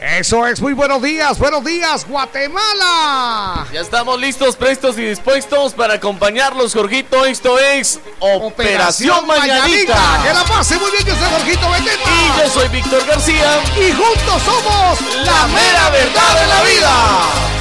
Eso es, muy buenos días, buenos días, Guatemala. Ya estamos listos, prestos y dispuestos para acompañarlos, Jorgito. Esto es Operación, Mañanita. Que la pase muy bien, yo soy Jorgito Beteta. Y yo soy Víctor García. Y juntos somos la mera verdad de la vida.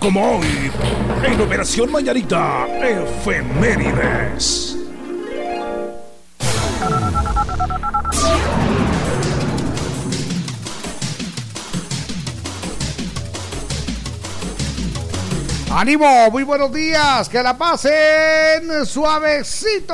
Como hoy, en Operación Mañanita, Efemérides. ¡Ánimo! Muy buenos días, que la pasen suavecito.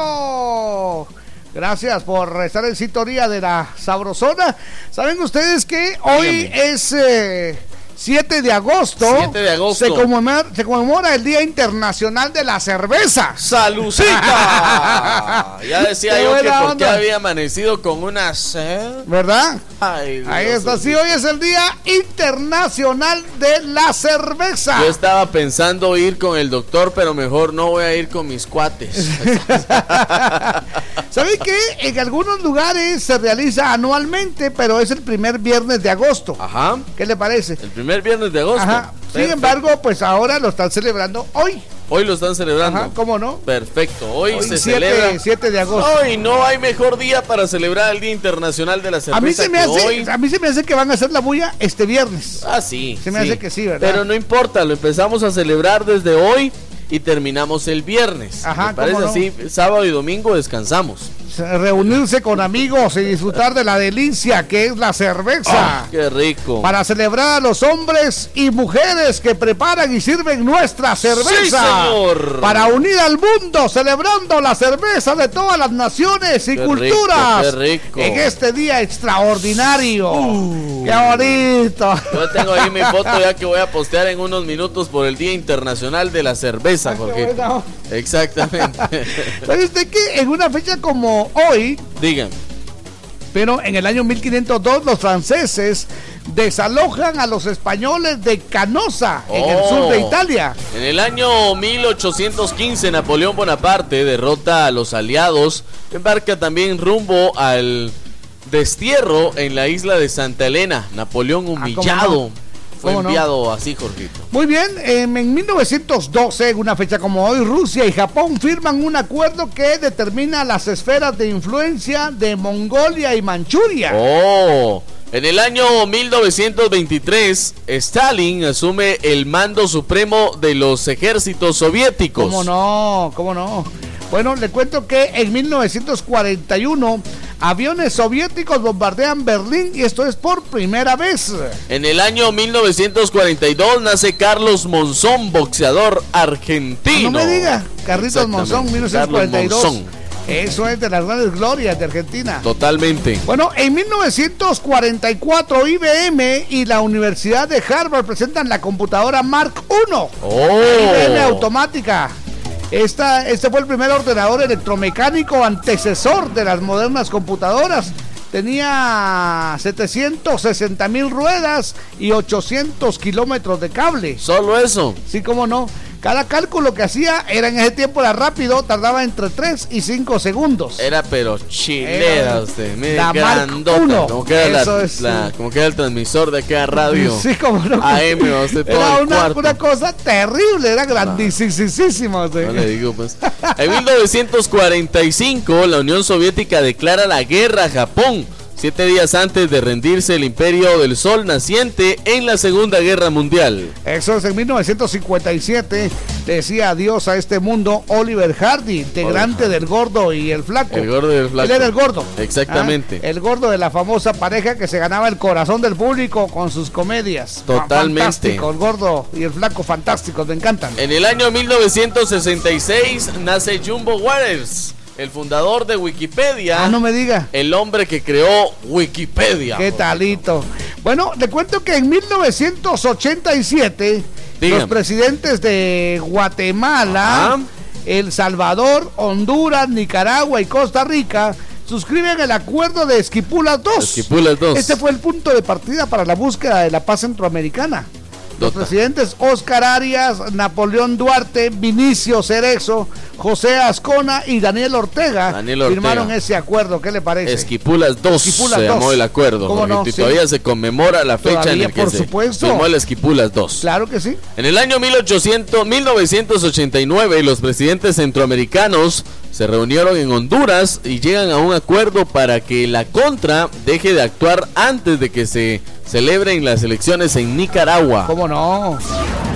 Gracias por estar en sintonía de la Sabrosona. Saben ustedes que hoy es... Eh, 7 de agosto, 7 de agosto. Se, conmemora, se conmemora el Día Internacional de la Cerveza. ¡Salucita! ya decía yo que porque había amanecido con una sed. ¿Verdad? Ay, Ahí está, sí, hoy es el Día Internacional de la Cerveza. Yo estaba pensando ir con el doctor, pero mejor no voy a ir con mis cuates. ¿Sabe qué? En algunos lugares se realiza anualmente, pero es el primer viernes de agosto. Ajá. ¿Qué le parece? El primer viernes de agosto. Ajá. Sin embargo, pues ahora lo están celebrando hoy. Hoy lo están celebrando. Ajá, ¿cómo no? Perfecto. Hoy, se celebra. 7 de agosto. Hoy no hay mejor día para celebrar el Día Internacional de la Cerveza. A mí se me, hace, a mí se me hace que van a hacer la bulla este viernes. Ah, sí. Se me hace que sí, ¿verdad? Pero no importa, lo empezamos a celebrar desde hoy y terminamos el viernes. Ajá, ¿Me parece así? Sábado y domingo descansamos. Reunirse con amigos y disfrutar de la delicia que es la cerveza. Ah, ¡Qué rico! Para celebrar a los hombres y mujeres que preparan y sirven nuestra cerveza. ¡Sí, señor! Para unir al mundo, celebrando la cerveza de todas las naciones y culturas. ¡Qué rico! En este día extraordinario. Uh. ¡Qué bonito! Yo tengo ahí mi foto ya que voy a postear en unos minutos por el Día Internacional de la Cerveza, Jorge. Exactamente. ¿Sabe usted que en una fecha como hoy, digan, pero en el año 1502 los franceses desalojan a los españoles de Canosa, en el sur de oh. Italia. En el año 1815 Napoleón Bonaparte derrota a los aliados, embarca también rumbo al destierro en la isla de Santa Elena. Napoleón ah, humillado. Fue enviado así, Jorgito. Muy bien, en 1912, en una fecha como hoy, Rusia y Japón firman un acuerdo que determina las esferas de influencia de Mongolia y Manchuria. Oh. En el año 1923, Stalin asume el mando supremo de los ejércitos soviéticos. ¿Cómo no? ¿Cómo no? Bueno, le cuento que en 1941 aviones soviéticos bombardean Berlín y esto es por primera vez. En el año 1942 nace Carlos Monzón, boxeador argentino. no me diga, Carlitos Monzón, 1942. Eso es de las grandes glorias de Argentina. Totalmente. Bueno, en 1944 IBM y la Universidad de Harvard presentan la computadora Mark I. Oh. IBM automática. Esta, este fue el primer ordenador electromecánico antecesor de las modernas computadoras. Tenía 760 mil ruedas y 800 kilómetros de cable. ¿Solo eso? Sí, cómo no. Cada cálculo que hacía era en ese tiempo era rápido, tardaba entre 3 y 5 segundos. Era pero chilera usted, mire, la grandota. Como queda, la, como queda el transmisor de aquella radio. Sí, como no. AM, usted todo Era una, cosa terrible, era grandísimo. No le digo pues. En 1945 la Unión Soviética declara la guerra a Japón siete días antes de rendirse el imperio del sol naciente en la Segunda Guerra Mundial. Eso es en 1957, decía adiós a este mundo Oliver Hardy, integrante del gordo y el flaco. El gordo y el flaco. Él era el gordo. Exactamente. Ah, el gordo de la famosa pareja que se ganaba el corazón del público con sus comedias. Totalmente. Fantástico, el gordo y el flaco fantásticos, me encantan. En el año 1966 nace Jumbo Waters el fundador de Wikipedia. Ah, no me diga. El hombre que creó Wikipedia. ¿Qué talito? Bueno, le cuento que en 1987 los presidentes de Guatemala, El Salvador, Honduras, Nicaragua y Costa Rica suscriben el acuerdo de Esquipulas 2. Esquipulas 2. Este fue el punto de partida para la búsqueda de la paz centroamericana. Los presidentes Oscar Arias, Napoleón Duarte, Vinicio Cerezo, José Ascona y Daniel Ortega, firmaron ese acuerdo. ¿Qué le parece? Esquipulas 2 se llamó el acuerdo. Todavía se conmemora la fecha en la que se firmó el Esquipulas 2. Claro que sí. En el año 1800, 1989 los presidentes centroamericanos se reunieron en Honduras y llegan a un acuerdo para que la contra deje de actuar antes de que se celebren las elecciones en Nicaragua. ¿Cómo no?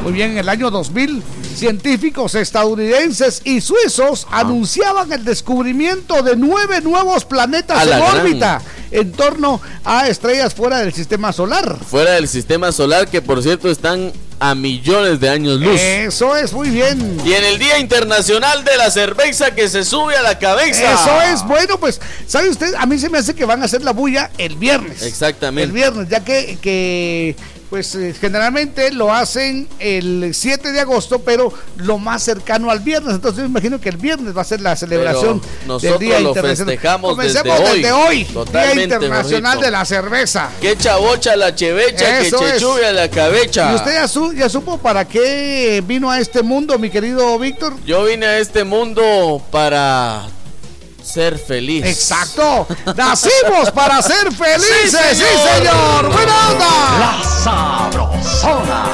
Muy bien, en el año 2000, científicos estadounidenses y suizos ah. anunciaban el descubrimiento de nueve nuevos planetas en órbita en torno a estrellas fuera del sistema solar. Fuera del sistema solar, que por cierto están a millones de años luz. Eso es muy bien. Y en el Día Internacional de la Cerveza que se sube a la cabeza. Eso es bueno, pues, ¿sabe usted? A mí se me hace que van a hacer la bulla el viernes. Exactamente. El viernes, ya que, que pues eh, generalmente lo hacen el 7 de agosto, pero lo más cercano al viernes. Entonces yo imagino que el viernes va a ser la celebración del Día lo Internacional. Festejamos Comencemos desde hoy, Día Internacional de la Cerveza. Que chabocha la chevecha, que chechubia la cabecha. ¿Y usted ya, ya supo para qué vino a este mundo, mi querido Víctor? Yo vine a este mundo para ser feliz. Exacto. Nacimos para ser felices. Sí, señor. Buena onda. La sabrosona.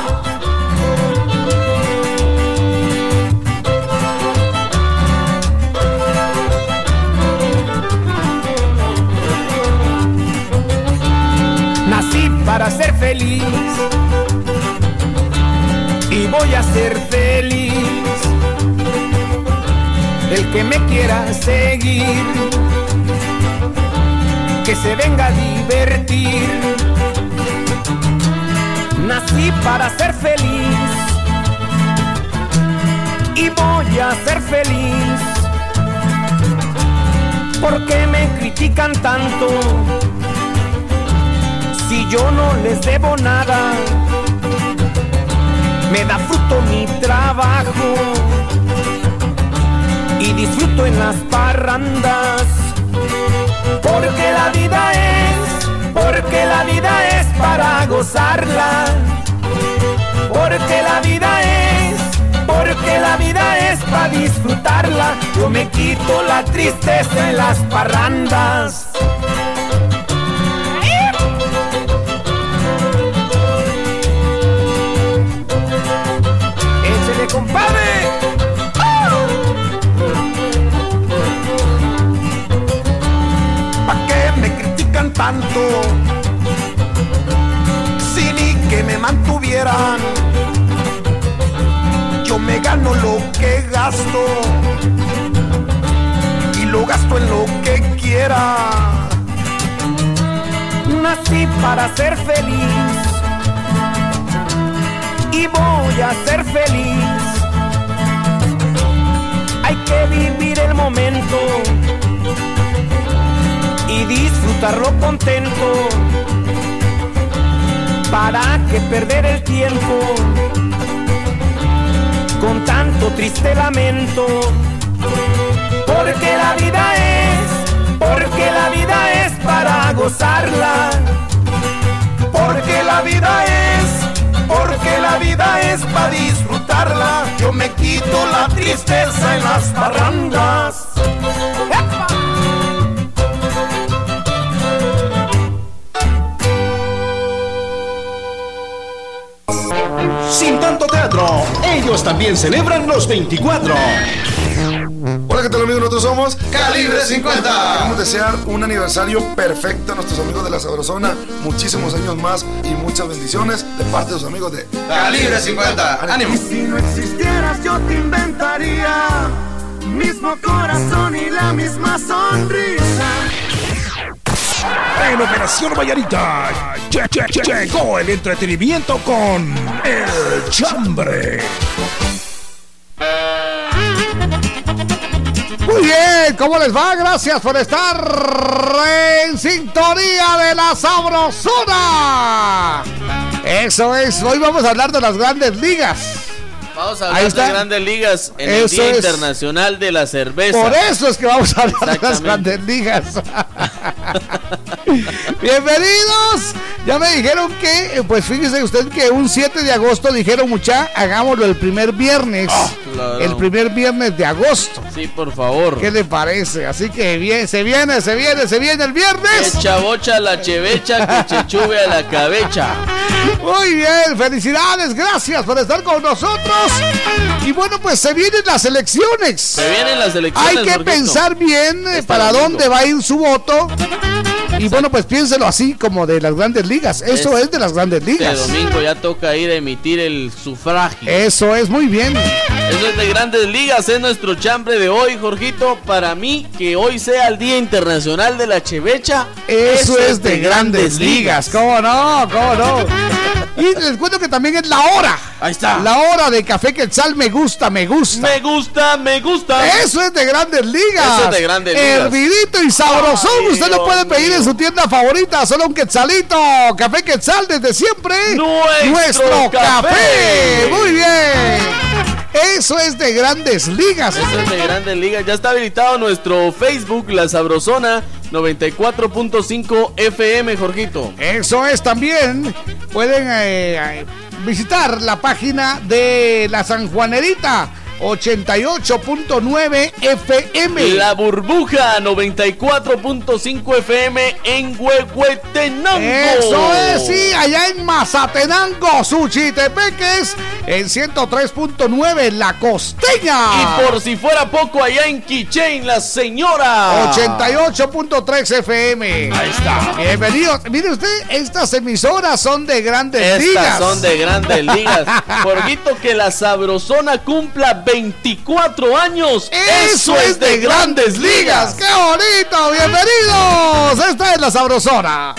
Nací para ser feliz y voy a ser feliz el que me quiera seguir, que se venga a divertir. Nací para ser feliz y voy a ser feliz. ¿Por qué me critican tanto? Si yo no les debo nada, me da fruto mi trabajo y disfruto en las parrandas. Porque la vida es, porque la vida es para gozarla. Porque la vida es, porque la vida es para disfrutarla. Yo me quito la tristeza en las parrandas. Tanto. Si ni que me mantuvieran, yo me gano lo que gasto y lo gasto en lo que quiera. Nací para ser feliz y voy a ser feliz. Hay que vivir el momento y disfrutarlo contento. ¿Para que perder el tiempo con tanto triste lamento? Porque la vida es, porque la vida es para gozarla. Porque la vida es, porque la vida es para disfrutarla. Yo me quito la tristeza en las parrandas. Sin tanto teatro, ellos también celebran los 24. Hola, ¿qué tal amigos? Nosotros somos Calibre 50. Queremos desear un aniversario perfecto a nuestros amigos de la Sabrosona, muchísimos años más y muchas bendiciones de parte de los amigos de Calibre 50. ¡Ánimo! si no existieras yo te inventaría mismo corazón y la misma sonrisa. En Operación Vallarita llegó el entretenimiento con El Chambre. Muy bien, ¿cómo les va? Gracias por estar en sintonía de la sabrosura. Eso es, hoy vamos a hablar de las grandes ligas. Vamos a hablar de grandes ligas en el Día Internacional de la Cerveza. Por eso es que vamos a hablar de las grandes ligas. Bienvenidos. Ya me dijeron que, pues fíjese usted que un 7 de agosto dijeron mucha, hagámoslo el primer viernes. El primer viernes de agosto. Sí, por favor. ¿Qué le parece? Así que bien, se viene, se viene, se viene el viernes. Que chabocha la chevecha, que a la cabecha. Muy bien, felicidades, gracias por estar con nosotros. Y bueno, pues se vienen las elecciones. Se vienen las elecciones. Hay que pensar bien eh, para dónde va a ir su voto. Y bueno, pues piénselo así como de las grandes ligas. Eso es, de las grandes ligas. Este domingo ya toca ir a emitir el sufragio. Eso es muy bien. Eso de grandes ligas, es nuestro chambre de hoy, Jorgito. Para mí, que hoy sea el Día Internacional de la Chevecha. Eso, es de, grandes, ligas. ligas. ¿Cómo no? ¿Cómo no? y les cuento que también es la hora Ahí está. La hora de Café Quetzal me gusta, me gusta. Me gusta, me gusta. Eso es de grandes ligas. Eso es de grandes ligas. Hervidito y sabrosón. Usted lo puede pedir en su tienda favorita. Solo un quetzalito. Café Quetzal desde siempre. Nuestro, café. Muy bien. Eso es de grandes ligas. Eso es de grandes ligas. Ya está habilitado nuestro Facebook, La Sabrosona 94.5 FM, Jorgito. Eso es también. Pueden eh, visitar la página de la San Juanerita 88.9 FM. La burbuja 94.5 FM en Huehuetenango. Eso es, sí, allá en Mazatenango, Suchitepeques, en 103.9 La Costeña. Y por si fuera poco, allá en Quichén, La Señora. 88.3 FM. Ahí está. Bienvenidos. Mire usted, estas emisoras son de grandes Estas ligas. son de grandes ligas. Jorgito, que la Sabrosona cumpla 24 años. Eso, es de grandes ligas. ¡Qué bonito! ¡Bienvenidos! Esta es la Sabrosona.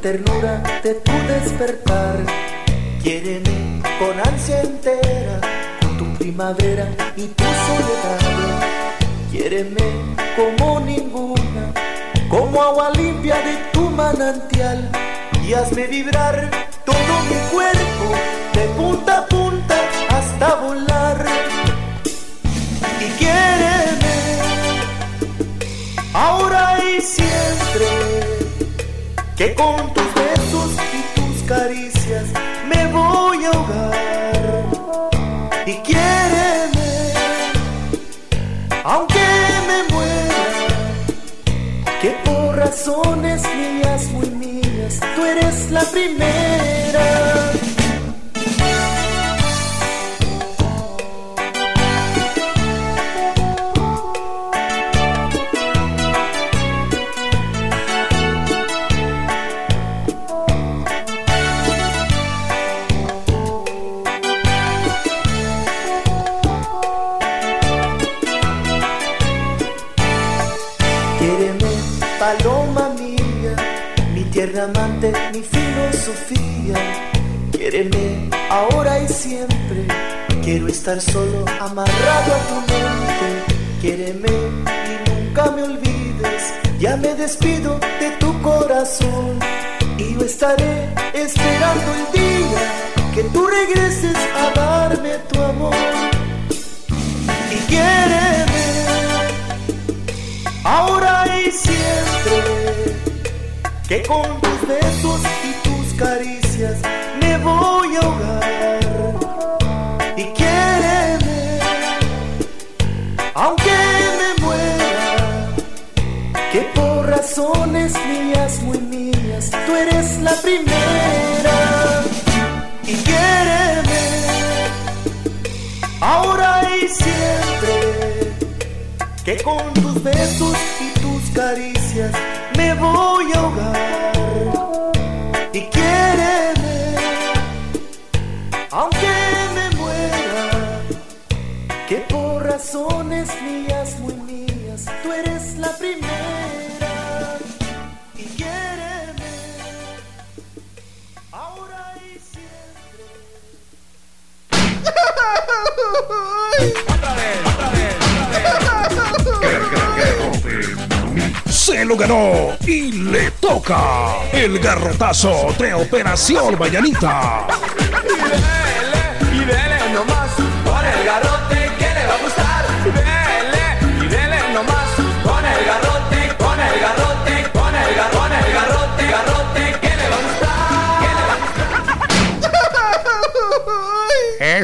Ternura de tu despertar. Quiéreme con ansia entera, con tu primavera y tu soledad. Quiéreme como ninguna, como agua limpia de tu manantial. Y hazme vibrar todo mi cuerpo, de punta a punta hasta volar. Que con tus besos y tus caricias me voy a ahogar. Y quiéreme, aunque me muera, que por razones mías, muy mías, tú eres la primera. Estar solo amarrado a tu mente. Quiéreme y nunca me olvides. Ya me despido de tu corazón. Y yo estaré esperando el día que tú regreses a darme tu amor. Y quiéreme ahora y siempre, que con tus besos que y le toca el garrotazo de Operación Mañanita.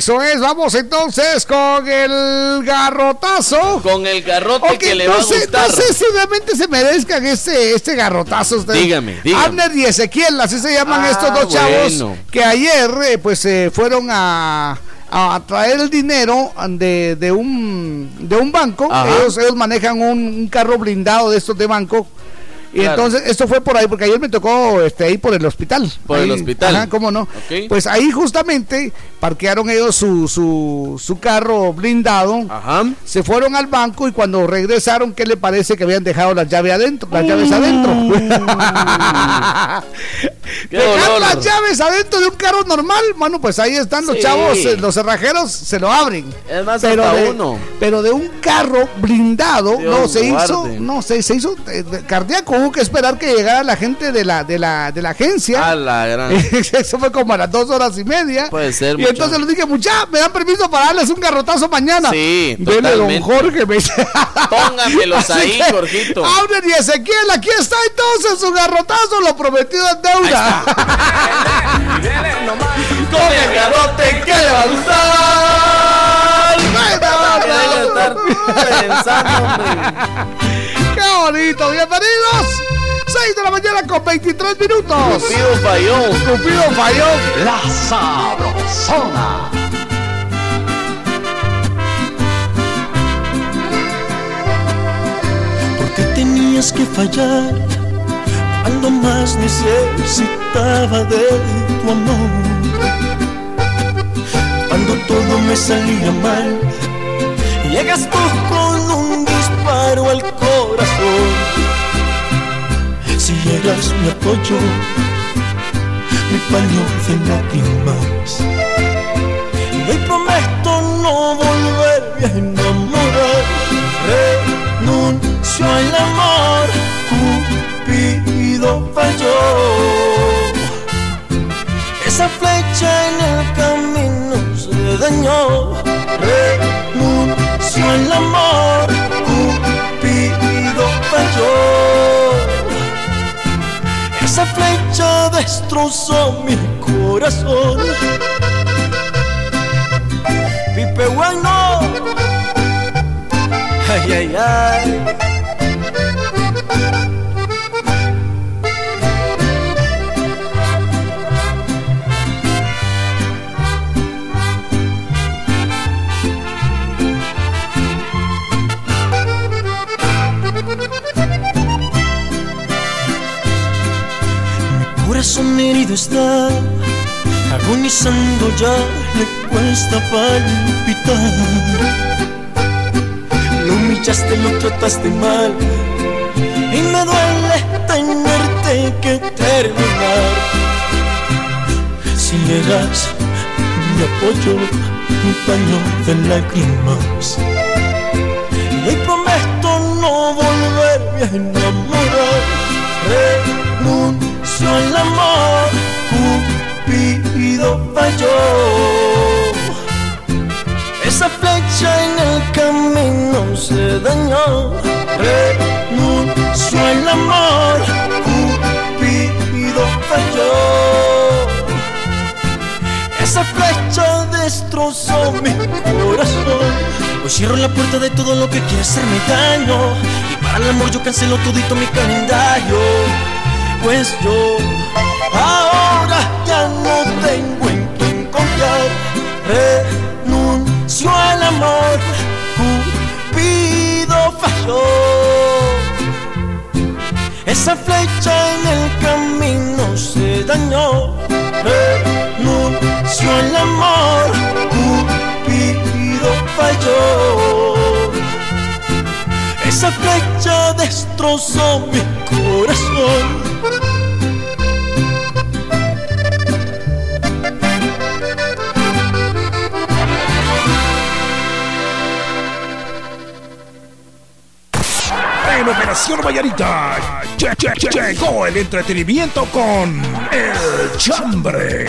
Eso es, vamos entonces con el garrotazo. Con el garrote que le no va a gustar. no sé si realmente se merezcan este, este garrotazo. ustedes. Dígame, dígame. Abner y Ezequiel, así se llaman Ah, estos dos chavos bueno. que ayer eh, pues eh, fueron a, a traer el dinero de, de un, de un banco. Ellos, ellos manejan un, carro blindado de estos de banco y entonces, esto fue por ahí, porque ayer me tocó este, ahí por el hospital. Por el hospital. Ajá, ¿cómo no? Pues ahí justamente parquearon ellos su, su, su carro blindado. Ajá. Se fueron al banco y cuando regresaron, ¿qué le parece que habían dejado las llaves adentro? Las llaves adentro. Uh. Dejar las llaves adentro de un carro normal, mano, pues ahí están los chavos, eh, los cerrajeros se lo abren. Es más, pero de, uno. Pero de un carro blindado, no, se hizo, no, se, se hizo eh, cardíaco hubo que esperar que llegara la gente de la, de la, de la agencia. la gran. Eso fue como a las dos horas y media. Puede ser. Y entonces les dije, mucha, me dan permiso para darles un garrotazo mañana. Sí, Dele, don Jorge. Me Pónganmelos ahí, Jorgito. Abren y Ezequiel, aquí está entonces su garrotazo, lo prometido en deuda. Con el garrote que le va a gustar. ¡Qué bonito! ¡Bienvenidos! 6 de la mañana con 23 minutos. Cupido falló. Cupido falló. La sabrosona. ¿Por qué tenías que fallar cuando más necesitaba de tu amor? Cuando todo me salía mal, llegas tú con un disparo al corazón. Si eras mi apoyo, mi paño de lágrimas. Y hoy prometo no volverme a enamorar. Renuncio al amor, Cupido falló. Esa flecha en el camino se dañó. Renuncio al amor esa flecha destrozó mi corazón. Pipe bueno, ay, ay, ay. Corazón herido está, agonizando ya le cuesta palpitar. Lo humillaste, lo trataste mal y me duele tenerte que terminar. Si eras mi apoyo, mi paño de lágrimas. Y prometo no volverme a enamorar el amor, Cupido falló. Esa flecha en el camino se dañó, renunció el amor, Cupido falló. Esa flecha destrozó mi corazón. Hoy cierro la puerta de todo lo que quiere hacerme daño. Y para el amor yo cancelo todito mi calendario pues yo ahora ya no tengo en quien confiar. Renuncio al amor, Cupido falló. Esa flecha en el camino se dañó. Renuncio al amor, Cupido falló. Esa flecha destrozó mi corazón. En Operación Vallarita llegó el entretenimiento con El Chambre.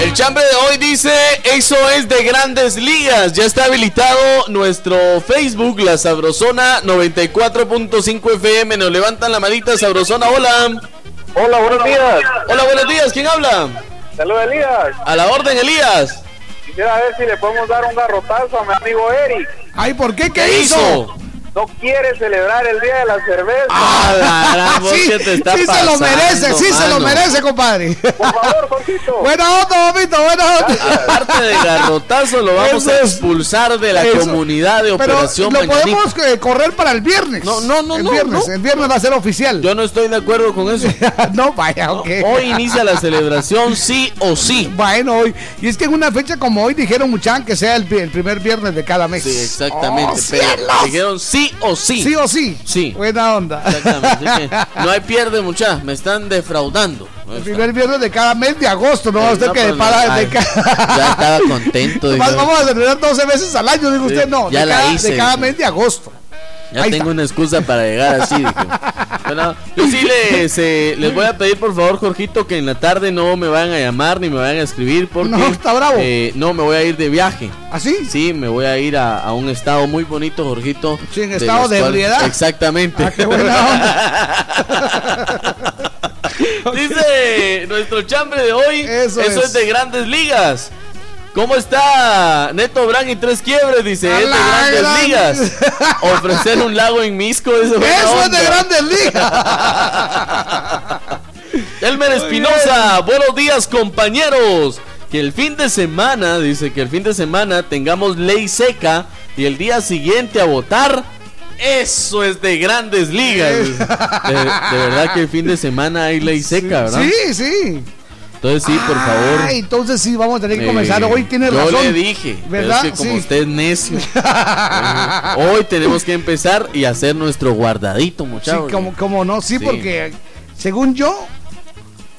El chambre de hoy dice, eso es de grandes ligas. Ya está habilitado nuestro Facebook, la Sabrosona 94.5 FM. Nos levantan la manita, Sabrosona, hola. Hola, buenos días. Hola, buenos días. ¿Quién habla? Saludos, Elías. A la orden, Elías. Quisiera ver si le podemos dar un garrotazo a mi amigo Eric. Ay, ¿por qué? ¿Qué, hizo? No quiere celebrar el día de la cerveza. Ah, sí, sí se lo merece, sí se lo merece, compadre. Por favor, Jorgito. Buena onda, papito, buena onda. Aparte de garrotazo, lo vamos a expulsar de la comunidad de Operación Pero lo podemos eh, correr para el viernes. No, no, no, el no, viernes, El viernes va a ser oficial. Yo no estoy de acuerdo con eso. no, vaya, ok. Hoy inicia la celebración sí o sí. Bueno, hoy. Y es que en una fecha como hoy dijeron muchan que sea el, primer viernes de cada mes. Sí, exactamente. Oh, pero dijeron sí sí o sí. Sí o sí. Sí. Buena onda. Exactamente. no hay pierde, muchachos. Me están defraudando. El primer viernes de cada mes de agosto, no, usted que pues, para de cada... Ya estaba contento. vamos a celebrar 12 veces al año, digo usted, no. Ya de, la cada, hice, de cada mes de agosto. Ya tengo una excusa para llegar así. Bueno, yo sí les, eh, les voy a pedir por favor, Jorgito, que en la tarde no me vayan a llamar ni me vayan a escribir porque no, está bravo. Eh, no me voy a ir de viaje. ¿Así? ¿Ah, sí, me voy a ir a, un estado muy bonito, Jorgito. Sí, en estado de ebriedad. Exactamente. Ah, qué buena onda. Dice nuestro chambre de hoy, eso, es de grandes ligas. ¿Cómo está Neto Brand y tres quiebres? Dice, es de grandes ligas. Ofrecer un lago en Misco, eso, eso es de grandes ligas. Elmer Espinosa, buenos días compañeros. Que el fin de semana, dice que el fin de semana tengamos ley seca y el día siguiente a votar. Eso es de grandes ligas. De, verdad que el fin de semana hay ley seca, ¿verdad? Sí, sí. Entonces sí, por favor. entonces sí, vamos a tener que comenzar. Hoy tiene razón. Yo le dije, ¿verdad? Pero es que como usted es necio. hoy tenemos que empezar y hacer nuestro guardadito, muchachos. Sí, como, como no, sí, porque según yo,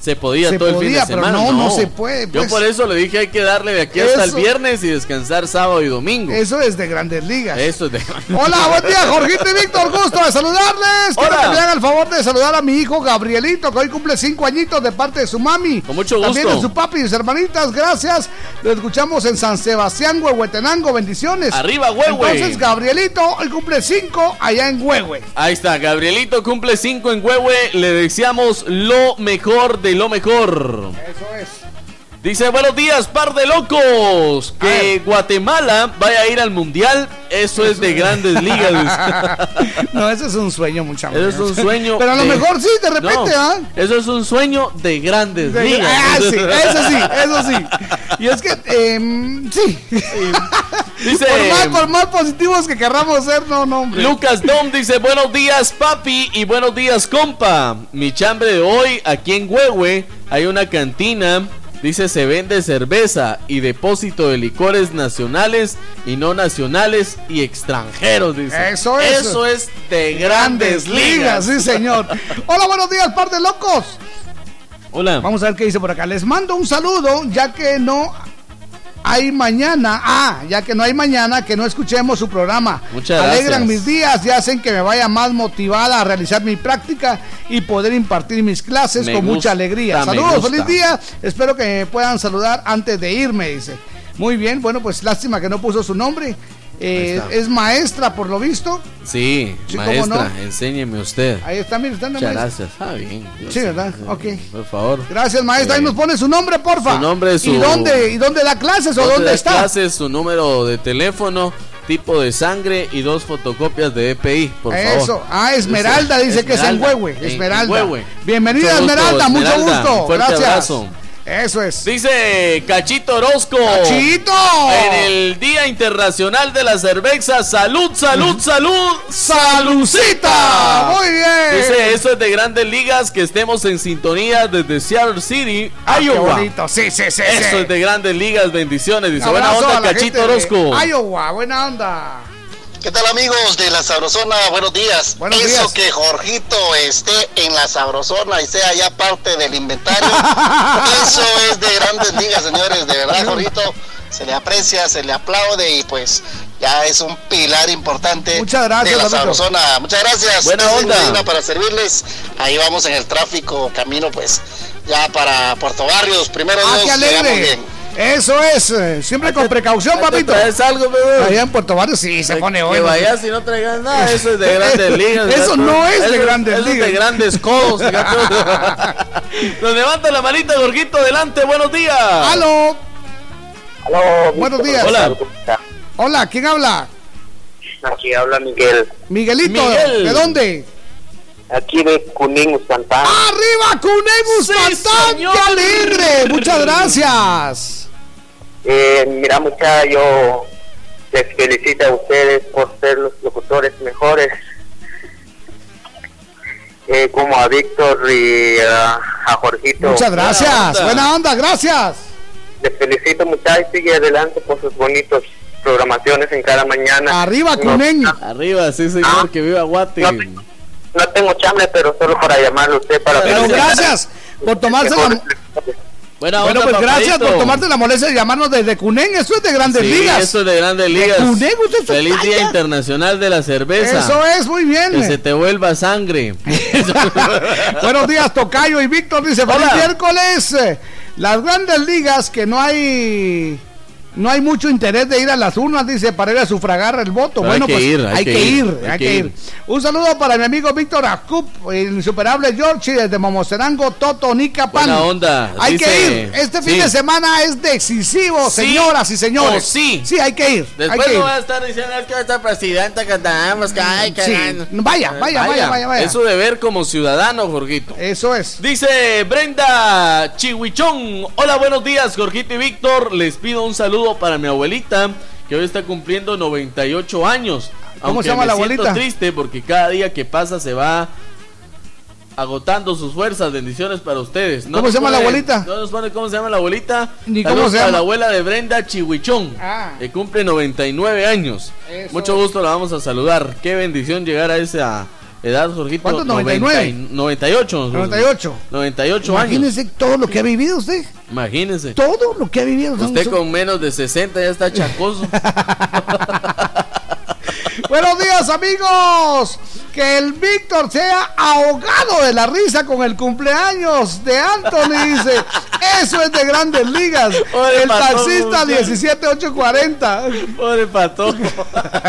se podía todo el fin de semana. no, no, se puede. Yo pues. por eso le dije hay que darle de aquí hasta el viernes y descansar sábado y domingo. Eso es de grandes ligas. Eso es de Hola, buen día, Jorgito y Víctor. Gusto de saludarles. Quiero que me hagan el favor de saludar a mi hijo Gabrielito, que hoy cumple cinco añitos de parte de su mami. Con mucho gusto. También de su papi y sus hermanitas. Gracias. Lo escuchamos en San Sebastián, Huehuetenango. Bendiciones. Arriba, Huehue. Entonces, Gabrielito hoy cumple cinco allá en Huehue. Ahí está, Gabrielito cumple cinco en Huehue. Le deseamos lo mejor de lo mejor. Eso es. Dice, buenos días, par de locos. Que Guatemala vaya a ir al mundial, eso es de grandes ligas. no, eso es un sueño, muchachos. Eso es un sueño. Pero a lo mejor sí, de repente, ¿ah? Eso es un sueño de grandes ligas. Ah, sí, eso sí, eso sí. Y es que, eh, sí. Dice, por, más, por más positivos que querramos ser, no, no, hombre. Lucas Dom dice, buenos días, papi, y buenos días, compa. Mi chambre de hoy, aquí en Huehue, hay una cantina Dice, se vende cerveza y depósito de licores nacionales y no nacionales y extranjeros, dice. Eso es. Eso es de grandes, ligas. Sí, señor. Hola, buenos días, par de locos. Hola. Vamos a ver qué dice por acá. Les mando un saludo, ya que no hay mañana. Ah, ya que no hay mañana, que no escuchemos su programa. Muchas Alegran mis días y hacen que me vaya más motivada a realizar mi práctica y poder impartir mis clases con mucha alegría. Saludos, feliz día. Espero que me puedan saludar antes de irme, dice. Muy bien, bueno, pues lástima que no puso su nombre. Eh, es maestra, por lo visto. Sí, maestra, enséñeme usted. Ahí está, mire, está Muchas gracias. Ah, bien. Sí, ¿verdad? Ok. Por favor. Gracias, maestra. Ahí nos pone su nombre, porfa. Su nombre, su... ¿Y dónde, y dónde da clases o dónde, está? clases, su número de teléfono, tipo de sangre y dos fotocopias de EPI, por favor. Eso. Ah, Esmeralda dice que es en Huehue. Esmeralda. Bienvenida, Esmeralda. Mucho gusto. Gracias. Abrazo. Eso es. Dice Cachito Orozco. ¡Cachito! En el Día Internacional de la Cerveza. ¡Salud, salud, salud! ¡Salucita! Muy bien. Dice, eso es de grandes ligas, que estemos en sintonía desde Seattle City, ah, Iowa. Sí, sí, sí. Eso es de grandes ligas. Bendiciones. Dice, buena onda, Cachito Orozco. Iowa, buena onda. ¿Qué tal amigos de la Sabrosona? Buenos días. Buenos Eso que Jorgito esté en la Sabrosona y sea ya parte del inventario, eso es de grandes ligas, señores. De verdad, Jorgito, se le aprecia, se le aplaude y pues ya es un pilar importante Muchas gracias, de la Sabrosona. Muchas gracias. Buena onda. Para servirles. Ahí vamos en el tráfico, camino pues ya para Puerto Barrios. Primero ah, Dios, llegamos bien. Eso es, eh, siempre con precaución, papito. ¿Es algo, bebé? Allá en Puerto Barrio sí se pone hoy. Que vayas y no traigas nada, eso es de grandes ligas. Eso no es de grandes ligas. Es de grandes codos. Nos levanta la manita, Gorguito, adelante, buenos días. ¡Aló! Buenos días. Hola. Hola, ¿quién habla? Aquí habla Miguel. Miguelito, Miguel. ¿de dónde? Aquí de Cunín, Santana. ¡Arriba, Sí, señor. ¡Qué alegre! Muchas gracias. Eh, mira, mucha, yo les felicito a ustedes por ser los locutores mejores. Eh, como a Víctor y ah, a Jorgito. Muchas gracias. onda. Buena onda, gracias. Les felicito muchachos y sigue adelante por sus bonitos programaciones en cada mañana. Arriba, No- Cunén. Arriba, sí, señor, Ah. que viva Guate. No, no tengo chambre, pero solo para llamarle a usted para Pero Gracias. gracias por tomarse la... Buena Bueno, onda, pues gracias por tomarte la molestia de llamarnos desde Cunén. Eso es de grandes Sí, ligas. eso es de Grandes Ligas. Cunén, usted es Feliz Día. Internacional de la Cerveza. Eso es, muy bien. Que se te vuelva sangre. Buenos días, Tocayo y Víctor dice, feliz Hola. miércoles. Eh, Las grandes ligas que no hay no hay mucho interés de ir a las urnas, dice, para ir a sufragar el voto. Pero bueno, hay que pues ir, hay, que, ir, hay que ir. Un saludo para mi amigo Víctor Acup, el insuperable George desde Momocerango, Toto, Nicapan. Buena onda, Hay dice- que ir. Este fin sí. de semana es decisivo, Sí señoras y señores. sí. Sí, hay que ir. hay Después que no ir. va a estar diciendo es que esta presidenta que tenemos que ay, que Sí. gan-". Vaya, vaya, vaya, vaya, vaya. Es su deber como ciudadano, Jorgito. Eso es. Dice Brenda Chihuichón. Hola, buenos días, Jorgito y Víctor. Les pido un saludo para mi abuelita, que hoy está cumpliendo 98 años. ¿Cómo se llama me la siento abuelita? triste porque cada día que pasa se va agotando sus fuerzas. Bendiciones para ustedes. ¿Cómo se llama la abuelita? No nos pone cómo se llama la abuelita. Ni Saludos cómo se llama. la abuela de Brenda Chihuichón, Ah. que cumple 99 años. Eso. Mucho gusto, la vamos a saludar. Qué bendición llegar a esa edad, Jorgito. ¿Cuántos? 90 y- 98. 98. 98 años. Imagínese todo lo que ha vivido usted. Imagínese. Todo lo que ha vivido. Usted con menos de 60 ya está chacoso. Buenos días, amigos. Que el Víctor sea ahogado de la risa con el cumpleaños de Anthony. Dice: Eso es de grandes ligas. Pobre el patón, taxista muchacho. 17840. Pobre pato.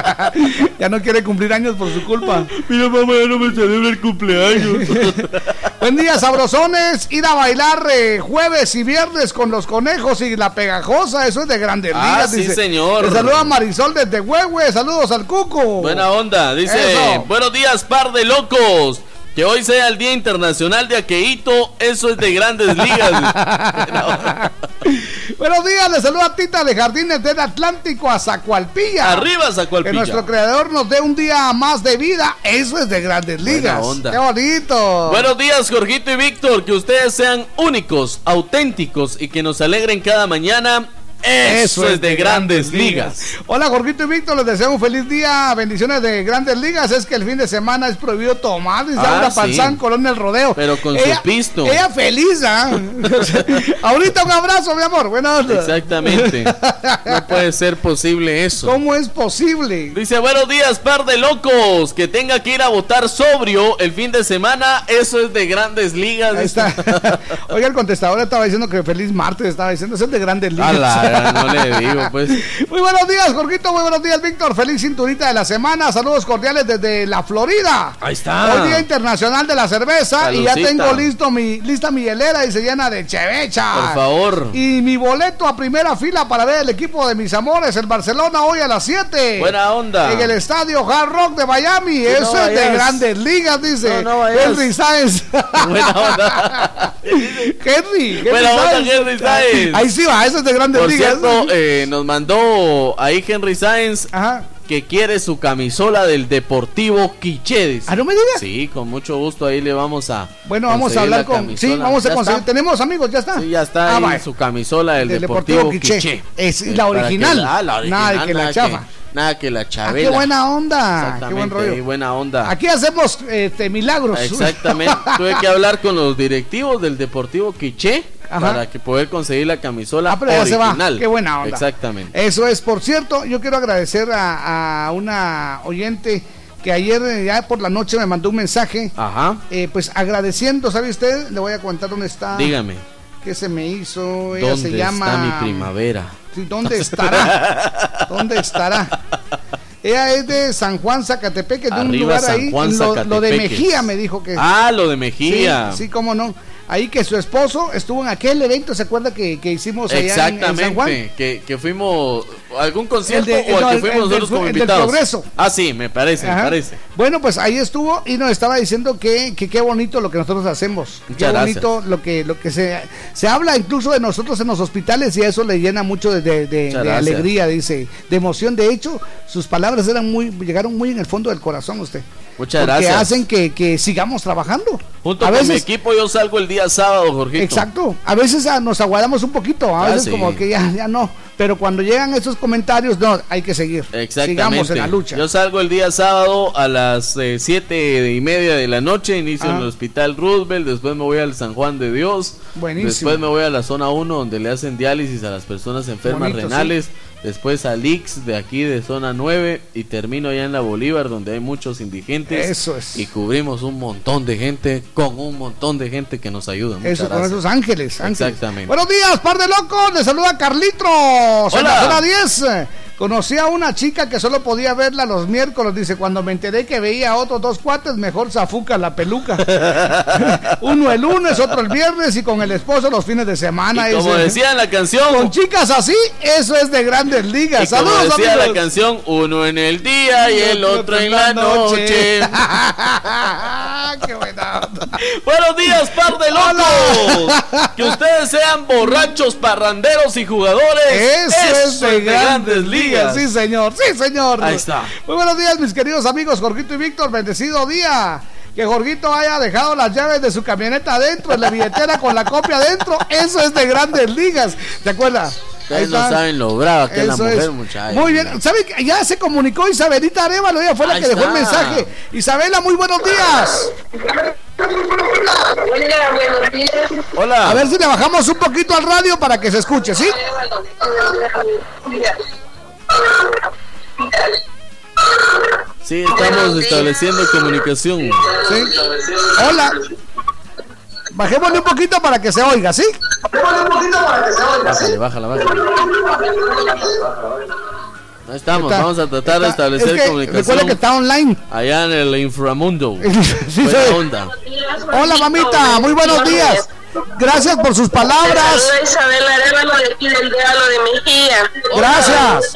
ya no quiere cumplir años por su culpa. Mira, mamá, ya no me celebra el cumpleaños. Buen día, sabrosones. Ir a bailar eh, jueves y viernes con los conejos y la pegajosa. Eso es de grandes Ah, ligas. sí, dice. señor. Saluda Marisol desde Huehue. Saludos al Cuco. Buena onda. Dice: Eso. Buenos días, par de locos. Que hoy sea el Día Internacional de Aqueito. Eso es de grandes ligas. Buenos días, le saluda Tita de Jardines del Atlántico a Zacualpilla. Arriba, Que Zacualpilla. nuestro creador nos dé un día más de vida. Eso es de grandes ligas. onda. Qué bonito. Buenos días, Jorgito y Víctor. Que ustedes sean únicos, auténticos y que nos alegren cada mañana. Eso, es de grandes ligas. Hola, Jorgito y Víctor, les deseo un feliz día. Bendiciones de grandes ligas. Es que el fin de semana es prohibido tomar. Dice Ah, Laura sí. Panzán, Colonia El Rodeo. Pero con ella, su pisto. Ella feliz, ¿ah? Ahorita un abrazo, mi amor. Buenas onda. Exactamente. No puede ser posible eso. ¿Cómo es posible? Dice, buenos días, par de locos. Que tenga que ir a votar sobrio el fin de semana. Eso es de grandes ligas. Ahí está. Oiga, el contestador estaba diciendo que feliz martes, estaba diciendo, eso es de grandes ligas. A no le digo, pues. Muy buenos días, Jorgito. Muy buenos días, Víctor. Feliz cinturita de la semana. Saludos cordiales desde la Florida. Ahí está. Hoy Día Internacional de la Cerveza. Y ya tengo listo mi, lista mi hielera y se llena de chevecha. Por favor. Y mi boleto a primera fila para ver el equipo de mis amores, el Barcelona, hoy a las 7. Buena onda. En el estadio Hard Rock de Miami. no Eso es de grandes ligas, dice No, no. Henry Sáenz. Buena onda. Henry. Henry Buena onda. Henry Sáenz. Ahí sí va, eso es de grandes Por ligas. Cierto, eh, nos mandó ahí Henry Sáenz Ajá. que quiere su camisola del Deportivo Quiché. dice. Ah, no me digas. Sí, con mucho gusto ahí le vamos a. Bueno, vamos a hablar la con. camisola. Sí, vamos a ¿Ya conseguir. está? Tenemos amigos, ya está. Sí, ya está Ah, ahí su camisola del, Del Deportivo, Deportivo Quiché. Quiché. Es Eh, la que- original. ah, la original. Nada de que la chafa. Nada que la Ah, chavela. qué buena onda. Qué Exactamente, buen rollo. buena onda. Aquí hacemos este, milagros. Exactamente. Tuve que hablar con los directivos del Deportivo Quiché Ajá. para que poder conseguir la camisola Ah, pero ya se va. Qué buena onda. Exactamente. Eso es, por cierto, yo quiero agradecer a, a una oyente que ayer eh, ya por la noche me mandó un mensaje, Ajá. eh, pues agradeciendo, ¿sabe usted? Le voy a contar dónde está. Dígame, ¿Qué se me hizo? Ella ¿dónde se llama. está mi primavera? Sí, ¿Dónde estará? ¿Dónde estará? Ella es de San Juan Zacatepec, de un lugar San ahí. Juan lo, lo de. Mejía me dijo que. Ah, lo de sí, Mejía. sí, cómo no. Ahí que su esposo estuvo en aquel evento, ¿se acuerda que, que hicimos allá Exactamente, en, San Juan? Que, que fuimos algún concierto o al que fuimos nosotros como invitados. progreso. Ah, sí, me parece, me parece. Bueno, pues ahí estuvo y nos estaba diciendo que qué bonito lo que nosotros hacemos. qué bonito lo que lo que se se habla incluso de nosotros en los hospitales y eso le llena mucho de, de, alegría, dice, de emoción. De hecho, sus palabras eran muy llegaron muy en el fondo del corazón usted. Muchas porque gracias. hacen que, que sigamos trabajando. Junto a con mi equipo yo salgo el día sábado, Jorgito. Exacto. A veces ah, nos aguardamos un poquito, a ah, veces como que ya, ya no. Pero cuando llegan esos comentarios, no, hay que seguir. Exactamente. Sigamos en la lucha. Yo salgo el día sábado a las eh, siete y media de la noche, inicio en el Hospital Roosevelt, después me voy al San Juan de Dios. Buenísimo. Después me voy a la zona 1 donde le hacen diálisis a las personas enfermas renales después a Lix de aquí de zona 9 y termino allá en la Bolívar donde hay muchos indigentes. Eso es. Y cubrimos un montón de gente con un montón de gente que nos ayuda. Eso, con esos ángeles, Exactamente. Buenos días, par de locos. Le saluda Carlitos. Hola. zona 10. Conocí a una chica que solo podía verla los miércoles. Dice, cuando me enteré que veía a otros dos cuates, mejor zafuca la peluca. Uno el lunes, otro el viernes y con el esposo los fines de semana. como decía en la canción. Con chicas así, eso es de grandes ligas. Saludos, como decía la canción, uno en el día y el otro en la noche. Qué buena Buenos días, par de locos. que ustedes sean borrachos, parranderos y jugadores. Eso, es de, grandes ligas. Sí, señor, sí, señor. Ahí está. Muy buenos días, mis queridos amigos, Jorgito y Víctor. Bendecido día. Que Jorgito haya dejado las llaves de su camioneta adentro, en la billetera con la copia adentro. Eso es de grandes ligas. ¿Te acuerdas? Ustedes no saben lo brava que es la mujer, muchachos. Muy bien. ¿Sabe Ya se comunicó Isabelita Arevalo, ella fue la que dejó el mensaje. Isabela, muy buenos días. Hola, buenos días. Hola. A ver si le bajamos un poquito al radio para que se escuche, ¿sí? Sí, estamos estableciendo comunicación. ¿Sí? Hola. Bajémosle un poquito para que se oiga, ¿sí? Bajémosle un poquito para que se oiga, ¿sí? Bájala, bájala, Ahí estamos, vamos a tratar de establecer comunicación. Recuerda que está online. Allá en el inframundo. sí, onda. Hola, mamita, muy buenos días. Gracias por sus palabras. Saluda Isabel Arevalo de aquí del Diablo de Mejía. Gracias.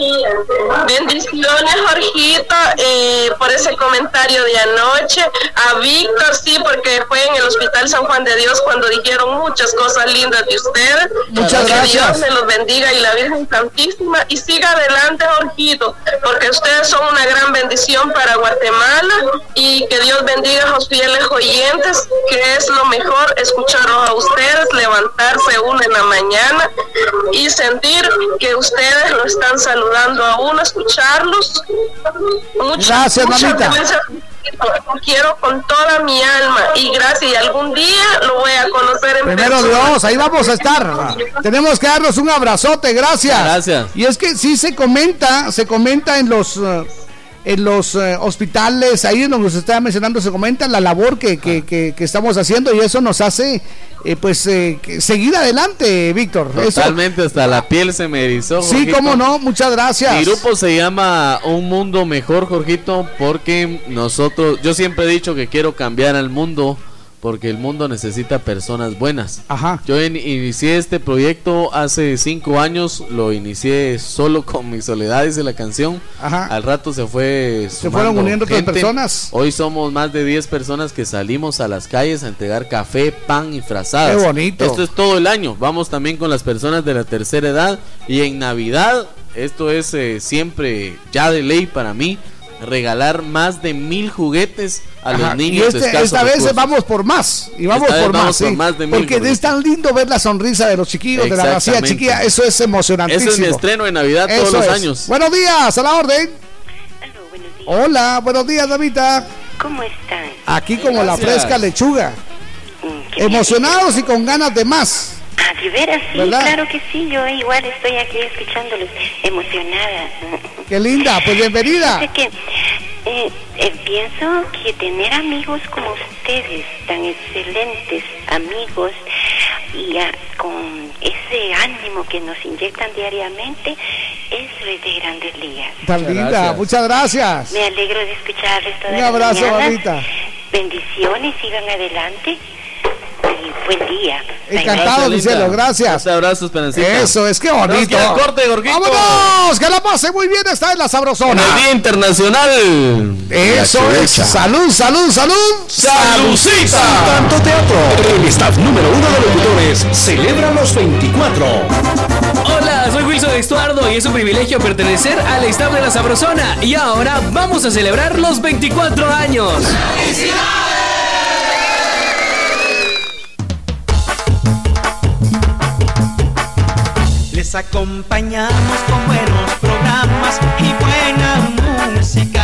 Bendiciones, Jorgito, eh, por ese comentario de anoche. A Víctor, sí, porque fue en el Hospital San Juan de Dios cuando dijeron muchas cosas lindas de usted. Muchas que gracias. Dios me los bendiga y la Virgen Santísima. Y siga adelante, Jorgito, porque ustedes son una gran bendición para Guatemala y que Dios bendiga a los fieles oyentes, que es lo mejor escucharlos a ustedes ustedes levantarse una en la mañana y sentir que ustedes lo están saludando a uno, escucharlos. gracias, mamita. quiero con toda mi alma y gracias y algún día lo voy a conocer en Primero Dios, ahí vamos a estar. Tenemos que darnos un abrazote, gracias. Gracias. Y es que sí se comenta, se comenta en los uh, en los eh, hospitales, ahí en donde se estaba mencionando, se comenta la labor que, que, que, estamos haciendo y eso nos hace eh, pues eh, seguir adelante, Víctor. Totalmente, hasta la piel se me erizó. Sí, cómo no, muchas gracias. Mi grupo se llama Un Mundo Mejor, Jorgito, porque nosotros, yo siempre he dicho que quiero cambiar al mundo porque el mundo necesita personas buenas. Ajá. Yo inicié este proyecto hace cinco años, lo inicié solo con mi soledad, dice la canción. Ajá. Al rato se fue. Se fueron uniendo otras personas. Hoy somos más de 10 personas que salimos a las calles a entregar café, pan y frazadas. Qué bonito. Esto es todo el año. Vamos también con las personas de la tercera edad y en Navidad, esto es eh, siempre ya de ley para mí regalar más de mil juguetes a los niños. Y este, esta vez vamos por más. Y vamos por más. porque es tan lindo ver la sonrisa de los chiquillos, de la vacía chiquilla. Eso es emocionantísimo. Eso es mi estreno de Navidad todos los años. Buenos días, a la orden. Hola, buenos días, Davita. ¿Cómo están? Aquí como la fresca lechuga. Mm, Emocionados y con ganas de más. Ah, de veras, sí, claro que sí, yo igual estoy aquí escuchándolos, emocionada. Qué linda, pues bienvenida. que eh, eh, pienso que tener amigos como ustedes, tan excelentes amigos, y con ese ánimo que nos inyectan diariamente, eso es de grandes ligas. Tan linda, muchas gracias. Me alegro de escucharles toda Un abrazo, la Bendiciones, sigan adelante. Buen día. Encantado, mi cielo, gracias. Un abrazo, Esperancita. Eso, es que bonito. corte, Gorguito. ¡Vámonos! Que la pase muy bien, está en la sabrosona. En el Día Internacional. Eso es. Salud, salud, salud. ¡Salucita! Tanto Teatro. El staff número uno de locutores celebra los 24. Hola, soy Wilson Estuardo y es un privilegio pertenecer al staff de la Sabrosona. Y ahora vamos a celebrar los 24 años. Les acompañamos con buenos programas y buena música.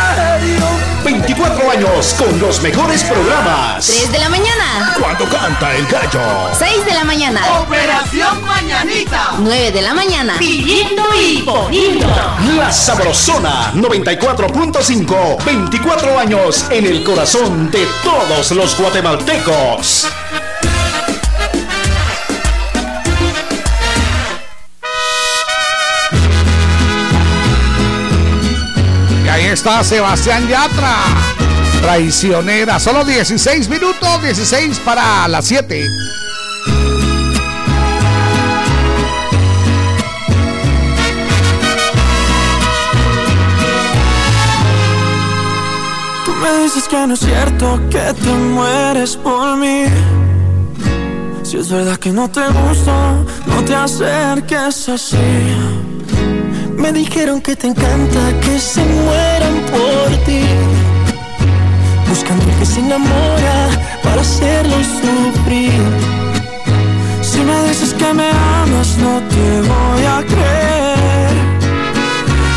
24 años con los mejores programas. 3 de la mañana. Cuando canta el gallo. 6 de la mañana. Operación Mañanita. 9 de la mañana. Pidiendo y poniendo. La Sabrosona 94.5. 24 años en el corazón de todos los guatemaltecos. Está Sebastián Yatra. Traicionera. Solo 16 minutos, 16 para las 7. Tú me dices que no es cierto que te mueres por mí. Si es verdad que no te gusto, no te acerques así. Me dijeron que te encanta que se mueran por ti. Buscando que se enamora para hacerlo sufrir. Si me dices que me amas, no te voy a creer.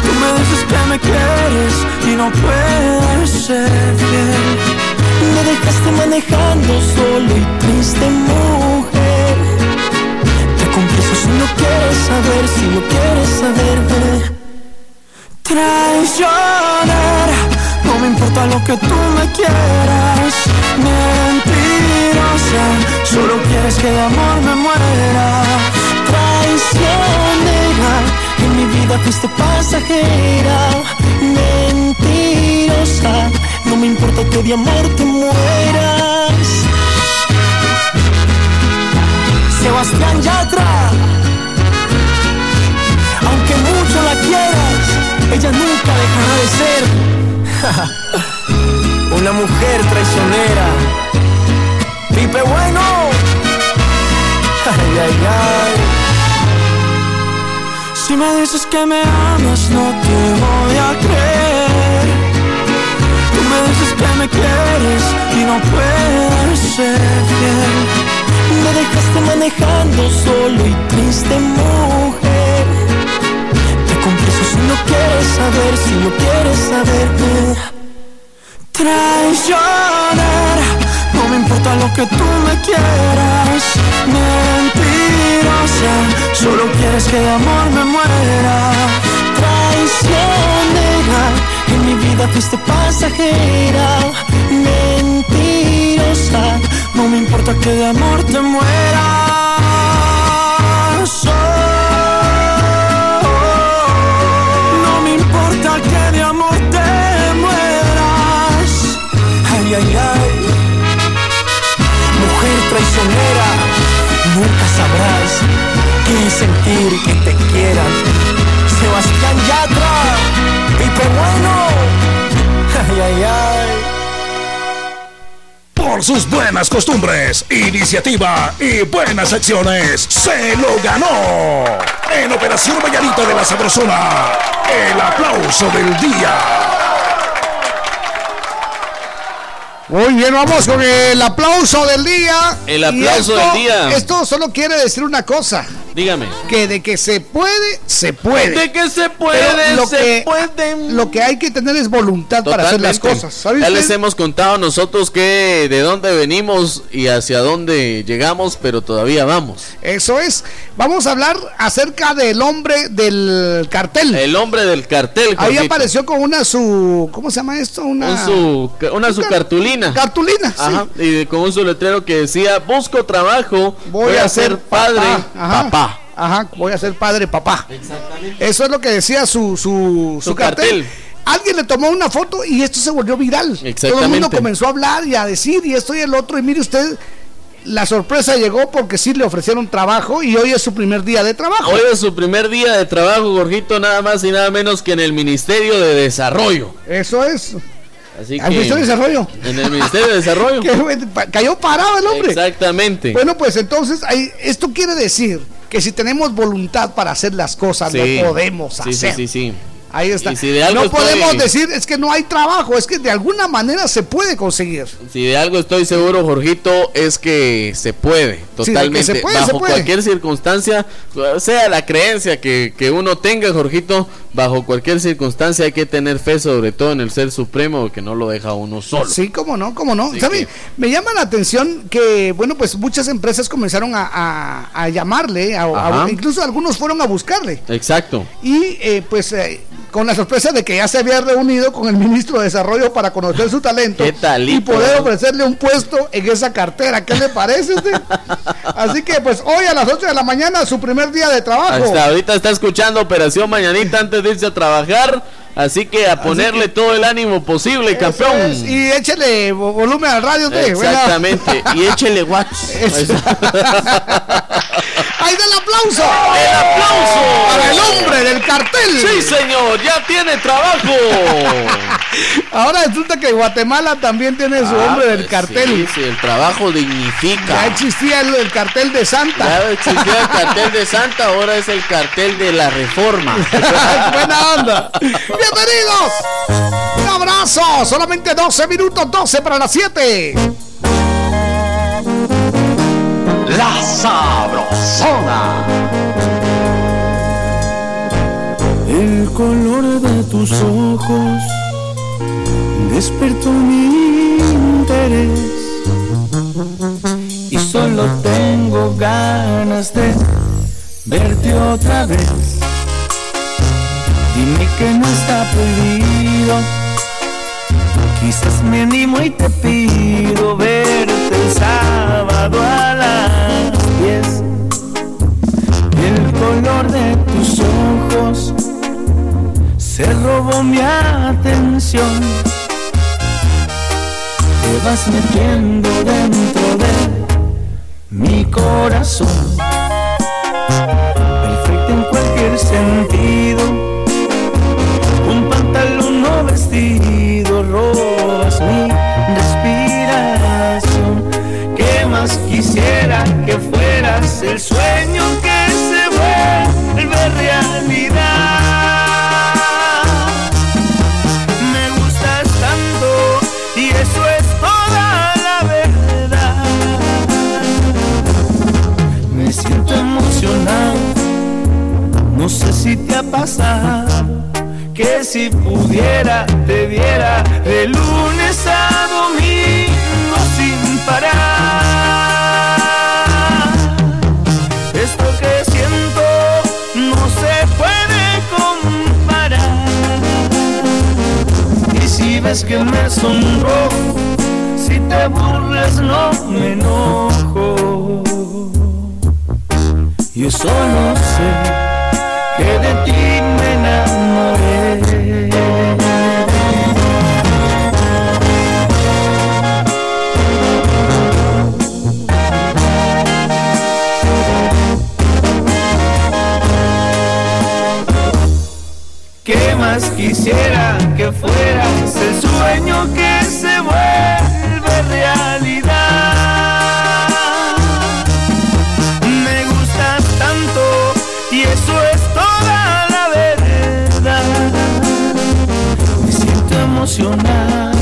Tú me dices que me quieres y no puedes ser fiel. Me dejaste manejando solo y triste mujer. Si no quieres saber, si no quieres saber. Traicionera, no me importa lo que tú me quieras. Mentirosa, solo quieres que de amor me muera. Traicionera, en mi vida fuiste pasajera. Mentirosa, no me importa que de amor te mueras. Sebastián Yatra, aunque mucho la quieras, ella nunca dejará de ser una mujer traicionera. Pipe bueno, ay, ay, ay. Si me dices que me amas, no te voy a creer. Tú me dices que me quieres y no puedes ser fiel. Me dejaste manejando solo y triste mujer. Te confieso si no quieres saber, si no quieres saber. Traicionera, no me importa lo que tú me quieras. Mentirosa, solo quieres que de amor me muera. Traicionera, en mi vida fuiste pasajera. Mentirosa, no me importa que de amor te mueras. No me importa que de amor te mueras. Ay, ay, ay. Mujer traicionera, nunca sabrás qué sentir que te quieran. Sebastián Yatra, Pipe Bueno. Ay, ay, ay. Por sus buenas costumbres, iniciativa y buenas acciones, se lo ganó. En Operación Vallarita de la Sabrosona, el aplauso del día. Muy bien, vamos con el aplauso del día. El aplauso esto- del día. Esto solo quiere decir una cosa. Dígame. Que de que se puede, se puede. De que se puede, lo se que, puede. Lo que hay que tener es voluntad para hacer las cosas. ¿sabe ya usted? les hemos contado nosotros que de dónde venimos y hacia dónde llegamos, pero todavía vamos. Eso es. Vamos a hablar acerca del hombre del cartel. El hombre del cartel. Ahí Jorgito. apareció con una su. ¿Cómo se llama esto? Una. Un su, una su cartulina. Cartulina, sí. Ajá, y con un su letrero que decía, busco trabajo, Voy, a ser padre, Ajá. papá. Ajá, voy a ser padre, papá. Eso es lo que decía su, su, su Su cartel. cartel. Alguien le tomó una foto y esto se volvió viral. Todo el Exactamente. mundo comenzó a hablar y a decir y esto y el otro. Y mire usted, la sorpresa llegó porque sí le ofrecieron trabajo y hoy es su primer día de trabajo. Hoy es su primer día de trabajo, Gorgito, nada más y nada menos que en el Ministerio de Desarrollo. Eso es. Así ¿Al Ministerio de Desarrollo? En el Ministerio de Desarrollo. Que, cayó parado el hombre. Exactamente. Bueno, pues entonces ahí, esto quiere decir que si tenemos voluntad para hacer las cosas, Sí. lo podemos Sí, sí, hacer. sí, sí. Ahí está. Si no estoy- podemos decir es que no hay trabajo, es que de alguna manera se puede conseguir. Si de algo estoy seguro, Jorgito, es que se puede, Sí, totalmente. se puede, bajo se puede. cualquier circunstancia, sea la creencia que, que uno tenga, Jorgito, bajo cualquier circunstancia hay que tener fe, sobre todo en el ser supremo, que no lo deja uno solo. Sí, cómo no, cómo no. ¿Sabe? que- Me llama la atención que, bueno, pues muchas empresas comenzaron a, a- a llamarle, a- incluso algunos fueron a buscarle. Exacto. Y eh, pues eh, con la sorpresa de que ya se había reunido con el ministro de Desarrollo para conocer su talento ¿Qué talito, y poder eh? ofrecerle un puesto en esa cartera. ¿Qué le parece usted? Así que pues hoy a las 8 de la mañana su primer día de trabajo. Hasta ahorita está escuchando Operación Mañanita antes de irse a trabajar, así que a ponerle todo el ánimo posible, campeón. es, y échele vo- volumen al radio. bueno. Exactamente. Y échele watts. Ahí da el aplauso. ¡El aplauso! Para el hombre del cartel. Sí, señor, ya tiene trabajo. Ahora resulta que Guatemala también tiene su Ah, hombre del pues cartel. Sí, sí, el trabajo dignifica. Ya existía el, el cartel de Santa. Ya existía el cartel de Santa, ahora es el cartel de la reforma. Buena onda. Bienvenidos. Un abrazo. Solamente 12 minutos, 12 para las 7. La Sabrosona. El color de tus ojos despertó mi interés y solo tengo ganas de verte otra vez. Dime que no está prohibido, quizás me animo y te pido verte el sábado a las 10. El color de tus ojos se robó mi atención. Te vas metiendo dentro de mi corazón. Perfecto en cualquier sentido. Un pantalón o vestido robas mi quisiera que fueras el sueño que se vuelve realidad? Me gustas tanto y eso es toda la verdad. Me siento emocionado, no sé si te ha pasado que si pudiera te viera de lunes a domingo sin parar. Ves que me sonrojo, si te burlas no me enojo. Yo solo sé que de ti me enamoré. ¿Qué más quisiera que fueras sueño que se vuelve realidad? Me gustas tanto y eso es toda la verdad. Me siento emocionado,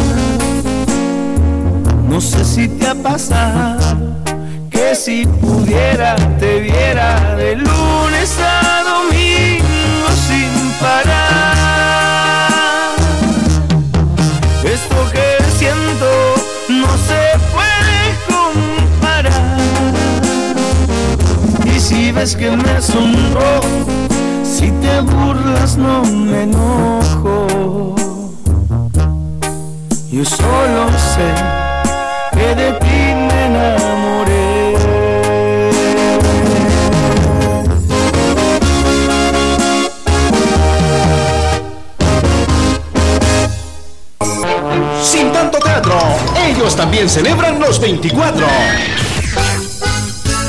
no sé si te ha pasado que si pudiera te viera de lunes a domingo sin parar. Ves que me sonrojo, si te burlas no me enojo. Yo solo sé que de ti me enamoré. Sin tanto teatro, ellos también celebran los 24.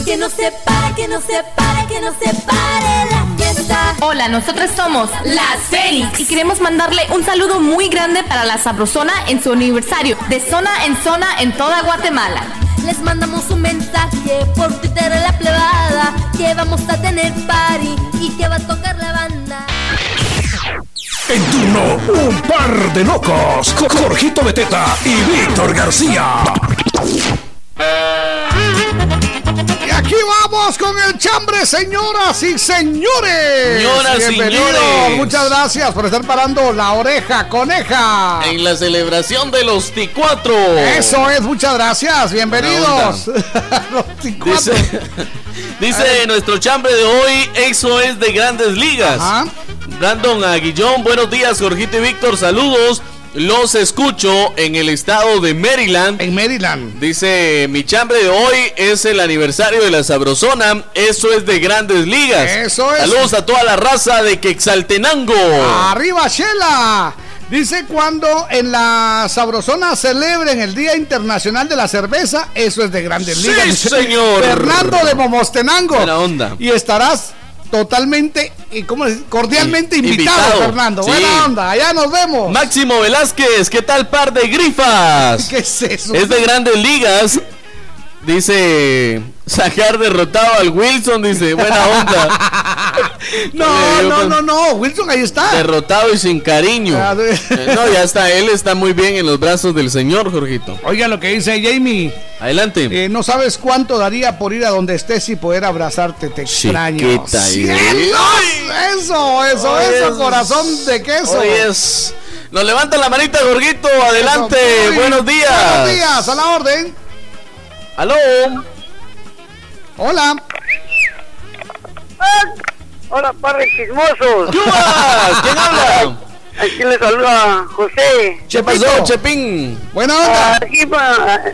Que no se pare, que no se pare, que no se pare la fiesta. Hola, nosotros somos las Fénix y queremos mandarle un saludo muy grande para la Sabrosona en su aniversario, de zona en zona en toda Guatemala. Les mandamos un mensaje por Twitter a la plebada que vamos a tener party y que va a tocar la banda. En turno, un par de locos. Jorgito Beteta y Víctor García. Y aquí vamos con el chambre, señoras y señores. Señoras y Bienvenidos. señores. Muchas gracias por estar parando la oreja, coneja. En la celebración de los T4. Eso es, muchas gracias. Bienvenidos. Dice, dice nuestro chambre de hoy, eso es de grandes ligas. Brandon Aguillón, buenos días, Jorgito y Víctor, saludos. Los escucho en el estado de Maryland. En Maryland. Dice, mi chambre de hoy es el aniversario de la Sabrosona. Eso es de grandes ligas. Eso es. Saludos a toda la raza de Quexaltenango. Arriba, Shela. Dice cuando en la Sabrosona celebren el Día Internacional de la Cerveza, eso es de grandes Sí, ligas. Dice señor. Fernando de Momostenango. Buena onda. Y estarás totalmente, y ¿cómo decir? cordialmente invitado, Invitado. Fernando. Sí. Buena onda, allá nos vemos. Máximo Velázquez, ¿qué tal par de grifas? ¿Qué es eso? Es de grandes ligas. Dice sacar derrotado al Wilson, dice, buena onda. No, no, no, no, Wilson ahí está. Derrotado y sin cariño. Ah, Eh, No, ya está, él está muy bien en los brazos del señor, Jorgito. Oiga lo que dice Jamie. Adelante. Eh, no sabes cuánto daría por ir a donde estés y poder abrazarte, te extraño. ¡Cielos! Eso, eso, Hoy eso, es- corazón de queso. Hoy es. Nos levanta la manita, Jorgito. Adelante. Muy- Buenos días. Buenos días, a la orden. Aló. Hola. Hola, padre chismosos. ¡Yubas! ¿Quién habla? Aquí le saluda José. ¿Qué pasó, Chepín? Buena onda. Aquí para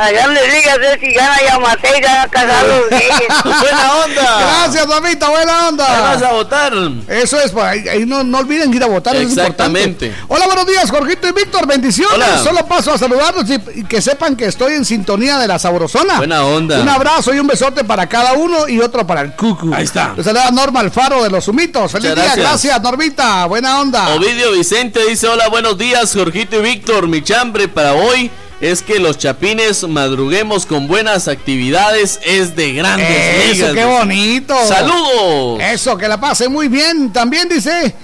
allá le digas de si gana ya maté y ya casado. Buena onda. Gracias, mamita, buena onda. Ahí vas a votar. Eso es, pues, ahí, no, no olviden ir a votar. eso es Exactamente. importante. Hola, buenos días, Jorgito y Víctor. Bendiciones. Hola. Solo paso a saludarlos y, y que sepan que estoy en sintonía de la Sabrosona. Buena onda. Un abrazo y un besote para cada uno y otro para el Cucu. Ahí está. Les saluda Norma Alfaro de los Humitos. Feliz Muchas día, gracias. gracias, Normita. Buena onda. Ovidio Vicente dice: Hola, buenos días, Jorgito y Víctor. Mi chambre para hoy es que los chapines madruguemos con buenas actividades. Es de grandes Eso, ligas. qué bonito. Saludos. Eso, que la pase muy bien. También dice.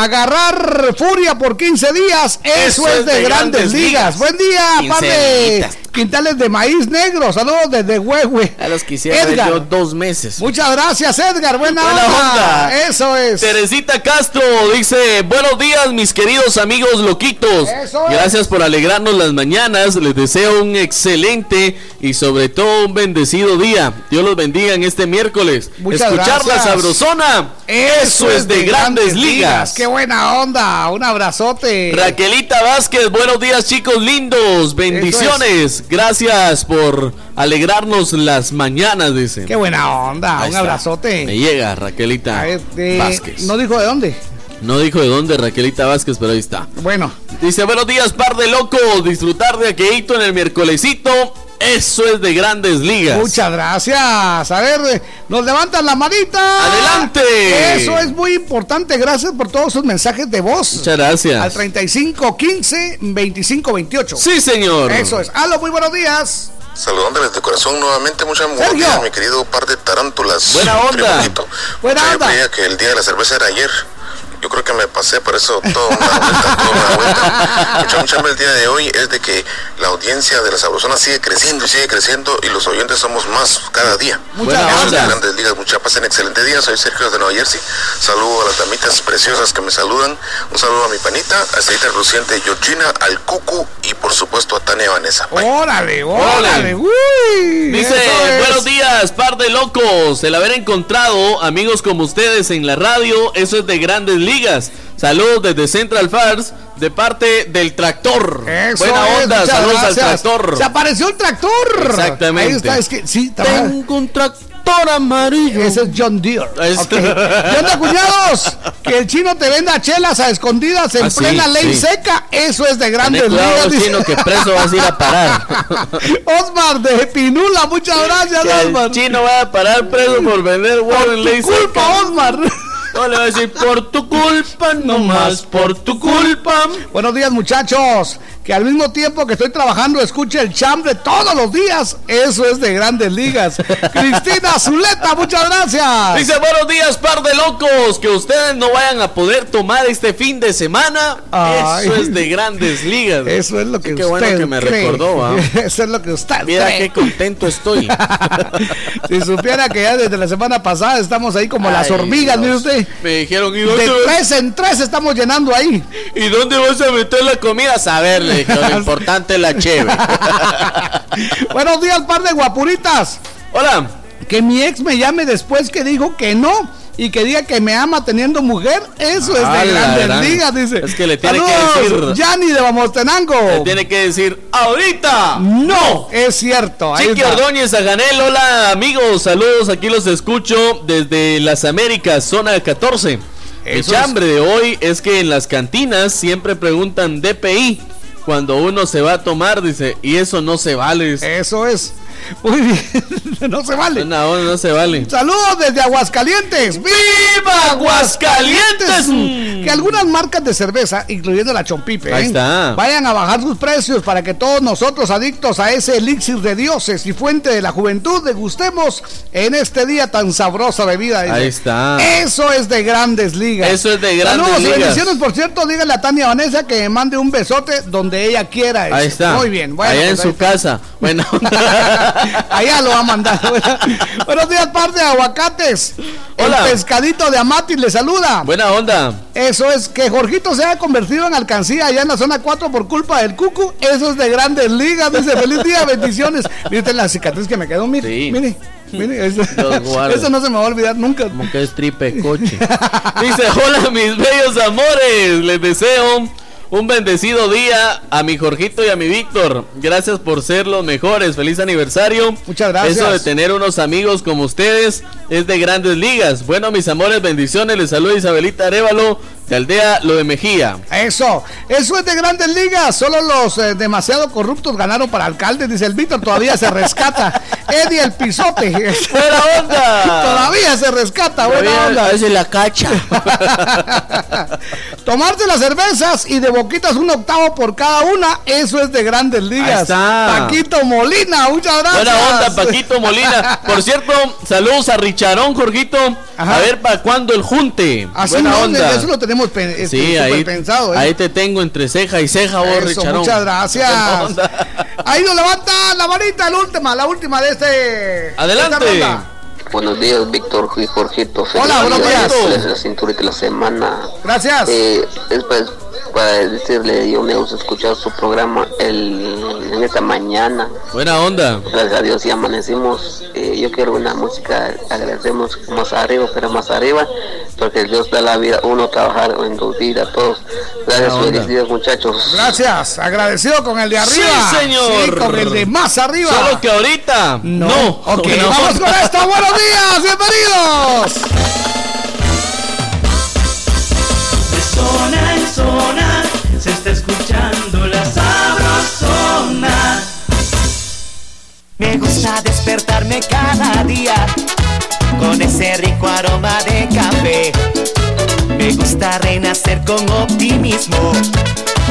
Agarrar furia por 15 días, eso, es de, grandes, ligas. Buen día, Quincenitas. quintales de maíz negro. Saludos desde Huehue. A los ver Edgar. yo dos meses. Muchas gracias, Edgar. Buena, Buena onda. onda. Eso es. Teresita Castro dice, buenos días mis queridos amigos loquitos. Eso es. Gracias por alegrarnos las mañanas. Les deseo un excelente y sobre todo un bendecido día. Dios los bendiga en este miércoles. Muchas Escuchar la gracias. sabrosona. Eso, es de, grandes, ligas. Qué buena onda. Un abrazote. Raquelita Vázquez, buenos días chicos lindos, bendiciones, gracias por alegrarnos las mañanas, dice. Qué buena onda. Ahí un está. abrazote. Me llega Raquelita Eh, Vázquez. no dijo de dónde. No dijo de dónde Raquelita Vázquez, pero ahí está. Bueno. Dice, buenos días, par de locos, disfrutar de aquelito en el miércolesito, eso es de grandes ligas. Muchas gracias. A ver, nos levantan la manita. Adelante. Eso es muy importante. Gracias por todos sus mensajes de voz. Muchas gracias. Al 35 15 25 28. Sí, señor. Eso es. Aló, muy buenos días. Saludándoles de corazón nuevamente, muchas días, mi querido par de tarántulas. Buena onda. Buena Yo onda. creía que el día de la cerveza era ayer. Yo creo que me pasé, por eso todo una vuelta, toda una vuelta. Mucha, mucha el día de hoy es de que la audiencia de la Sabrosona sigue creciendo y sigue creciendo y los oyentes somos más cada día. Muchas gracias. Grandes ligas, mucha paz en excelente día. Soy Sergio de Nueva Jersey. Saludo a las damitas preciosas que me saludan. Un saludo a mi panita, a Ceita Luciente Georgina, al Cucu y por supuesto a Tania Vanessa. Órale, órale. Uy, Dice, es. buenos días, par de locos. El haber encontrado amigos como ustedes en la radio, eso es de grandes ligas. Saludos desde Central Fars, de parte del tractor. Eso Buena es, onda, saludos gracias. al tractor. Se apareció el tractor. Exactamente. Ahí está, es que sí, Tengo un tractor amarillo. Ese es John Deere. Es- Ok. ¿Qué onda, cuñados? Que el chino te venda chelas a escondidas en Ah, sí, plena ley sí. seca. Eso es de grandes ligas. chino, que preso vas a ir a parar. Osmar de Pinula, muchas gracias, Que el Osmar. chino va a parar preso por vender huevo en ley culpa, seca. Osmar. No le a decir por tu culpa, no más por tu culpa. Buenos días, muchachos. Que al mismo tiempo que estoy trabajando, escuche el chambre todos los días. Eso es de grandes ligas. Cristina Zuleta, muchas gracias. Dice buenos días, par de locos. Que ustedes no vayan a poder tomar este fin de semana. Ay. Eso es de grandes ligas. Eso es lo que Qué usted bueno que me cree. recordó, ¿ah? Eso es lo que usted Mira cree. qué contento estoy. Si supiera que ya desde la semana pasada estamos ahí como las hormigas, mire usted. Me dijeron, ¿y De vas, tres en tres estamos llenando ahí. ¿y dónde vas a meter la comida? A saber, lo importante es la cheve. Buenos días, par de guapuritas. Hola. Que mi ex me llame después que dijo que no y que diga que me ama teniendo mujer. Eso es de grandes gran- ligas, dice. Es que le tiene que decir- Yanni de Bamostenango. Le tiene que decir, ahorita. No, es cierto. Chiqui. Ordóñez Aganel, hola amigos, saludos, aquí los escucho desde las Américas, zona 14. El chambre de hoy es que en las cantinas siempre preguntan DPI cuando uno se va a tomar, dice, y eso no se vale. Eso es. Muy bien. no se vale. No, no se vale. Saludos desde Aguascalientes. ¡Viva Aguascalientes! Que algunas marcas de cerveza, incluyendo la Chompipe, Ahí ¿eh? está. vayan a bajar sus precios para que todos nosotros, adictos a ese elixir de dioses y fuente de la juventud, degustemos en este día tan sabrosa bebida. dice. Ahí está. Eso es de grandes ligas. Eso es de grandes Saludos y ligas. bendiciones, por cierto. Díganle a Tania Vanessa que me mande un besote donde ella quiera. dice. Ahí está. Muy bien. Bueno, Allá en pues su casa. Bueno. Allá lo va a mandar. Buenos días, par de aguacates. Hola. El pescadito de Amati le saluda. Buena onda. Eso es que Jorgito se ha convertido en alcancía allá en la zona 4 por culpa del cucu. Eso es de grandes ligas. Dice feliz día, bendiciones. Usted la cicatriz que me quedó. Mire, Sí. mire. Mire, eso, eso no se me va a olvidar nunca. Como que es tripe coche. Dice, hola mis bellos amores, les deseo un bendecido día a mi Jorgito y a mi Víctor. Gracias por ser los mejores. Feliz aniversario. Muchas gracias. Eso de tener unos amigos como ustedes es de grandes ligas. Bueno, mis amores, bendiciones. Les saluda Isabelita Arevalo de Aldea Lo de Mejía. Eso, eso es de grandes ligas. Solo los eh, demasiado corruptos ganaron para alcalde. Dice el Víctor, todavía se rescata. Eddie el pisote. ¡Buena onda! Todavía se rescata, buena onda. a veces la cacha. Tomarse las cervezas y de boquitas un octavo por cada una, eso es de grandes ligas. Ahí está. Paquito Molina, muchas gracias. Buena onda, Paquito Molina. Por cierto, saludos a Richarón, Jorgito. Ajá. A ver para cuándo el junte. Así Buena no, onda. eso lo tenemos pe- este, Sí, ahí, pensado. ¿eh? ahí te tengo entre ceja y ceja, vos, Richarón. muchas gracias. Ahí nos levanta la manita, la última, la última de este. Adelante. de. Buenos días, Víctor y Jorgito. Hola, buenos días. La cinturita de la semana. Gracias. Eh, es para, para decirle, yo me gusta escuchar su programa el, en esta mañana. Buena onda. Gracias a Dios y amanecimos. Eh, yo quiero una música, agradecemos más arriba, pero más arriba, porque Dios da la vida, uno trabajar en tu vida, todos. Gracias, felicidades muchachos. Gracias, agradecido con el de arriba. Sí, señor. Sí, con el de más arriba. Solo que ahorita. No. No. Ok, Buena vamos con esto. Buenos días, bienvenidos. Me gusta despertarme cada día con ese rico aroma de café. Me gusta renacer con optimismo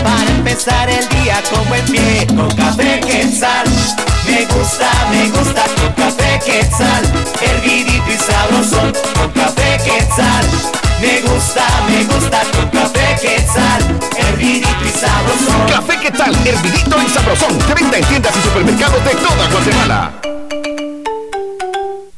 para empezar el día con buen pie. Con café quetzal. Me gusta, me gusta con café quetzal. Hervidito y sabrosón con café quetzal. Me gusta, me gusta con café quetzal. Hervidito y sabrosón. Café ¿Qué tal? Hervidito y sabrosón. De venta en tiendas y supermercados de toda Guatemala.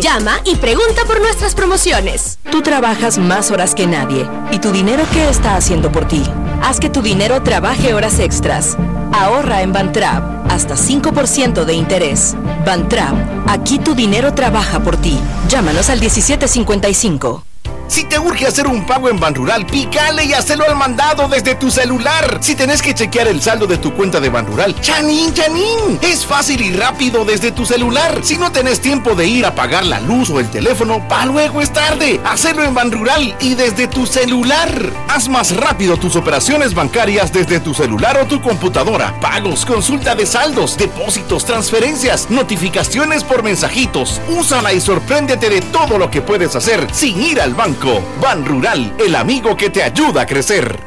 Llama y pregunta por nuestras promociones. Tú trabajas más horas que nadie. ¿Y tu dinero qué está haciendo por ti? Haz que tu dinero trabaje horas extras. Ahorra en Bantrap hasta 5% de interés. Bantrap, aquí tu dinero trabaja por ti. Llámanos al 1755. Si te urge hacer un pago en Banrural, pícale y hazlo al mandado desde tu celular. Si tenés que chequear el saldo de tu cuenta de Banrural, chanín, chanín. Es fácil y rápido desde tu celular. Si no tenés tiempo de ir a pagar la luz o el teléfono, pa' luego es tarde. Hacelo en Banrural y desde tu celular. Haz más rápido tus operaciones bancarias desde tu celular o tu computadora. Pagos, consulta de saldos, depósitos, transferencias, notificaciones por mensajitos. Úsala y sorpréndete de todo lo que puedes hacer sin ir al banco. Ban Rural, el amigo que te ayuda a crecer.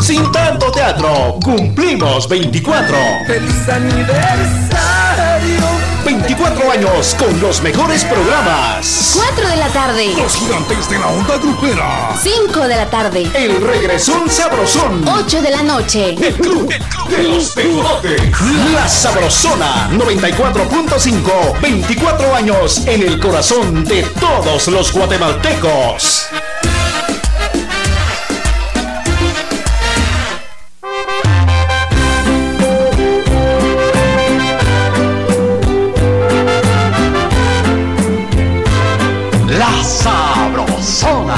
Sin tanto teatro, cumplimos 24. ¡Feliz aniversario! 24 años con los mejores programas. 4 de la tarde. Los gigantes de la onda grupera. 5 de la tarde. El regresón sabrosón. 8 de la noche. El club, el club de los deportes. La sabrosona 94.5. 24 años en el corazón de todos los guatemaltecos. Sabrosona.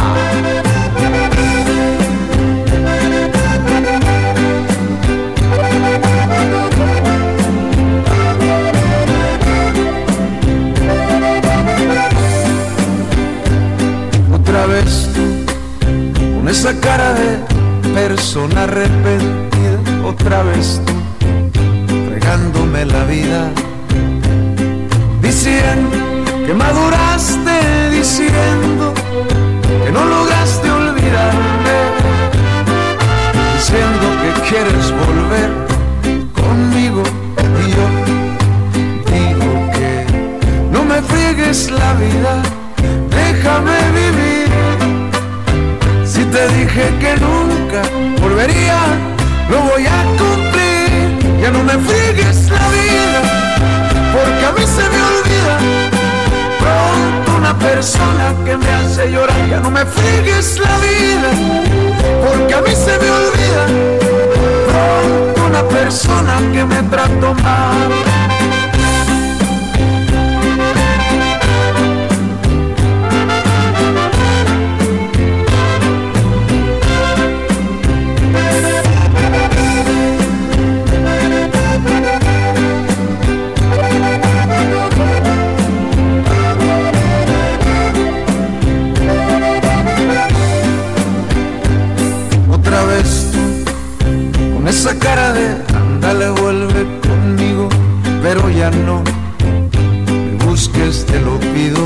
Otra vez con esa cara de persona arrepentida, otra vez regándome la vida, diciendo que maduraste, diciendo que no lograste olvidarme, diciendo que quieres volver conmigo y yo digo que no me friegues la vida, déjame vivir. Si te dije que nunca volvería, lo voy a cumplir. Ya no me friegues la vida, porque a mí se me persona que me hace llorar. Ya no me friegues la vida, porque a mí se me olvida pronto una persona que me trató mal. Cara de ándale, vuelve conmigo, pero ya no me busques, te lo pido.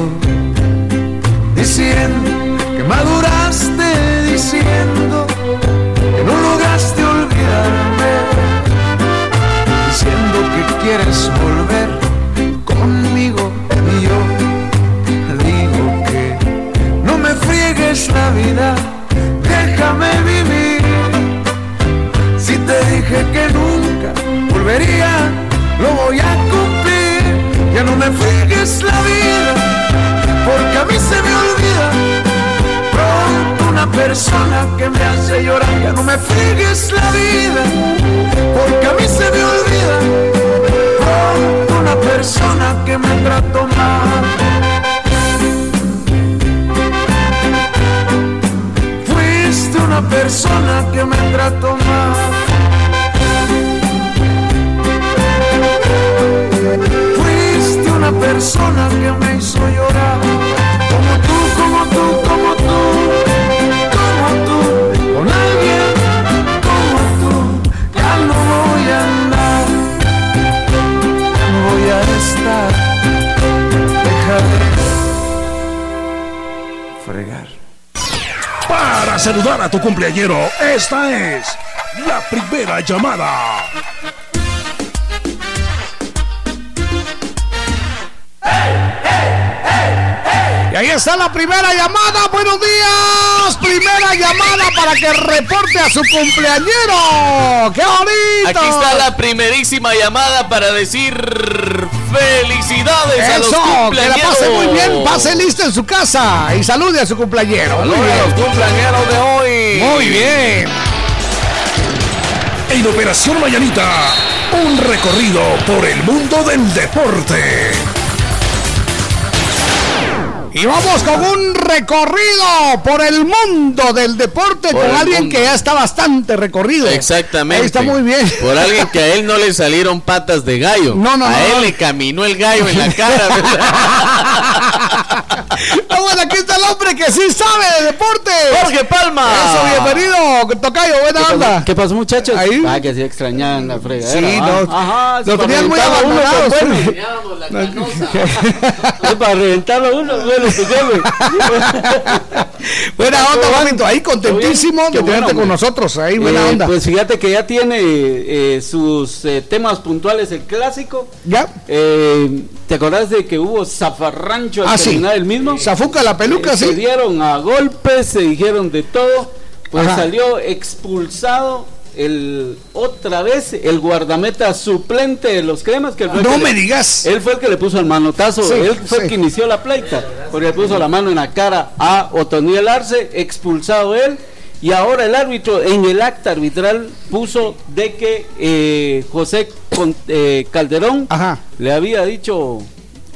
Diciendo que maduraste, diciendo que no lograste olvidarme, diciendo que quieres volver Ya no me friegues la vida, porque a mí se me olvida pronto una persona que me hace llorar. Ya no me friegues la vida, porque a mí se me olvida pronto una persona que me trató mal. Fuiste una persona que me trató mal. la persona que me hizo llorar. Como tú, como tú, como tú, como tú, con alguien como tú, ya no voy a andar, ya no voy a estar. Déjame fregar. Para saludar a tu cumpleañero, esta es la primera llamada. Ahí está la primera llamada. Buenos días. Primera llamada para que reporte a su cumpleañero. ¡Qué bonito! Aquí está la primerísima llamada para decir felicidades a los Eso, que la cumpleañeros. pase muy bien. Pase lista en su casa y salude a su cumpleañero. A bien. los cumpleañeros de hoy. Muy bien. En Operación Mañanita, un recorrido por el mundo del deporte. Y vamos con un recorrido por el mundo del deporte Por con alguien mundo. que ya está bastante recorrido. Exactamente. Ahí está muy bien. Por alguien que a él no le salieron patas de gallo. No, no, a no, él no. le caminó el gallo en la cara. Ah, bueno, aquí está el hombre que sí sabe de deporte. Jorge Palma. Eso, bienvenido, Tocayo, buena ¿Qué onda. pasó, ¿Qué pasó, muchachos? Ahí. Ah, que sí extrañaban la fregadera. Sí, no. Ajá, Lo tenían muy abandonados. pues, bueno. Es para reventarlo uno, bueno, pues. Buena onda, Juanito. Ahí contentísimo Qué de bueno, tenerte con hombre. nosotros. Ahí, buena Eh, onda. Pues fíjate que ya tiene eh, sus eh, temas puntuales el clásico. ¿Ya? Eh, ¿Te acordás de que hubo zafarrancho al Ah, sí. el mismo? Zafuca la peluca, Eh, Se sí. dieron a golpes, se dijeron de todo. Pues Ajá. salió expulsado el otra vez el guardameta suplente de los cremas que No que me le- digas. él fue el que le puso el manotazo Sí, él fue sí. el que inició la pleita porque le puso la mano en la cara a Otoniel Arce expulsado él y ahora el árbitro en el acta arbitral puso de que eh, José Con- eh, Calderón Ajá. le había dicho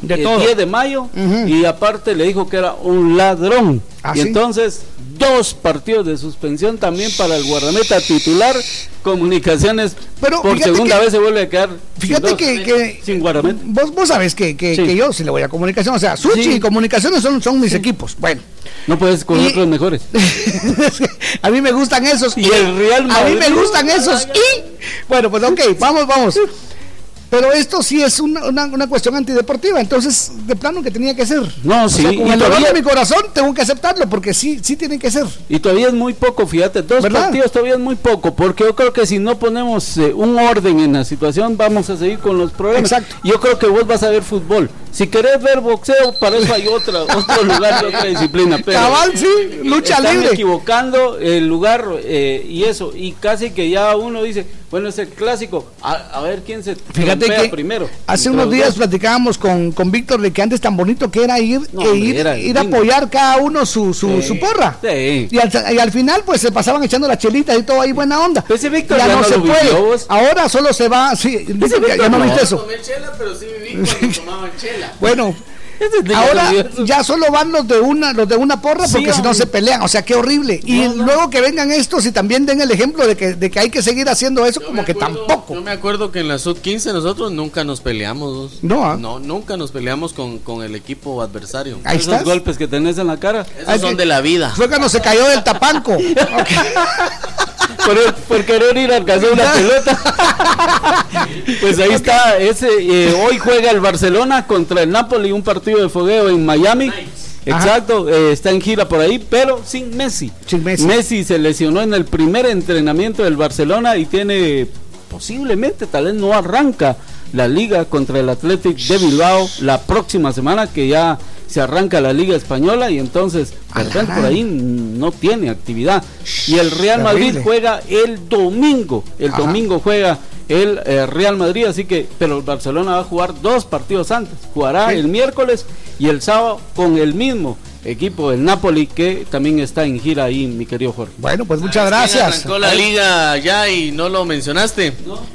De el todo. 10 de mayo y aparte le dijo que era un ladrón. ¿Ah, y sí? entonces dos partidos de suspensión también para el guardameta titular. Comunicaciones Pero por segunda que- vez se vuelve a quedar Fíjate sin, que, dos, que sin guardameta. vos, vos sabes que, que, Sí. que yo si le voy a comunicación, o sea, Suchi Sí. y comunicaciones son, son mis equipos. Bueno, No puedes con Y- otros mejores. a mí me gustan esos Y el Real a mí me Madrid. gustan esos y bueno, pues ok, vamos, vamos. Pero esto sí es una, una, una cuestión antideportiva, entonces de plano que tenía que ser. No, O sí, sea, y el dolor todavía- de mi corazón tengo que aceptarlo porque sí, sí tienen que ser. Y todavía es muy poco, fíjate, dos ¿Verdad? partidos todavía es muy poco, porque yo creo que si no ponemos eh, un orden en la situación, vamos a seguir con los problemas. Exacto. Yo creo que vos vas a ver fútbol. Si querés ver boxeo, para eso hay otra, otro lugar otra disciplina. Pero Cabal, sí, lucha están libre. equivocando el lugar eh, y eso. Y casi que ya uno dice, bueno, es el clásico, a, a ver quién se Fíjate que primero. hace unos días dos. platicábamos con, con Víctor de que antes tan bonito que era ir, No, e hombre, ir, era ir a apoyar cada uno su, su, Sí. su porra. Sí. Y al, y al final pues se pasaban echando las chelitas y todo ahí buena onda. Ese Víctor ya, ya no, no se lo puede. vos. Ahora solo se va, sí, dice que ya, Víctor no no. viste eso. Tomé chela, pero sí viví cuando tomaban chela. Bueno, ahora ya solo van los de una los de una porra Sí, porque si no se pelean, o sea, qué horrible. Y luego que vengan estos y también den el ejemplo de que, de que hay que seguir haciendo eso como que tampoco. Yo me acuerdo que en la sub-15 nosotros nunca nos peleamos. No, ¿ah? No, nunca nos peleamos con, con el equipo adversario. Ahí Esos estás. golpes que tenés en la cara. Esos son de la vida. Fue cuando se cayó del tapanco. por, por querer ir a alcanzar una pelota. pues ahí está, ese eh, hoy juega el Barcelona contra el Napoli, un partido de fogueo en Miami. Exacto, eh, está en gira por ahí, pero sin Messi. Sin Messi. se lesionó en el primer entrenamiento del Barcelona y tiene posiblemente, tal vez no arranca la liga contra el Athletic de Bilbao la próxima semana que ya se arranca la liga española y entonces por ahí no tiene actividad. Y el Real Madrid juega el domingo, el Ajá. domingo juega el eh, Real Madrid, así que, pero el Barcelona va a jugar dos partidos antes, jugará Sí. el miércoles y el sábado con el mismo equipo del Napoli que también está en gira ahí, mi querido Jorge. Bueno, pues muchas ¿Quién gracias. Arrancó la liga ya y no lo mencionaste.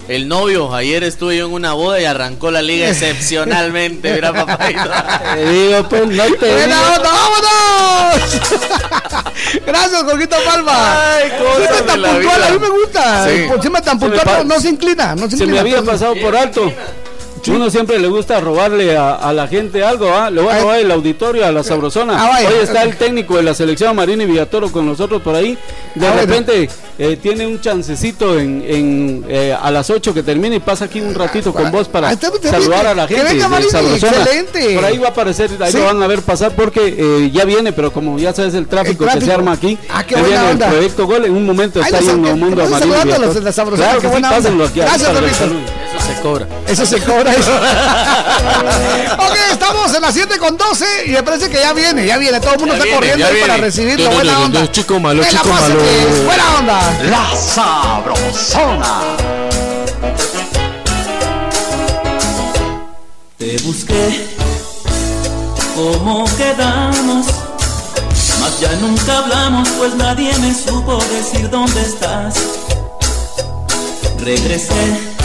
El novio, ayer estuve yo en una boda y arrancó la liga excepcionalmente. Mira, papadito. Te digo, pues, no te ¡Buena digo. onda, vámonos! Gracias, Jorgito Palma. Ay, de tan puntual, vida. a mí me gusta. Sí. Por Siempre tan me puntual, no, no se inclina. No se, Se me inclina. había Entonces, pasado por alto. Uno siempre le gusta robarle a, la gente algo, ¿ah? Le voy a robar el auditorio a la sabrosona. Ah, Hoy está el técnico de la selección Marina y Villatoro con nosotros por ahí. De repente eh, tiene un chancecito en, en eh, a las 8 que termine y pasa aquí un ratito con vos para saludar a la gente. excelente. Por ahí va a aparecer, ahí lo van a ver pasar porque eh, ya viene, pero como ya sabes el tráfico, que se arma aquí, ah, qué buena el proyecto Gol, en un momento está ahí en el mundo amarillo. Claro que sí, pásenlo aquí. Gracias, Eso se cobra. Eso se cobra. Eso. ok, estamos en las 7 con 12 y me parece que ya viene, ya viene. Todo el mundo está corriendo ahí para recibirlo. Buena onda. Chico malo, chico malo. Buena onda. La sabrosona. Te busqué, ¿cómo quedamos? Mas ya nunca hablamos, pues nadie me supo decir dónde estás. Regresé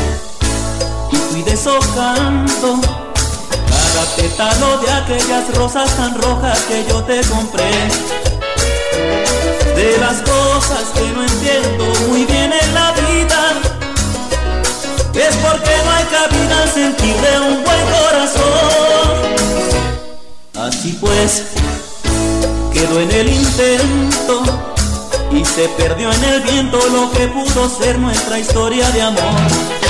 fui deshojando cada pétalo de aquellas rosas tan rojas que yo te compré. De las cosas que no entiendo muy bien en la vida, es porque no hay cabida al sentir de un buen corazón. Así pues, quedó en el intento y se perdió en el viento lo que pudo ser nuestra historia de amor.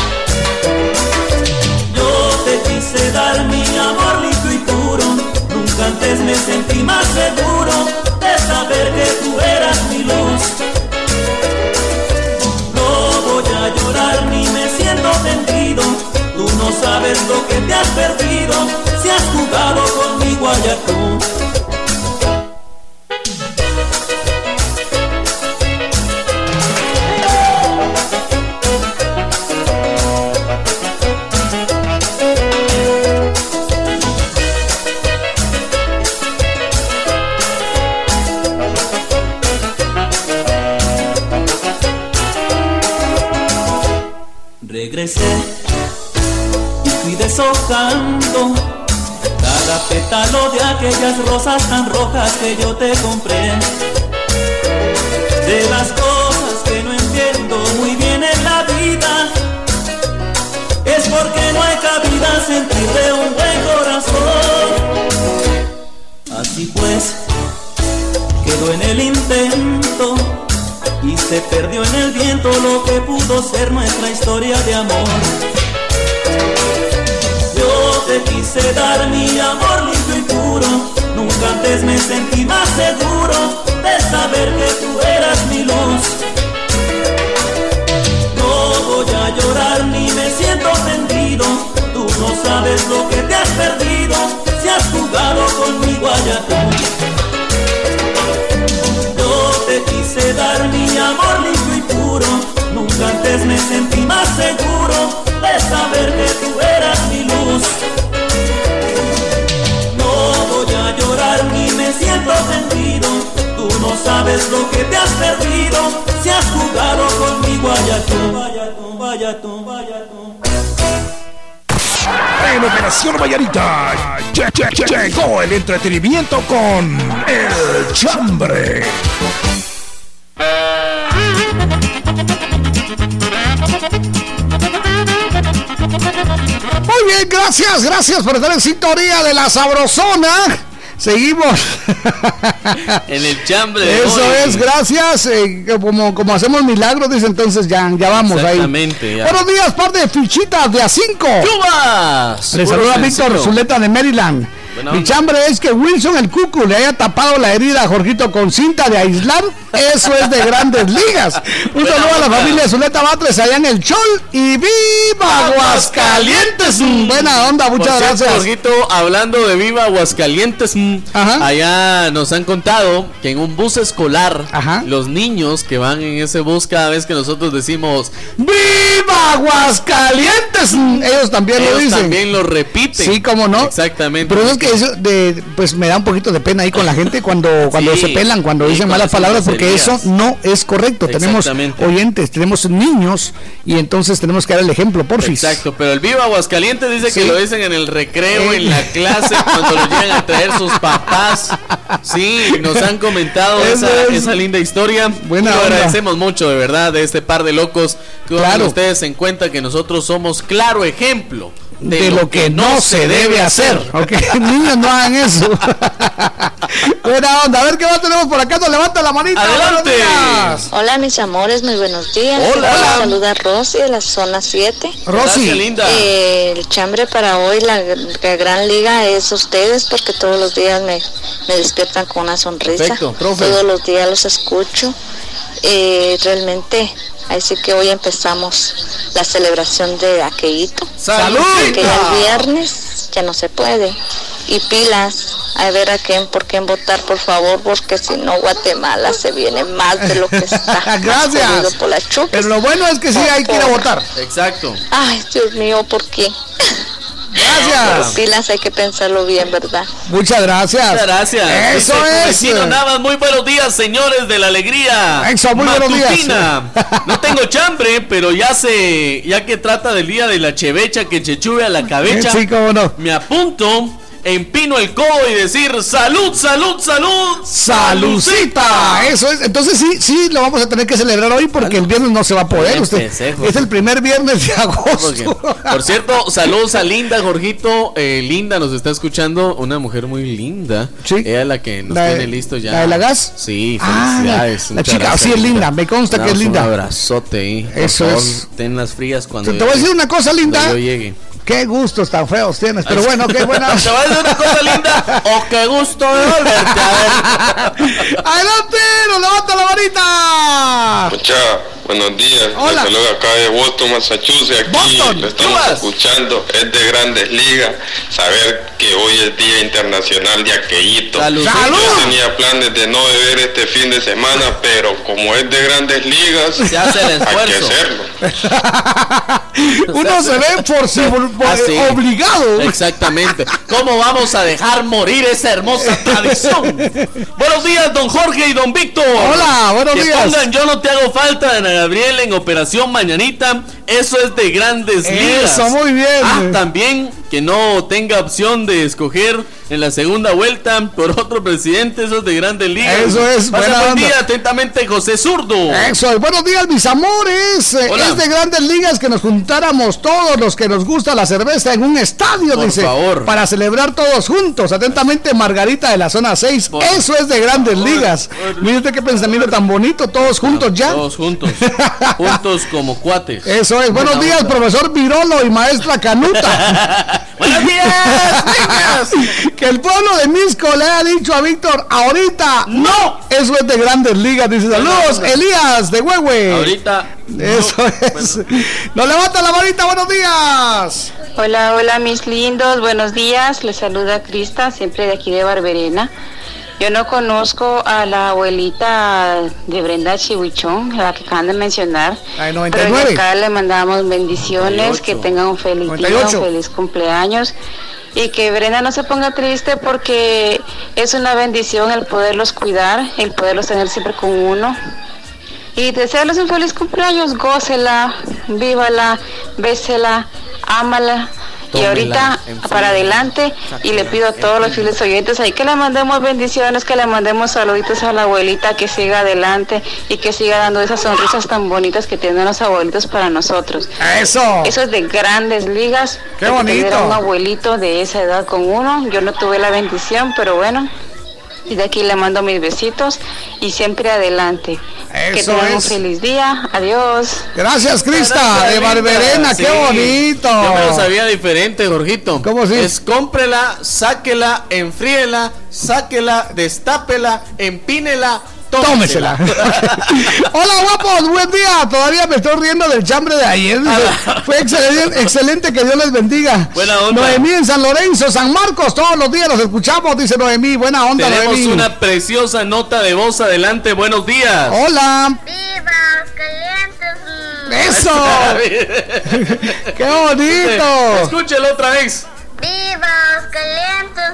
Quise dar mi amor limpio y puro, nunca antes me sentí más seguro de saber que tú eras mi luz. No voy a llorar ni me siento tendido, tú no sabes lo que te has perdido si has jugado conmigo allá tú. Y fui deshojando cada pétalo de aquellas rosas tan rojas que yo te compré. De las cosas que no entiendo muy bien en la vida, es porque no hay cabida sentir de un buen corazón. Así pues, quedó en el intento y se perdió en el viento lo que pudo ser nuestra historia de amor. Yo te quise dar mi amor limpio y puro, nunca antes me sentí más seguro de saber que tú eras mi luz. No voy a llorar ni me siento tendido, tú no sabes lo que te has perdido si has jugado conmigo allá tú quise dar mi amor limpio y puro. Nunca antes me sentí más seguro de saber que tú eras mi luz. No voy a llorar ni me siento sentido. Tú no sabes lo que te has perdido si has jugado conmigo allá tú. Vaya tú, vaya tú, vaya tú. En Operación Vallarita llegó el entretenimiento con El Chambre. Muy bien, gracias, gracias por estar en sintonía de la Sabrosona. Seguimos. en el chambre. Eso es, gracias. Eh, como, como hacemos milagros, dice entonces ya, ya vamos Exactamente, ahí. Buenos días, par de fichitas de A5. ¡Chubas! Le saluda Víctor Zuleta de Maryland. Mi chambre es que Wilson el Cucu le haya tapado la herida a Jorgito con cinta de aislar. Eso es de grandes ligas. Un saludo a la familia Zuleta Batres allá en el Chol y ¡Viva Aguascalientes! Buena onda, muchas gracias. Jorgito, hablando de Viva Aguascalientes, allá nos han contado que en un bus escolar, los niños que van en ese bus cada vez que nosotros decimos ¡Viva Aguascalientes! Ellos también lo dicen. también lo repiten. Sí, cómo no. Exactamente que eso de, pues me da un poquito de pena ahí con la gente cuando, cuando se pelan, cuando dicen malas palabras, porque eso no es correcto. Tenemos oyentes, tenemos niños y entonces tenemos que dar el ejemplo, por fin. Exacto, pero el Viva Aguascalientes dice que lo dicen en el recreo, en la clase, cuando lo llegan a traer sus papás. Sí, nos han comentado esa, linda historia. Bueno, agradecemos mucho, de verdad, de este par de locos que claro. ustedes en cuenta que nosotros somos claro ejemplo de, lo que no se debe hacer. Ok, niños, no hagan eso. Buena onda. A ver qué más tenemos por acá. Nos levanta la manita. Adelante. Hola, mis amores. Muy buenos días. Hola. Quiero saludar a Rosy de la zona 7. Rosy. Gracias, linda. Eh, el chambre para hoy, la, la gran liga es ustedes porque todos los días me, me despiertan con una sonrisa. Perfecto, profe. Todos los días los escucho. Eh, realmente, así que hoy empezamos la celebración de aquellito. ¡Salud! Que ya el viernes ya no se puede. Y pilas, a ver a quién, por quién votar, por favor, porque si no Guatemala se viene más de lo que está. Gracias. Por las. Pero lo bueno es que sí hay que ir a votar. Exacto. Ay, Dios mío, ¿por qué? Gracias. Pero pilas hay que pensarlo bien, ¿verdad? Muchas gracias. Muchas gracias. Eso Dice es. Vecino Navas, muy buenos días, señores de la alegría. Eso, muy buenos días. Matutina. No tengo chambre, pero ya se, ya que trata del día de la chevecha que chechube a la cabecha, Sí, cómo no. me apunto, empino el codo y decir salud, salud, salud. Salucita, eso es. Entonces sí, sí, lo vamos a tener que celebrar hoy porque el viernes no se va a poder. Usted, es el primer viernes de Porque, agosto. por cierto, saludos a Linda, Jorgito. Eh, Linda nos está escuchando, una mujer muy linda. Sí. Ella es la que nos La de- tiene listo ya. ¿la de la gas? Sí, Ah, felicidades. la Muchas chica, gracias, sí es linda, me consta que es linda. Un abrazote. Por Eso favor, es. Ten las frías cuando. Te, te voy a decir una cosa, cuando linda. yo llegue. Qué gustos tan feos tienes, pero bueno, qué buena. Te voy a decir una cosa linda. O qué gusto de volverte a ver. ¡Adelante! ¡Nos levanta la varita! Mucha, buenos días. Hola. Les saludo acá de Boston, Massachusetts. Aquí Boston, lo estamos escuchando. Es de grandes ligas. Saber que hoy es Día Internacional de Aquellito. Salud. ¡Salud! Yo tenía planes de no beber este fin de semana, pero como es de grandes ligas, Se hace el hay que hacerlo. Uno se ve por, si- Ah, sí. obligado. Exactamente. ¿Cómo vamos a dejar morir esa hermosa tradición? buenos días, don Jorge y don Víctor. Hola, buenos que días. pongan Yo no te hago falta de Ana Gabriel en Operación Mañanita. Eso es de grandes ligas. Eso, muy bien. Ah, también que no tenga opción de escoger en la segunda vuelta por otro presidente. Eso es de grandes ligas. Eso es, Pasa buen onda. día, atentamente, José Zurdo. Eso, es. buenos días mis amores. Eh, Hola. Es de grandes ligas que nos juntáramos todos los que nos gusta la cerveza en un estadio, Por dice. favor. Para celebrar todos juntos. Atentamente, Margarita de la zona 6. Por Eso es de grandes ligas. Mire usted qué pensamiento tan bonito, todos juntos ya. Todos juntos. juntos como cuates. Eso es. Buenos Buena días, onda. profesor Virolo y maestra Canuta. Buenos días, niñas. que el pueblo de Misco le haya dicho a Víctor, ahorita no. Eso es de grandes ligas. Dice, saludos. Elías de Huehue. Ahorita. Eso es. Nos levanta la varita, buenos días. Hola, hola mis lindos, buenos días. Les saluda Crista, siempre de aquí de Barberena. Yo no conozco a la abuelita de Brenda Chihuichón, la que acaban de mencionar. La de Pero 99. de acá le mandamos bendiciones, que tengan un feliz día, 98. un feliz cumpleaños. Y que Brenda no se ponga triste porque es una bendición el poderlos cuidar, el poderlos tener siempre con uno. Y desearles un feliz cumpleaños, gócela, vívala, bésela, ámala. Y ahorita para adelante y le pido a todos los fieles oyentes ahí que le mandemos bendiciones, que le mandemos saluditos a la abuelita, que siga adelante y que siga dando esas sonrisas tan bonitas que tienen los abuelitos para nosotros. Eso. Eso es de grandes ligas. Qué tener bonito. a un abuelito de esa edad con uno. Yo no tuve la bendición, pero bueno. Y de aquí le mando mis besitos y siempre adelante. que Eso tengan un feliz día. Adiós. Gracias, Crista, Gracias, de. Barberena. Sí. Qué bonito. Yo me lo sabía diferente, Jorgito. ¿Cómo así? Es cómprela, sáquela, enfríela, sáquela, destápela, empínela, Tómesela. Hola, guapos, buen día. Todavía me estoy riendo del chambre de ayer. Fue excelente, excelente, que Dios les bendiga. Buena onda. Noemí en San Lorenzo, San Marcos, todos los días los escuchamos, dice Noemí. Buena onda, Tenemos Noemí. una preciosa nota de voz adelante. Buenos días. Hola. Eso. Qué bonito. Escúchelo otra vez. ¡Vivas calientes!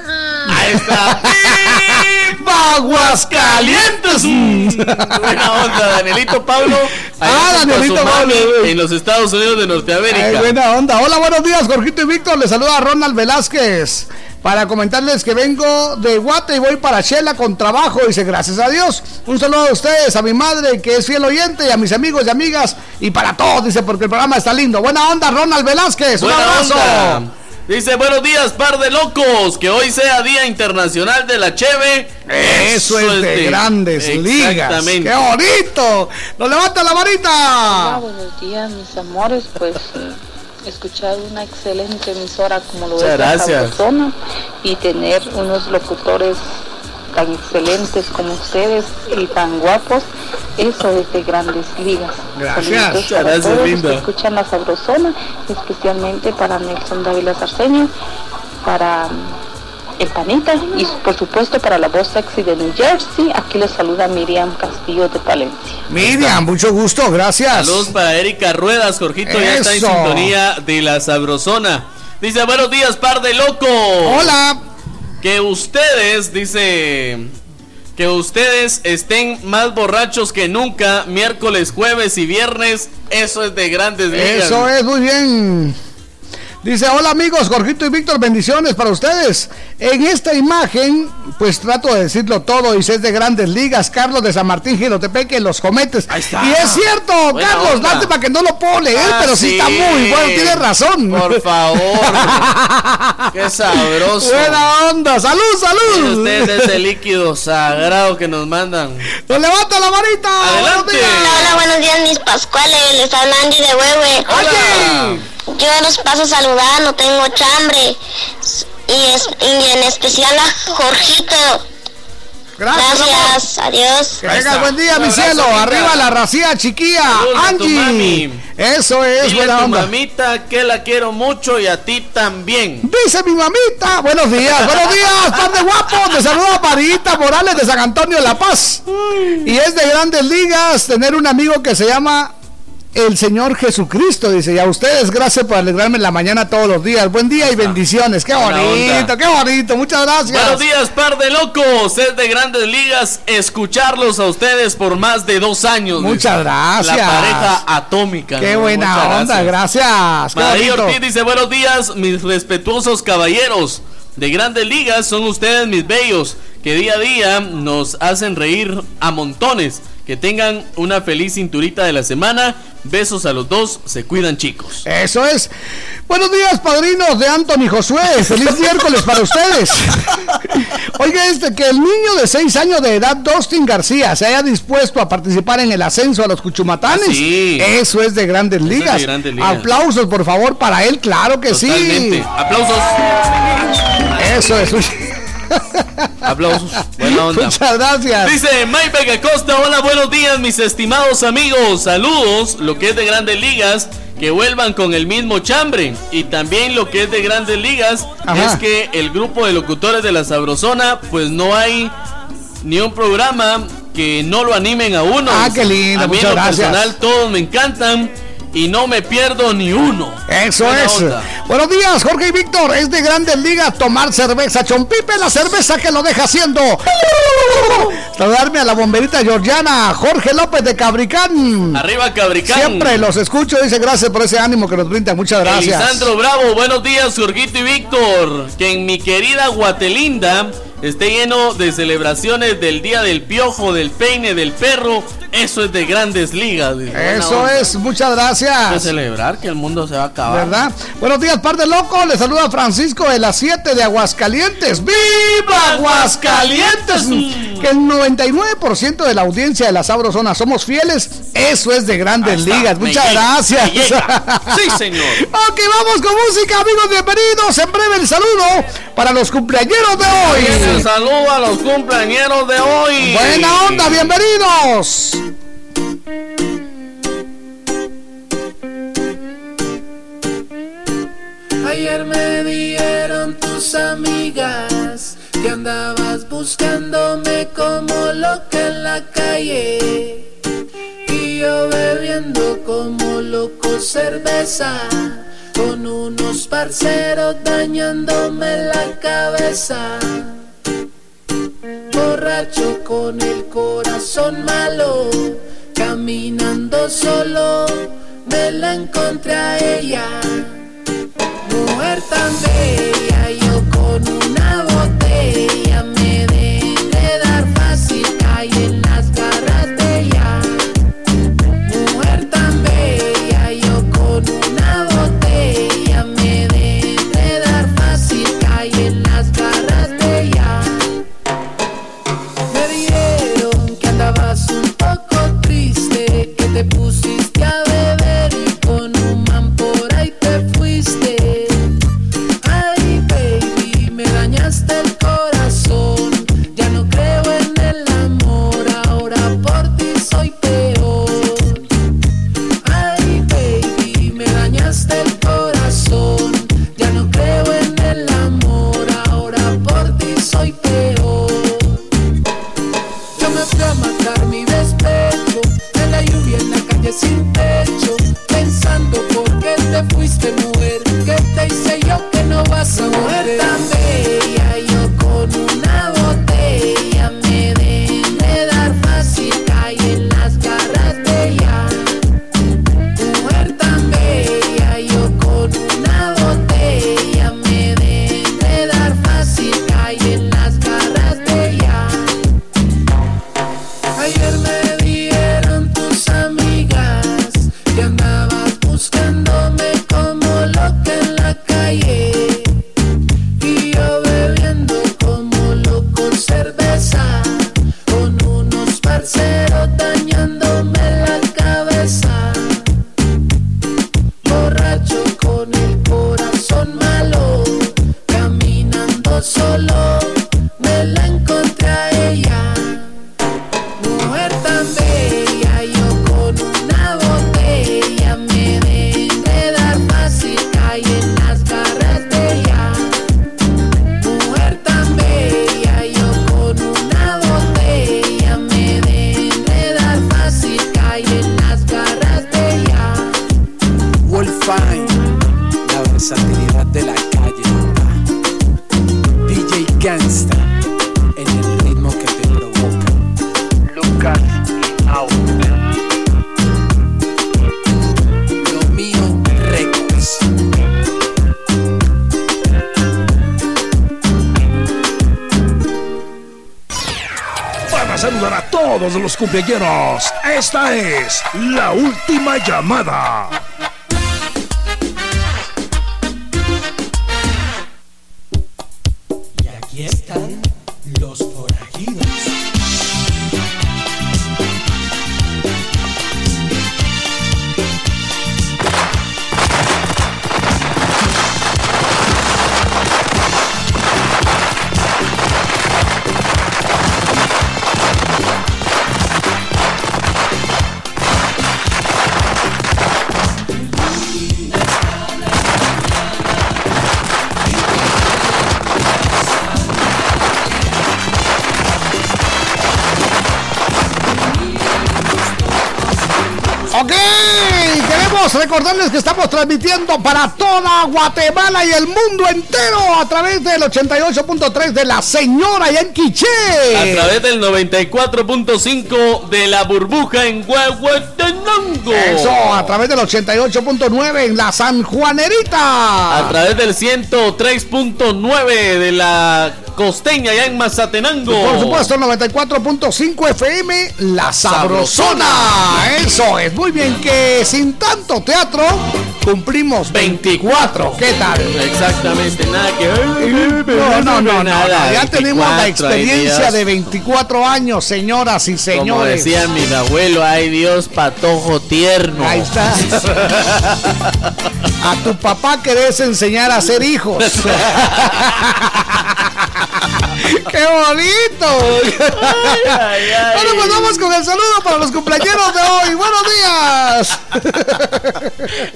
Ahí está. ¡Viva Aguascalientes! Buena onda, Danielito Pablo. Ah, Danielito mami Pablo. En los Estados Unidos de Norteamérica. Ay, buena onda. Hola, buenos días, Jorgito y Víctor. Les saluda Ronald Velázquez. Para comentarles que vengo de Guate y voy para Chela con trabajo. Dice, gracias a Dios. Un saludo a ustedes, a mi madre que es fiel oyente y a mis amigos y amigas. Y para todos, dice, porque el programa está lindo. Buena onda, Ronald Velázquez. Un abrazo. onda. Dice, buenos días, par de locos. Que hoy sea Día Internacional de la Cheve. Eso, es de, grandes ligas. ¡Qué bonito! ¡Nos levanta la varita! Hola, buenos días, mis amores. Pues eh, escuchar una excelente emisora como lo Muchas es la gracias. Sabrosona y tener unos locutores tan excelentes como ustedes y tan guapos, eso es de grandes ligas. Gracias. Gracias, todos los linda. que escuchan la Sabrosona, especialmente para Nelson Dávila Sarceño, para mm, el Panita y por supuesto para la voz sexy de New Jersey. Aquí les saluda Miriam Castillo de Palencia. Miriam, mucho gusto, gracias. Saludos para Erika Ruedas, Jorgito ya está en sintonía de la Sabrosona. Dice, buenos días, par de locos. Hola. Que ustedes, dice, que ustedes estén más borrachos que nunca, miércoles, jueves y viernes, eso es de grandes ligas. Eso es, muy bien. Dice, hola amigos, Jorgito y Víctor, bendiciones para ustedes. En esta imagen, pues trato de decirlo todo, y es de grandes ligas, Carlos de San Martín, Girotepeque, Los Cometes. está. Y es cierto, Buena Carlos, onda. lástima que no lo puedo leer, Ah, pero sí, sí. está muy bueno, tiene razón. Por favor. Qué sabroso. Buena onda, salud, salud. Ustedes ese líquido sagrado que nos mandan. Nos levanta la varita. Adelante. Hola, buenos días mis pascuales, les habla Andy de Huehue. Hola. Yo los paso no tengo chambre. Y, es- y en especial a Jorgito. Gracias, Gracias, adiós. Que tengas buen día, mi cielo. Arriba la racía chiquilla. Saludos Angie. mami. Eso es, Dile buena a tu onda. mamita que la quiero mucho y a ti también. Dice mi mamita. Buenos días, buenos días, par de guapos. Te saluda Parita Morales de San Antonio de La Paz. Y es de grandes ligas tener un amigo que se llama el Señor Jesucristo. Dice, y a ustedes, gracias por alegrarme la mañana todos los días. Buen día y bendiciones. Qué bonito, qué bonito. Muchas gracias. Buenos días, par de locos. Es de grandes ligas escucharlos a ustedes por más de dos años. Muchas dice. gracias. La pareja atómica. Qué ¿no? buena Muchas onda, gracias. Qué María. Ortiz dice, buenos días, mis respetuosos caballeros. De grandes ligas son ustedes mis bellos, que día a día nos hacen reír a montones. Que tengan una feliz cinturita de la semana. Besos a los dos, se cuidan chicos. Eso es. Buenos días, padrinos de Anthony Josué. Feliz miércoles para ustedes. Oiga, este, que el niño de 6 años de edad, Dustin García, se haya dispuesto a participar en el ascenso a los Cuchumatanes. Ah, sí. Eso es de grandes es de ligas. Grandes Ligas. Aplausos, por favor, para él, claro que Totalmente. sí. Aplausos. Eso es. Aplausos. Buena onda. Muchas gracias. Dice Mike Acosta, hola, buenos días mis estimados amigos, saludos, lo que es de grandes ligas, que vuelvan con el mismo chambre. Y también lo que es de grandes ligas Ajá. es que el grupo de locutores de la Sabrosona, pues no hay ni un programa que no lo animen a uno. Ah, qué lindo, A mí en muchas lo gracias. personal todos me encantan y no me pierdo ni uno. Eso Buena es. onda. Buenos días, Jorge y Víctor. Es de grandes ligas tomar cerveza. Chompipe, la cerveza que lo deja haciendo. Saludarme a la bomberita georgiana, Jorge López de Cabricán. Arriba Cabricán. Siempre los escucho. Dice gracias por ese ánimo que nos brinda. Muchas gracias. Elisandro Bravo, buenos días, Jorgito y Víctor. Que en mi querida Guatelinda esté lleno de celebraciones del Día del Piojo, del Peine, del Perro. Eso es de grandes ligas. dice. Buena Eso onda. es. Muchas gracias. celebrar que el mundo se va a acabar. ¿Verdad? Buenos días, par de locos. Le saluda Francisco de las 7 de Aguascalientes. ¡Viva Aguascalientes! Que el 99% de la audiencia de la Sabrosona somos fieles. Eso es de grandes ligas. Muchas llega, gracias. Sí, señor. ok, vamos con música, amigos. Bienvenidos. En breve el saludo para los cumpleañeros de Un hoy. saludo a los cumpleañeros de hoy. Buena onda, bienvenidos. Ayer me dieron tus amigas que andabas buscándome como loca en la calle y yo bebiendo como loco cerveza con unos parceros dañándome la cabeza. Con el corazón malo, caminando solo, me la encontré a ella mujer tan bella, Esta es la última llamada. Recordarles que estamos transmitiendo para toda Guatemala y el mundo entero a través del 88.3 de La Señora y en Quiché. A través del 94.5 de la burbuja en Huehuetenango. Eso, a través del 88.9 en La San Juanerita. A través del 103.9 de la costeña allá en Mazatenango. Y por supuesto, el 94.5 FM, La Sabrosona. Eso es, muy bien, que sin tanto teatro cumplimos 24. ¿Qué tal? Exactamente, nada que ver. No, no, no, no, nada, ya tenemos la 24, experiencia de 24 años, señoras y Como señores. decía mi abuelo, ay Dios, patojo tierno. Ahí está. A tu papá querés enseñar a ser hijos. ¡Qué bonito! Bueno, pues vamos con el saludo para los cumpleaños de hoy. ¡Buenos días!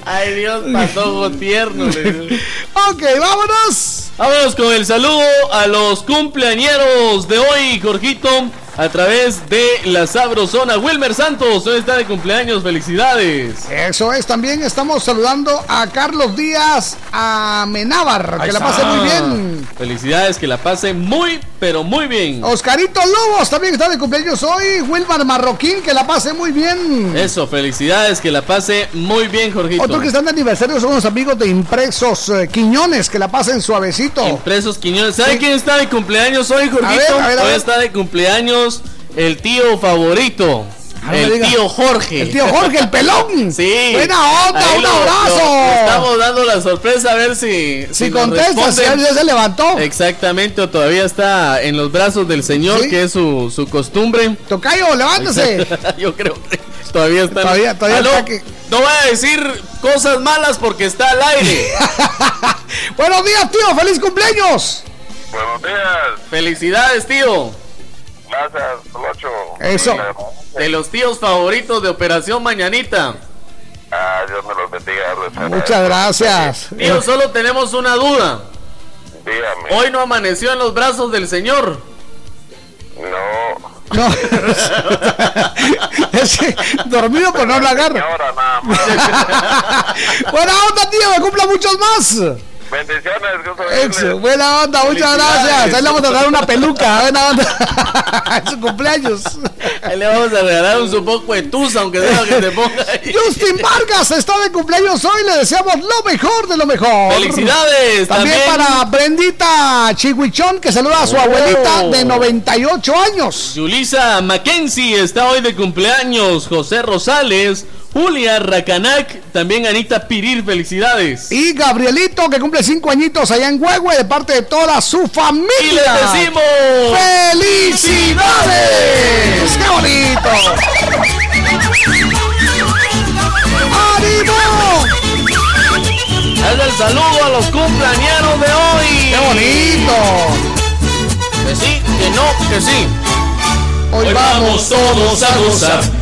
Ay Dios, patojo tierno. ok, vámonos. Vámonos con el saludo a los cumpleañeros de hoy, Jorgito, a través de la Sabrosona. Wilmer Santos, hoy está de cumpleaños, felicidades. Eso es, también estamos saludando a Carlos Díaz, a Menábar, que la pase muy bien. Felicidades, que la pase muy, pero muy bien. Oscarito Lobos también está de cumpleaños hoy. Wilmar Marroquín, que la pase muy bien. Eso, felicidades, que la pase muy bien, Jorgito. Otros que están de aniversario son los amigos de Impresos eh, Quiñones, que la pasen suavecito. Impresos Quiñones. ¿Sabe quién está de cumpleaños hoy, Jorgito? A ver, a ver, a hoy está de cumpleaños el tío favorito. Ah, no el tío Jorge. El tío Jorge, el pelón. Sí. Buena onda, Ahí un lo- abrazo. lo- estamos dando la sorpresa a ver si. Si contesta, si ya se levantó. Exactamente, o todavía está en los brazos del Señor, Sí. que es su, su costumbre. Tocayo, levántese. Yo creo que todavía está. Todavía- todavía Aló, está que- No voy a decir cosas malas porque está al aire. Buenos días, tío. ¡Feliz cumpleaños! Buenos días. Felicidades, tío. Gracias, Colocho. Eso. De los tíos favoritos de Operación Mañanita. Ah, Dios me los bendiga. Muchas gracias. Tío, solo tenemos una duda. Dígame. Hoy no amaneció en los brazos del Señor. No. No. Es que, dormido por no la agarra. Ahora nada más. Buena onda, tío. Me cumpla muchos más. Bendiciones, gusto Ex, verles. buena onda, muchas gracias. Ahí le vamos a dar una peluca. Buena onda. Es su cumpleaños. Ahí le vamos a regalar un su poco de tusa, aunque sea que te ponga ahí. Justin Vargas está de cumpleaños hoy. Le deseamos lo mejor de lo mejor. Felicidades. También, También, para Brendita Chihuichón, que saluda a su Oh. abuelita de 98 años. Yulisa Mackenzie está hoy de cumpleaños. José Rosales. Julia Racanac. También Anita Pirir. Felicidades. Y Gabrielito, que cumple 5 añitos allá en Huehue, de parte de toda su familia. Y les decimos. ¡Felicidades! ¡Qué bonito! ¡Ánimo! Hazle el saludo a los cumpleaños de hoy. ¡Qué bonito! Que sí, que no, que sí. Hoy vamos todos a gozar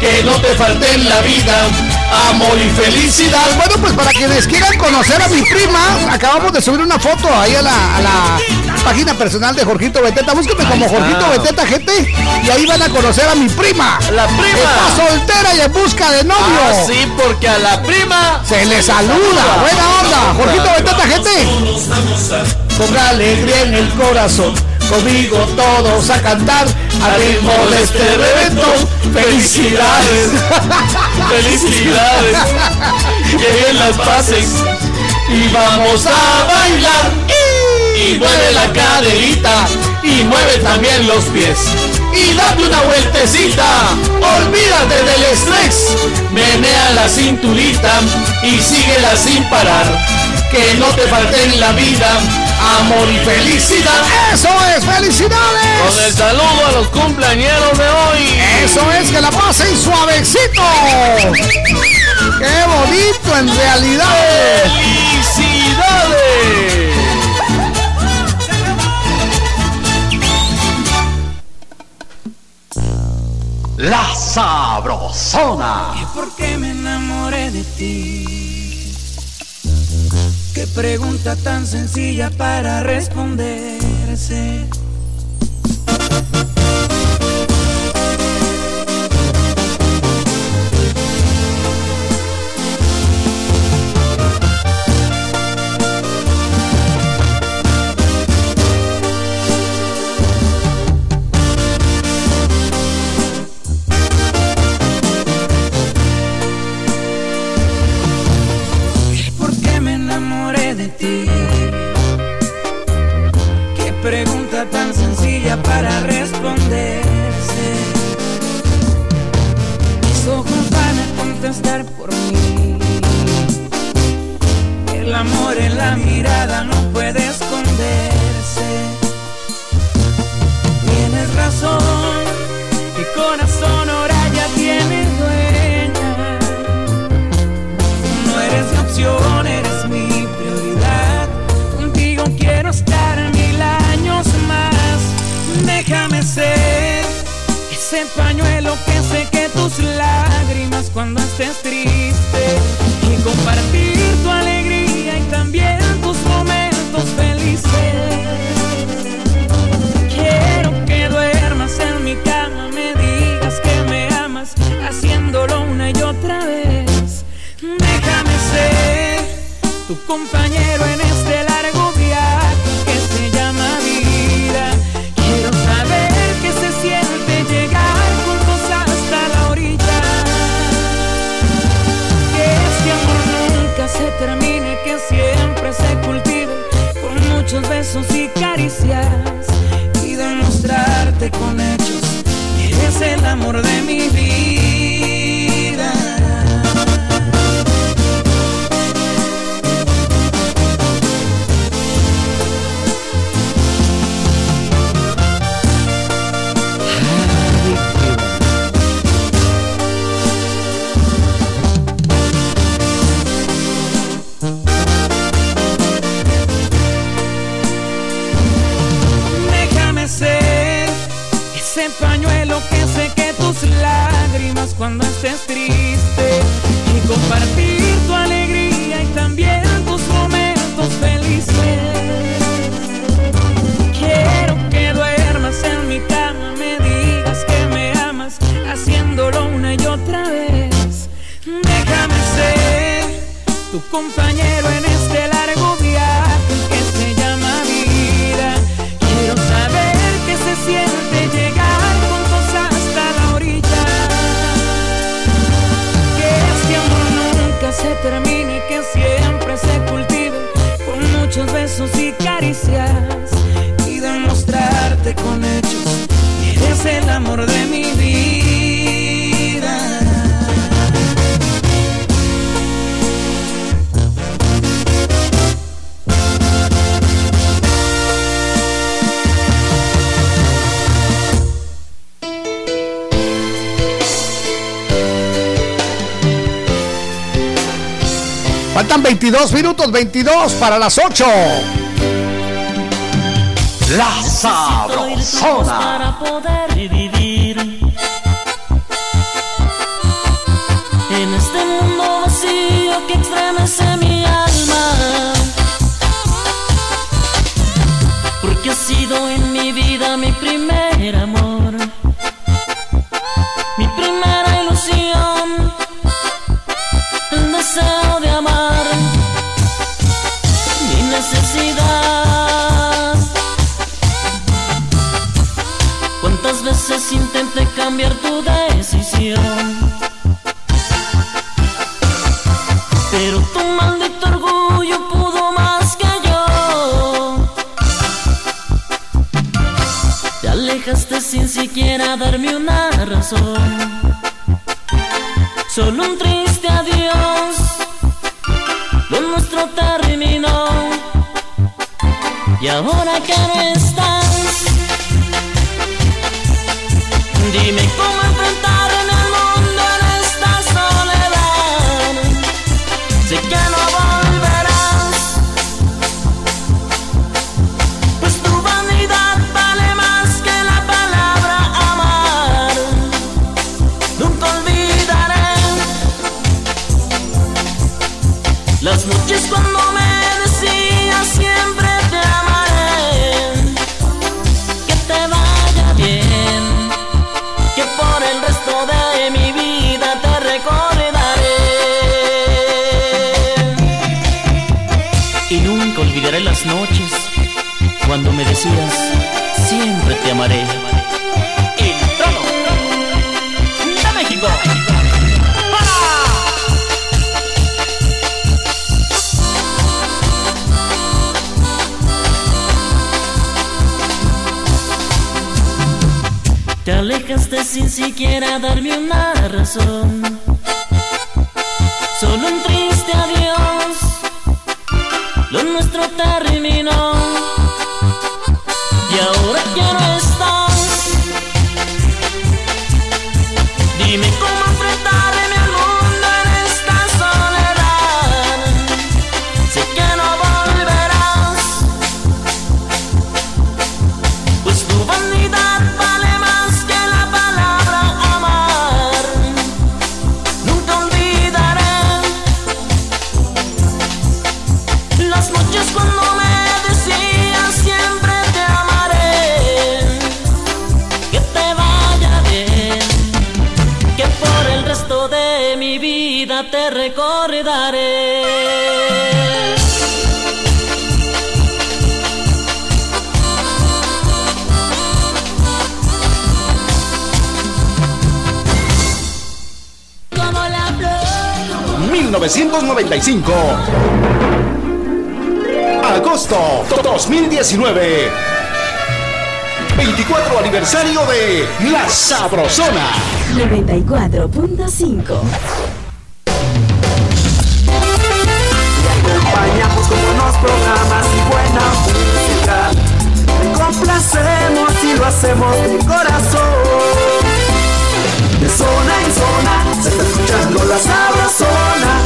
Que no te falte en la vida amor y felicidad. Bueno, pues para quienes quieran conocer a mi prima, acabamos de subir una foto ahí a la, a la página personal de Jorgito Beteta. Búsqueme como está. Jorgito Beteta, gente, y ahí van a conocer a mi prima. La prima. Está soltera y en busca de novio. Ah, sí, porque a la prima Se le saluda. Buena onda. Jorgito Beteta, gente. Con alegría en el corazón, conmigo todos a cantar al ritmo de este reventón. Felicidades, felicidades, que bien las pases y vamos a bailar. Y mueve la caderita y mueve también los pies. Y date una vueltecita, olvídate del estrés. Menea la cinturita y síguela sin parar. Que no te falte en la vida amor y felicidad. Eso es, felicidades. Con el saludo a los cumpleañeros de hoy. Eso es, que la pasen suavecito. Qué bonito en realidad. ¡Felicidades! La Sabrosona. ¿Por qué me enamoré de ti? Qué pregunta tan sencilla para responderse. A contestar por mí. El amor en la mirada no puede esconderse. Tienes razón, mi corazón ahora ya tiene dueña. No eres mi opción, eres mi prioridad. Contigo quiero estar mil años más. Déjame ser ese pañuelo cuando estés triste. Y compartir tu alegría y también tus momentos felices. Quiero que duermas en mi cama, me digas que me amas, haciéndolo una y otra vez. Déjame ser tu compañero en este besos y caricias y demostrarte con hechos que eres el amor de mi vida. Cuando estés triste y compartir tu alegría y también tus momentos felices. Quiero que duermas en mi cama, me digas que me amas, haciéndolo una y otra vez. Déjame ser tu compañero Faltan 22 minutos, 22 para las 8. La sabrosona. Darme una razón. Solo un triste adiós. Lo nuestro terminó. Y ahora que no estás. Una 2019. 24 aniversario de La Sabrosona. 94.5 acompañamos con buenos programas y buena música. Te complacemos y lo hacemos de corazón. De zona en zona, se está escuchando la sabrosona.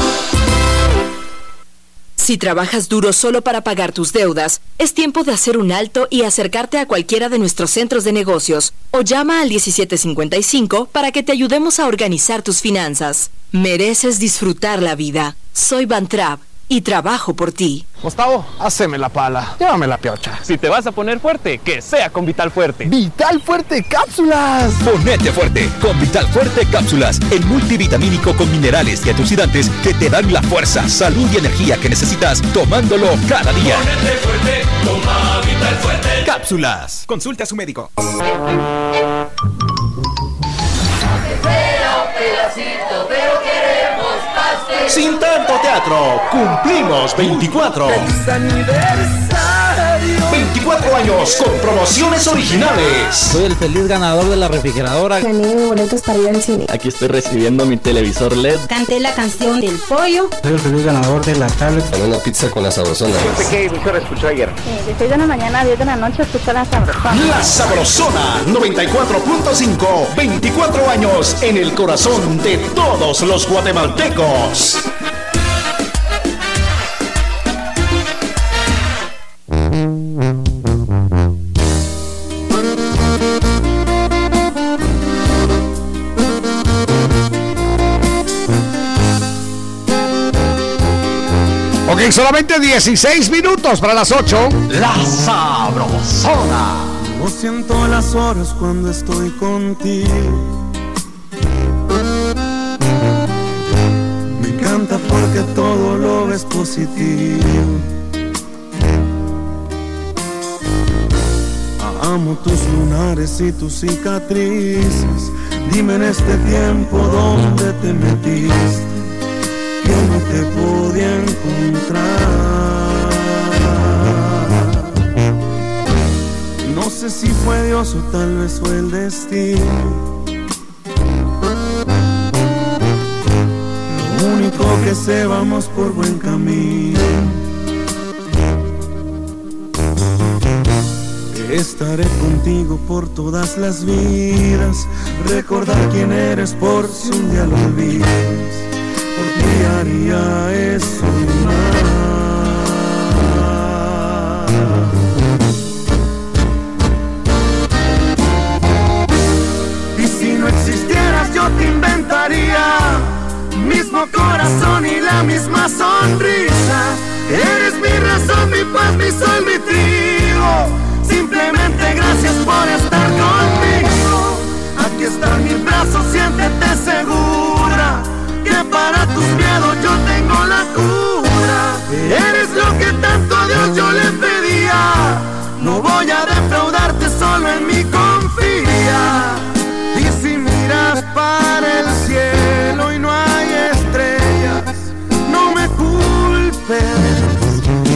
Si trabajas duro solo para pagar tus deudas, es tiempo de hacer un alto y acercarte a cualquiera de nuestros centros de negocios o llama al 1755 para que te ayudemos a organizar tus finanzas. Mereces disfrutar la vida. Soy Bantrap y trabajo por ti. Gustavo, haceme la pala. Llévame la piocha. Si te vas a poner fuerte, que sea con Vital Fuerte. Vital Fuerte Cápsulas. Ponete fuerte con Vital Fuerte Cápsulas, el multivitamínico con minerales y antioxidantes que te dan la fuerza, salud y energía que necesitas tomándolo cada día. Ponete fuerte, toma Vital Fuerte. Cápsulas. Consulte a su médico. Sin tanto teatro, cumplimos 24. aniversario. aniversario. 24 años con promociones originales. Soy el feliz ganador de la refrigeradora. Gané boletos para ir al cine. Aquí estoy recibiendo mi televisor LED. Canté la canción del pollo. Soy el feliz ganador de la tablet. Con una pizza con la sabrosona. ¿Qué emisora escuchó ayer? de 6 de la mañana a 10 de la noche escucho la sabrosona. La sabrosona 94.5. 24 años en el corazón de todos los guatemaltecos. Ok, solamente 16 minutos para las 8. La sabrosona. No siento las horas cuando estoy contigo. Me encanta porque todo lo ves positivo. Amo tus lunares y tus cicatrices. Dime en este tiempo dónde te metiste, que no te podía encontrar. No sé si fue Dios o tal vez fue el destino. Lo único que sé, vamos por buen camino. Estaré contigo por todas las vidas. Recordar quién eres por si un día lo olvidas. Por ti haría eso Y si no existieras, yo te inventaría. Mismo corazón y la misma sonrisa. Eres mi razón, mi paz, mi sol, mi trigo. Simplemente gracias por estar conmigo. Aquí están mis brazos, siéntete segura. Que para tus miedos yo tengo la cura. Eres lo que tanto a Dios yo le pedía. No voy a defraudarte, solo en mí confía. Y si miras para el cielo y no hay estrellas, no me culpes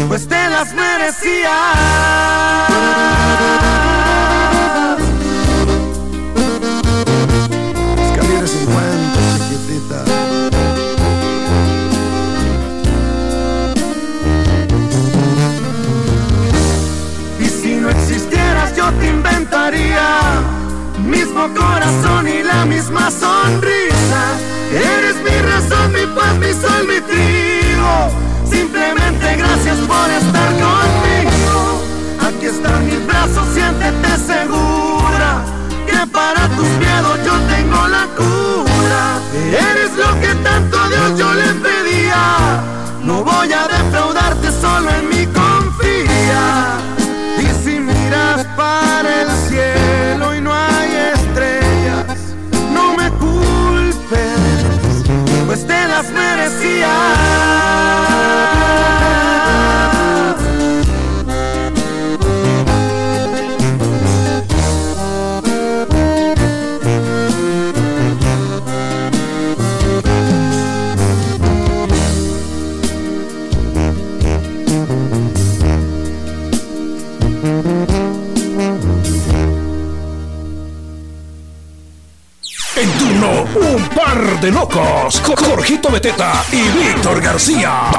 pues te las merecías. Corazón y la misma sonrisa. Eres mi razón, mi paz, mi sol, mi trigo. Simplemente gracias por estar conmigo. Aquí están mis brazos, siéntete segura. Que para tus miedos yo tengo la cura. Eres lo que tanto a Dios yo le pedía. No voy a defraudarte, solo en mí confía. Merecías. Par de locos. con Jorgito Beteta y Víctor García.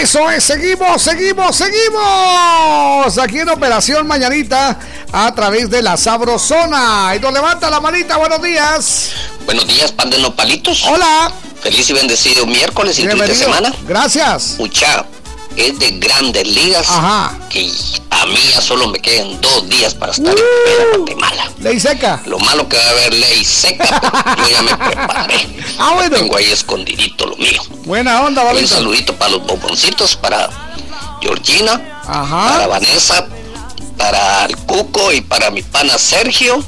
Eso es, seguimos, seguimos, seguimos. Aquí en Operación Mañanita a través de la Sabrosona. Y nos levanta la manita, buenos días. Buenos días, pan de nopalitos. Hola. Feliz y bendecido miércoles y fin de semana. Gracias. Mucha, es de grandes ligas. Ajá. Que a mí ya solo me quedan dos días para estar en Guatemala. Ley seca. Lo malo que va a haber ley seca, yo ya me preparé. Ah, bueno. Tengo ahí escondidito lo mío. Buena onda, Un Babito. saludito para los bomboncitos, para Georgina, Ajá. para Vanessa, para el Cuco y para mi pana Sergio.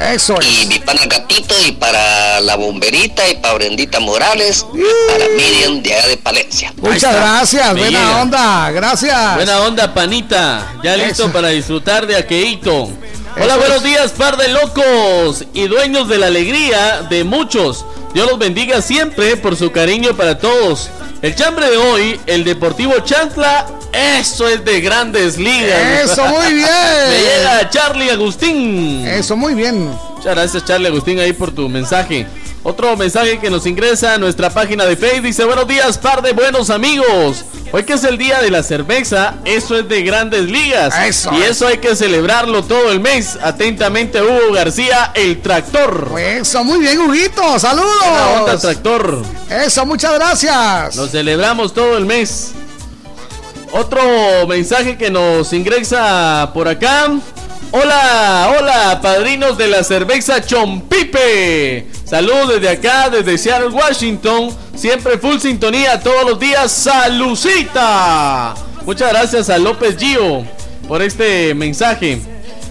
Eso Y mi pana Gatito y para la bomberita y para Brendita Morales y para Miriam de allá de Palencia. Muchas gracias, buena onda, gracias. Buena onda, panita. Ya listo Eso. para disfrutar de aqueito. Hola, buenos días, par de locos y dueños de la alegría de muchos. Dios los bendiga siempre por su cariño para todos. El chambre de hoy, el Deportivo Chantla, eso es de grandes ligas. Eso, muy bien. Me llega Charlie Agustín. Eso, muy bien. Muchas gracias Charlie Agustín ahí por tu mensaje. Otro mensaje que nos ingresa a nuestra página de Facebook dice, buenos días, par de buenos amigos. Hoy que es el día de la cerveza, eso es de grandes ligas. y eso hay que celebrarlo todo el mes. Atentamente, Hugo García, el tractor. Eso, muy bien, Huguito, saludos. Buena onda, tractor. Eso, muchas gracias. Lo celebramos todo el mes. Otro mensaje que nos ingresa por acá. Hola, hola, padrinos de la cerveza Chompipe. Saludos desde acá, desde Seattle, Washington. Siempre full sintonía todos los días. ¡Salucita! Muchas gracias a López Gio por este mensaje.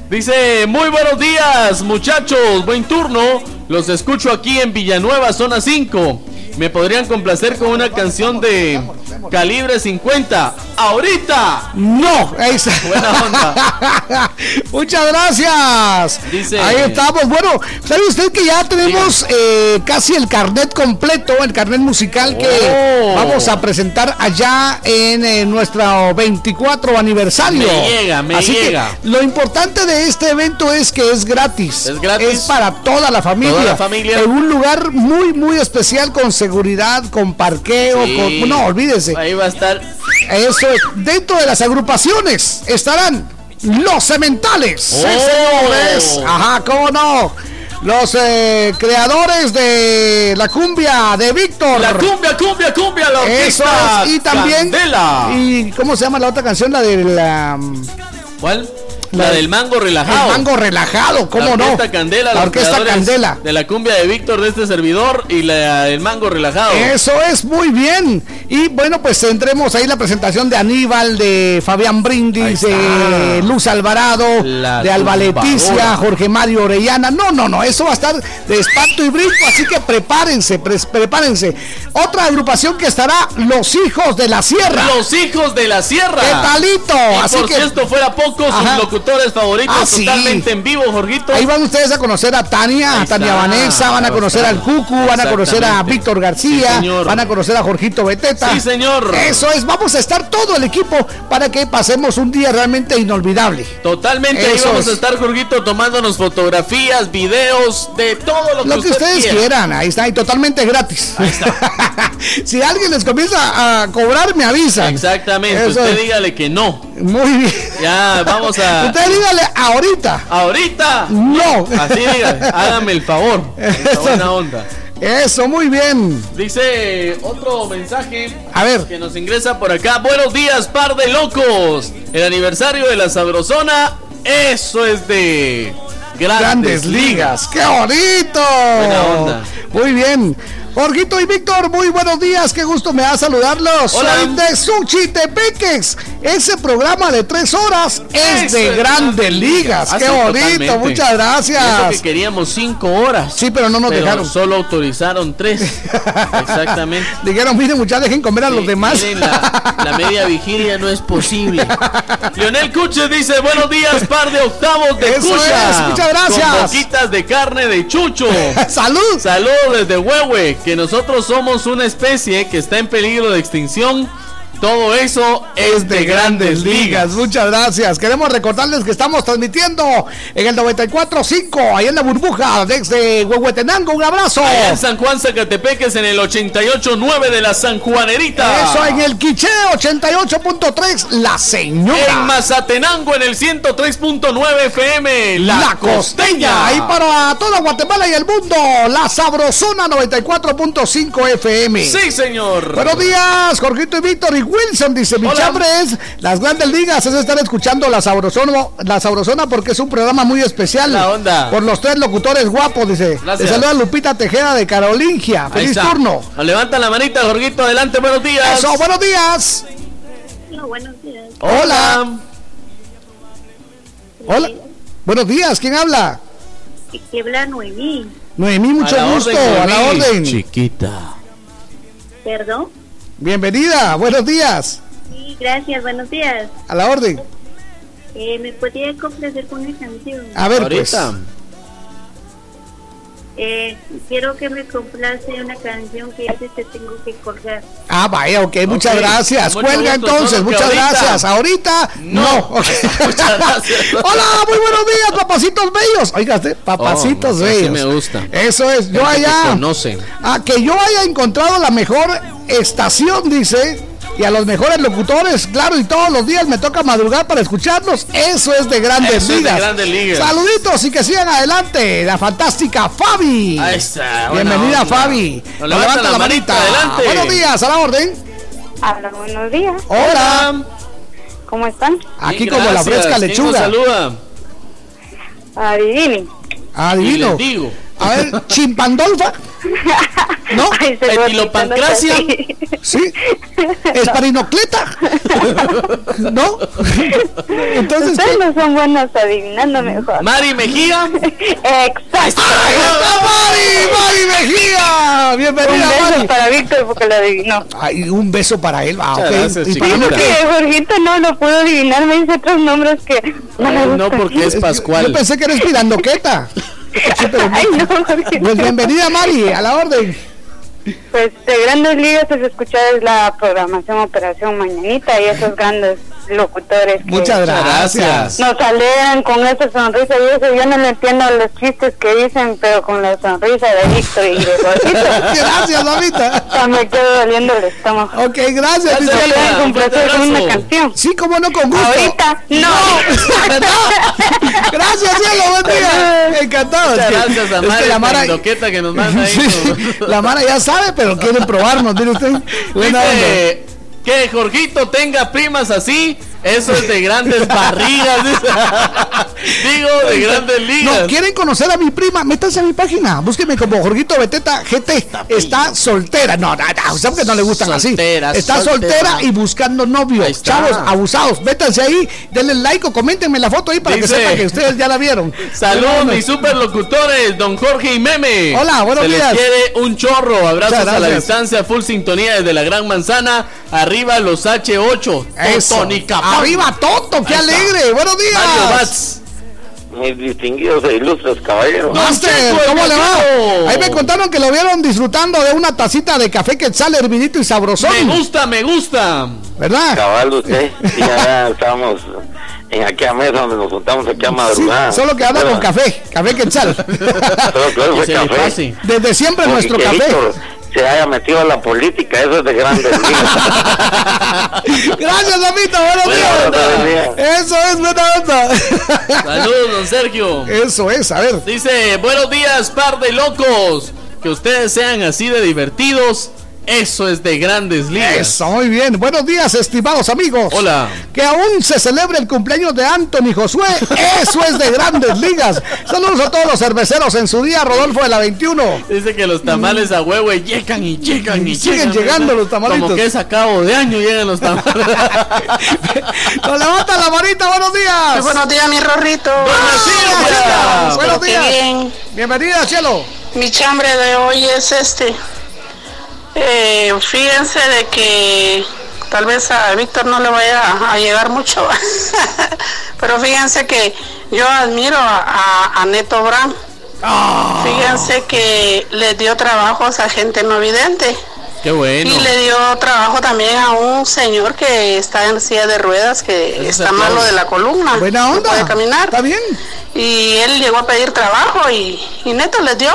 Dice, muy buenos días muchachos, buen turno. Los escucho aquí en Villanueva, zona 5. Me podrían complacer con una canción de calibre 50. Ahorita. No. Esa. Buena onda. Muchas gracias. Dice. Ahí estamos. Bueno, ¿sabe usted que ya tenemos eh, casi el carnet completo, el carnet musical que Oh. vamos a presentar allá en eh, nuestro 24 aniversario? Me llega, me Así que llega. lo importante de este evento es que es gratis. Es gratis. Es para toda la familia. Toda la familia. En un lugar muy, muy especial con seguridad, con parqueo, Sí. con... No, olvídese. Ahí va a estar. Eso es. Dentro de las agrupaciones estarán los cementales. Sí, Oh. señores. Ajá, cómo no. Los eh, creadores de la cumbia de Víctor. La cumbia, cumbia, cumbia, la Eso es. Y también. Candela. ¿Y cómo se llama la otra canción? La de la. ¿Cuál? La del mango relajado. El mango relajado, ¿cómo la no? orquesta Candela, La orquesta Candela. De la cumbia de Víctor de este servidor y la del mango relajado. Eso es muy bien. Y bueno, pues tendremos ahí la presentación de Aníbal, de Fabián Brindis, de Luz Alvarado, La de Alba Leticia. Jorge Mario Orellana. No, no, no, eso va a estar de espanto y brinco, así que prepárense, prepárense. Otra agrupación que estará Los Hijos de la Sierra. Los hijos de la sierra. ¿Qué talito? Y Así por que- si esto fuera poco, sus locutores favoritos Ah, sí. totalmente en vivo, Jorgito. Ahí van ustedes a conocer a Tania, a Tania Vanessa, van a conocer al Cucu, van a conocer a. Víctor García, Sí, van a conocer a Jorgito Beteta. Sí, señor. Eso es, vamos a estar todo el equipo para que pasemos un día realmente inolvidable. Totalmente, ahí vamos es. a estar, Jorgito, tomándonos fotografías, videos, de todo lo que, Lo que usted ustedes quiera. quieran, ahí está, y totalmente gratis. Ahí está. si alguien les comienza a cobrar, me avisan. Exactamente, Eso usted es. dígale que no. Muy bien. Ya, vamos a. Usted dígale ahorita. Ahorita. No. Así diga, hágame el favor. Eso. buena onda. Eso, muy bien. Dice otro mensaje A ver. que nos ingresa por acá. Buenos días, par de locos. El aniversario de la Sabrosona, eso es de grandes, Grandes ligas. ¡Qué bonito! Buena onda. Muy bien. Jorgito y Víctor, muy buenos días. Qué gusto me da saludarlos. Hola. Soy de Suchitepeques. Ese programa de tres horas es de es Grandes Ligas. Ah, Qué bonito. totalmente. Muchas Y eso que gracias. queríamos cinco horas. Sí, pero no nos pero dejaron. Solo autorizaron tres. Exactamente. Dijeron, miren, muchachos, dejen comer a los demás. miren, la, la media vigilia no es posible. Lionel Cuches dice, buenos días, par de octavos de Eso Cucha. es, muchas gracias. Con boquitas de carne de chucho. Salud. Saludos desde Huehue, que nosotros somos una especie que está en peligro de extinción. Todo eso es de grandes ligas. Muchas gracias. Queremos recordarles que estamos transmitiendo en el 94.5, ahí en la burbuja, desde Huehuetenango. Un abrazo. Allá en San Juan Zacatepeques en el 88.9 de la San Juanerita. Eso en el Quiché 88.3, La Señora. En Mazatenango en el 103.9 FM, La, Costeña. Ahí para toda Guatemala y el mundo, La Sabrosona 94.5 FM. Sí, señor. Buenos días, Jorgito y Víctor y Wilson. Dice, mi Hola. chambre es las grandes ligas, es estar escuchando la Sabrosona, la Sabrosona porque es un programa muy especial. La onda. Por los tres locutores guapos, dice. Gracias. Le saluda Lupita Tejeda de Carolingia. Ahí Feliz está. turno. Levanta la manita, Jorgito. Adelante, buenos días. Eso, buenos días. buenos días. Hola. Hola. Buenos días, ¿quién habla? Que habla Noemí. Noemí, mucho A la gusto, orden, a la Noemí. orden. Chiquita. Perdón. Bienvenida, buenos días. Sí, gracias, buenos días. A la orden. Eh, ¿Me podría complacer con una canción? A ver, pues. Eh, quiero que me complace una canción que dice Te tengo que colgar. Ah, vaya, ok, muchas gracias. mucho Cuelga gusto, entonces, muchas ahorita gracias. Ahorita no. Hola, muy buenos días, papacitos bellos. Oigaste, papacitos Oh, así bellos. me gusta. Eso es, yo Gente que allá. conoce. A que yo haya encontrado la mejor estación, dice. Y a los mejores locutores, claro, y todos los días me toca madrugar para escucharlos. Eso es de grandes Eso es de ligas. Grandes Ligas. Saluditos y que sigan adelante. La fantástica Fabi. Ahí está, Bienvenida, onda. Fabi. Nos levanta la manita, adelante. Buenos días, a la orden. Hola, buenos días. Hola. ¿Cómo están? Aquí Sí, como la fresca ¿Quién lechuga. saluda? Adivinen. Adivino. Y les digo. A ver, chimpandolfa. ¿No? Etilopancracia. Sí. Esparinocleta. ¿No? Entonces, Ustedes no son buenos adivinando mejor. Mari Mejía. Exacto. Mari! ¡Mari Mejía! Un Bienvenida, beso Mari. para Víctor porque lo adivinó. Ay, un beso para él. Ah, Muchas ok. gracias, ¿Y chiquita. para Dijo qué? que Jorgito no lo pudo adivinar, me dice otros nombres que no me Ay, no, porque es Yo Pascual. pensé que eres pirandoqueta. No. Ay, no. Pues bienvenida, Mari, a la orden. Pues de Grandes Ligas es escuchar la programación Operación Mañanita y esos grandes locutores que Muchas gracias. nos alegran con esa sonrisa y eso yo no le entiendo los chistes que dicen pero con la sonrisa de Víctor y de Jorgito Gracias, mamita. ya me quedo doliendo el estómago Ok, gracias. Gracias, mi ¿Me cielo. pueden Un complacer fuerte con una canción? Sí, como no, con gusto. Ahorita, no. Gracias, cielo, buen día. Encantado. Muchas gracias a la Mara, Pendoqueta que nos manda ahí. Sí, con- la Mara ya sabe, pero quiere probarnos, mire usted. Buena onda. Que Jorgito tenga primas así, eso es de grandes barrigas. Digo, de grandes ligas. No, quieren conocer a mi prima, métanse a mi página, búsqueme como Jorgito Beteta GT. Está soltera. No, no, no, usted que no le gustan Soltera, así. Está soltera. soltera. y buscando novio. Chavos, abusados, métanse ahí, denle like o coméntenme la foto ahí para que sepan que ustedes ya la vieron. Saludos, mis superlocutores, don Jorge y Meme. Hola, buenos Se días. les quiere un chorro. Abrazos a la distancia, full sintonía desde la Gran Manzana. Arriba los H8. Eso. Pam. Arriba Toto, qué Ahí está. alegre. Buenos Mario días. Bats. Mis distinguidos e ilustres caballeros. Master, ¿cómo le va? Ahí me contaron que lo vieron disfrutando de una tacita de café quetzal hervidito y sabrosón. Me gusta, me gusta. ¿Verdad? Cabal usted, sí, ya estábamos en aquella mesa donde nos juntamos aquí a Sí, madrugada. solo que habla con café, café quetzal. Solo que café. Desde siempre Porque nuestro café. Víctor se haya metido a la política, eso es de grandes. Gracias, Amita, buenos días. Eso es, buena onda. Saludos, don Sergio. Eso es, a ver. Dice, buenos días, par de locos. Que ustedes sean así de divertidos. Eso es de grandes ligas. Eso, muy bien. Buenos días, estimados amigos. Hola. Que aún se celebre el cumpleaños de Anthony Josué. Eso es de grandes ligas. Saludos a todos los cerveceros en su día, Rodolfo de la 21. Dice que los tamales a huevo y llegan y llegan y Siguen llegan, llegando ¿verdad? los tamalitos. Como que es a cabo de año llegan los tamales. Nos levanta la manita, buenos días. Buenos días, mi Rorrito. Silvia. Buenos Qué días. bien. Bienvenida, Cielo. Mi chambre de hoy es este. Eh, fíjense de que tal vez a Víctor no le vaya a llegar mucho, pero fíjense que yo admiro a, a- a Neto Brand. Fíjense que le dio trabajos a gente no vidente. Qué bueno. Y le dio trabajo también a un señor que está en silla de ruedas, que Eso está malo de la columna. Buena no onda. puede caminar. Está bien. Y él llegó a pedir trabajo y, y neto les dio.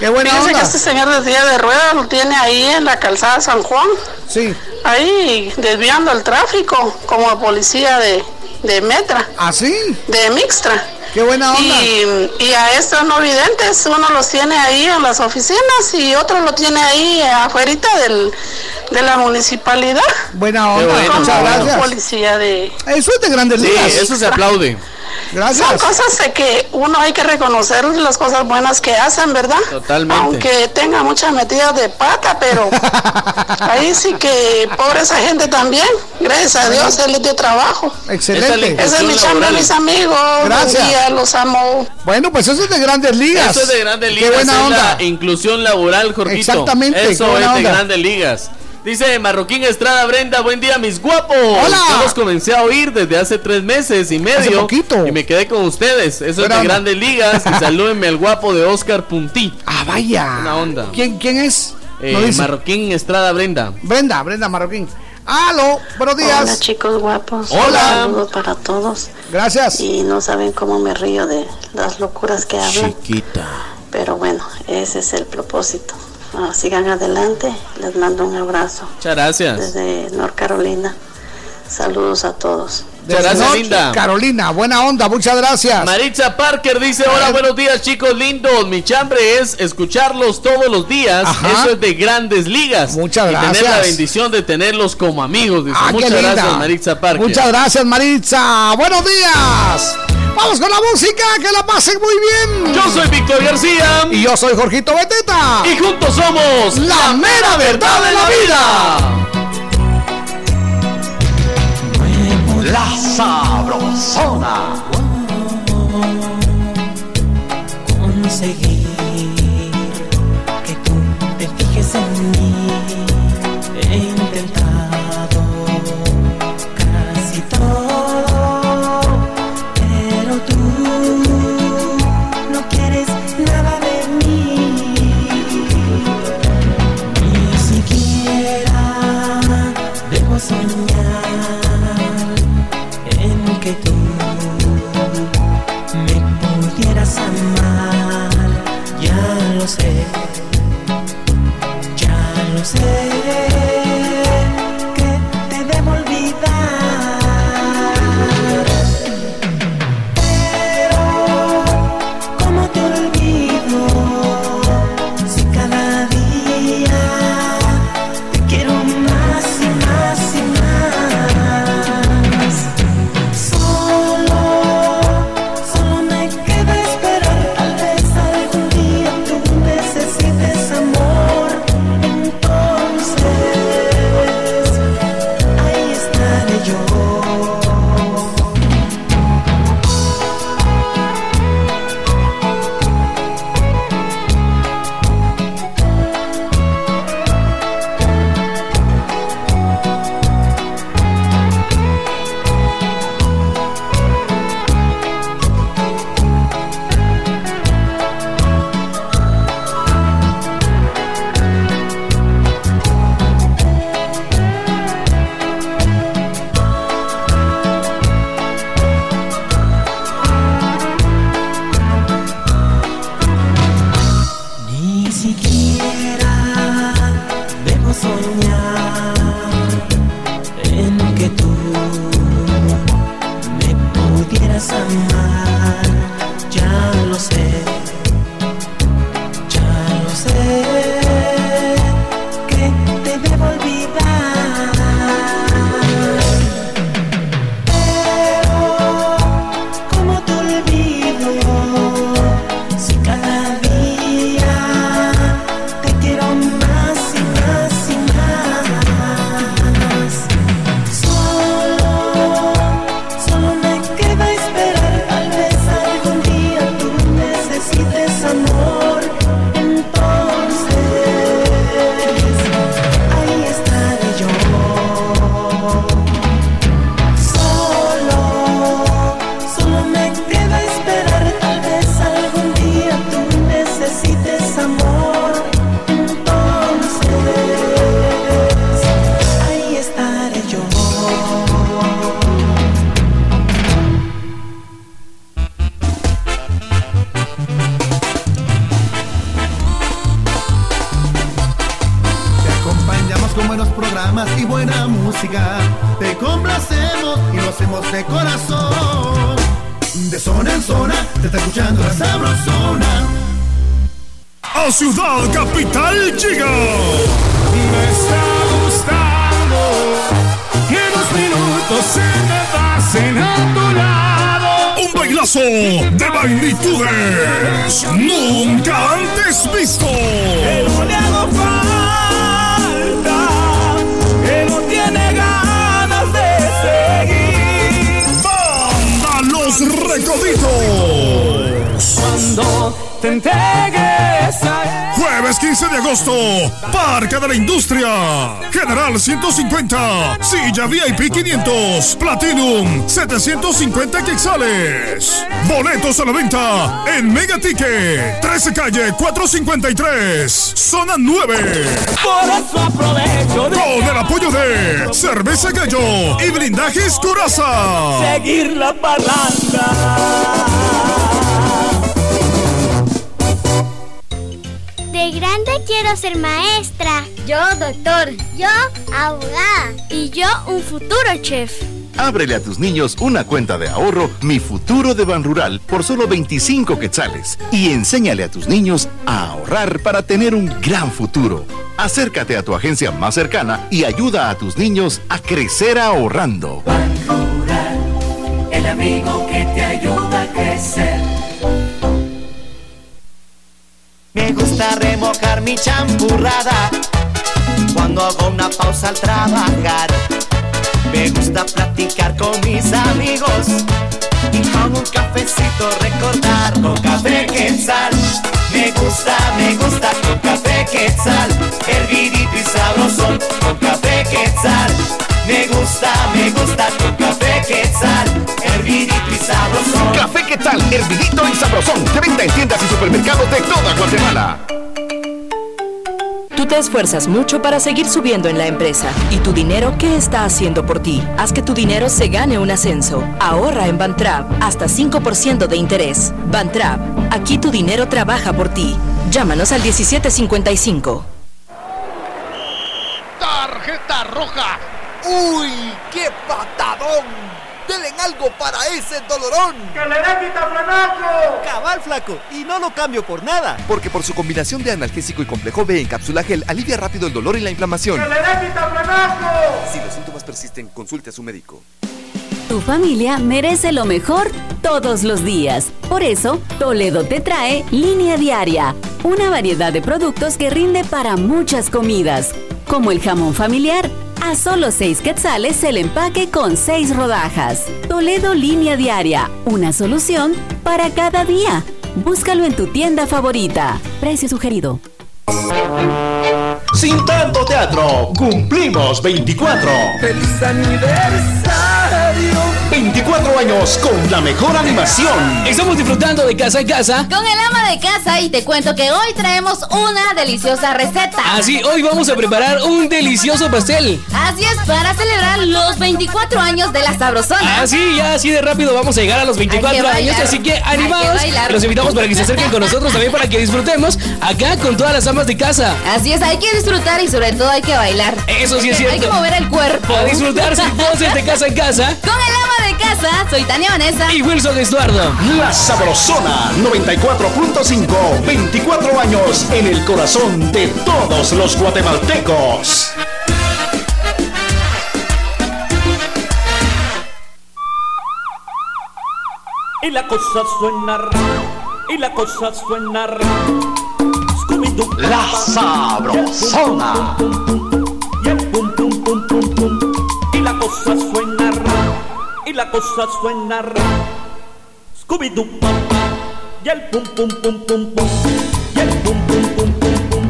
Qué buena Fíjense onda. que este señor de silla de ruedas lo tiene ahí en la calzada San Juan, Sí. ahí desviando el tráfico como policía de, de Metra, ¿Así? de Mixtra. Qué buena onda. Y, y a estos no videntes, uno los tiene ahí en las oficinas y otro lo tiene ahí afuera del, de la municipalidad. Buena onda. bueno, Muchas gracias. policía de... Eso es de grandes Sí, ligas. eso se aplaude. Son Gracias. cosas de que uno hay que reconocer las cosas buenas que hacen, ¿verdad? Totalmente. Aunque tenga muchas metidas de pata, pero ahí sí que pobre esa gente también. Gracias a Dios, él les dio trabajo. Excelente. Ese es mi chamba, mis amigos. Gracias. Buen día, los amo. Bueno, pues eso es de grandes ligas. Eso es de grandes ligas. Qué buena es onda. la inclusión laboral, Jorgito. Exactamente, Eso es de onda. grandes ligas. Dice Marroquín Estrada Brenda, buen día mis guapos. Hola. Yo los comencé a oír desde hace tres meses y medio. Hace poquito. Y me quedé con ustedes. Eso Buena es de onda. grandes ligas. Y salúdenme al guapo de Oscar Puntí. Ah, vaya. Una onda. ¿Quién, quién es? Eh, No. Marroquín Estrada Brenda. Brenda, Brenda Marroquín. Aló, buenos días. Hola chicos guapos. Hola. Saludos para todos. Gracias. Y no saben cómo me río de las locuras que hablan. Chiquita. Pero bueno, ese es el propósito. Ah, sigan adelante. Les mando un abrazo Muchas gracias. desde North Carolina. Saludos a todos. Muchas gracias, North linda. Carolina, buena onda, muchas gracias. Maritza Parker dice, hola, buenos días chicos lindos, mi chambre es escucharlos todos los días, Ajá. eso es de grandes ligas. Muchas y tener gracias. la bendición de tenerlos como amigos, dice. Ah, qué Muchas linda. gracias Maritza Parker. Muchas gracias, Maritza. Buenos días. Vamos con la música, que la pasen muy bien. Yo soy Víctor García. Y yo soy Jorgito Beteta. Y juntos somos la mera verdad de la vida. La sabrosona. conseguir lo sé, ya lo sé, 150, Silla VIP 500, Platinum 750 quexales. Boletos a la venta en Mega Ticket, 13 calle 453, zona 9. Por eso aprovecho de Con el apoyo de Cerveza Gallo y Blindajes Curaza. seguir la palanca. De grande quiero ser maestra. Yo doctor. Yo abogada. Y yo un futuro chef. Ábrele a tus niños una cuenta de ahorro Mi Futuro de Banrural por solo 25 quetzales y enséñale a tus niños a ahorrar para tener un gran futuro. Acércate a tu agencia más cercana y ayuda a tus niños a crecer ahorrando. El amigo que te ayuda a crecer. Me gusta remojar mi champurrada cuando hago una pausa al trabajar. Me gusta platicar con mis amigos y con un cafecito recordar con café quetzal. Me gusta, me gusta con café quetzal, hervidito y sabrosón con café quetzal. Me gusta, me gusta con café quetzal, hervidito y sabrosón. Café ¿qué tal? Hervidito y sabrosón. De venta en tiendas y supermercados de toda Guatemala. Tú te esfuerzas mucho para seguir subiendo en la empresa. ¿Y tu dinero qué está haciendo por ti? Haz que tu dinero se gane un ascenso. Ahorra en Bantrap hasta 5% de interés. Bantrap, aquí tu dinero trabaja por ti. Llámanos al 1755. Tarjeta roja. ¡Uy! ¡Qué patadón! ¡Denle algo para ese dolorón! ¡Que le dé quitafrenazo! Cabal flaco, y no lo cambio por nada. Porque por su combinación de analgésico y complejo B en cápsula gel alivia rápido el dolor y la inflamación. ¡Que le dé quitafrenazo! Si los síntomas persisten, consulte a su médico. Tu familia merece lo mejor todos los días. Por eso, Toledo te trae Línea Diaria, una variedad de productos que rinde para muchas comidas, como el jamón familiar. A solo 6 quetzales el empaque con 6 rodajas. Toledo Línea Diaria, una solución para cada día. Búscalo en tu tienda favorita. Precio sugerido. Sin tanto teatro, cumplimos 24. ¡Feliz aniversario! 24 años con la mejor animación. Estamos disfrutando de casa a casa. Con el ama de casa y te cuento que hoy traemos una deliciosa receta. Así, hoy vamos a preparar un delicioso pastel. Así es, para celebrar los 24 años de la sabrosona. Así, ya así de rápido vamos a llegar a los 24 años. Así que animados, los invitamos para que se acerquen con nosotros también para que disfrutemos acá con todas las amas de casa. Así es, hay que disfrutar y sobre todo hay que bailar. Eso sí es que- Hay cierto. que mover el cuerpo. A disfrutar sin voces de casa en casa. Con el ama de casa, soy Tania Vanessa. Y Wilson Estuardo. La Sabrosona 94.5, 24 años en el corazón de todos los guatemaltecos. Y la cosa suena y la cosa suena. La Sabrosona. Y el pum pum pum pum pum. Y la cosa suena y la cosa suena ra. Scooby-Doo. Y el pum pum pum pum pum. Y el pum pum pum pum pum.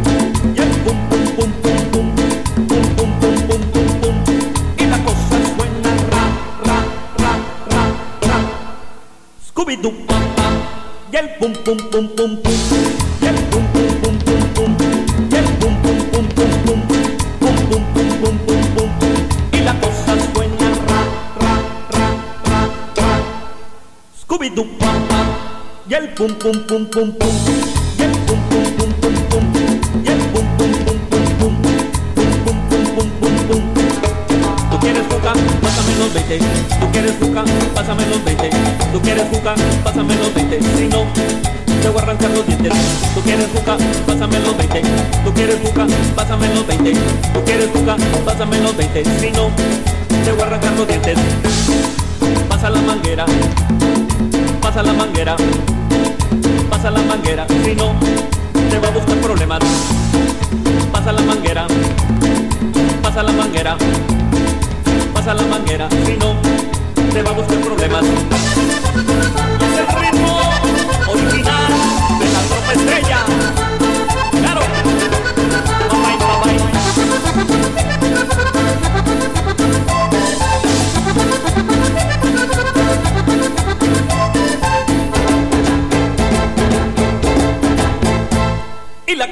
Y el pum pum pum pum pum. Pum pum pum pum pum pum. Y la cosa suena ra, ra, ra, ra, ra. Scooby-Doo. Y el pum pum pum pum pum Scooby-Doo. Y el pum pum pum pum pum. Y el pum pum pum pum pum. Y el pum pum pum pum pum. Pum pum pum pum pum. Tú quieres jugar, pásame los 20. Tú quieres jugar, pásame los 20. Tú quieres jugar, pásame los 20. Si no, te voy a arrancar los dientes. Tú quieres jugar, pásame los 20. Tú quieres jugar, pásame los 20. Tú quieres jugar, pásame los 20. Si no, te voy a arrancar los dientes. Pasa la manguera, pasa la manguera, pasa la manguera. Si no, te voy a buscar problemas. Pasa la manguera, pasa la manguera pasa la manguera, si no, te va a buscar problemas.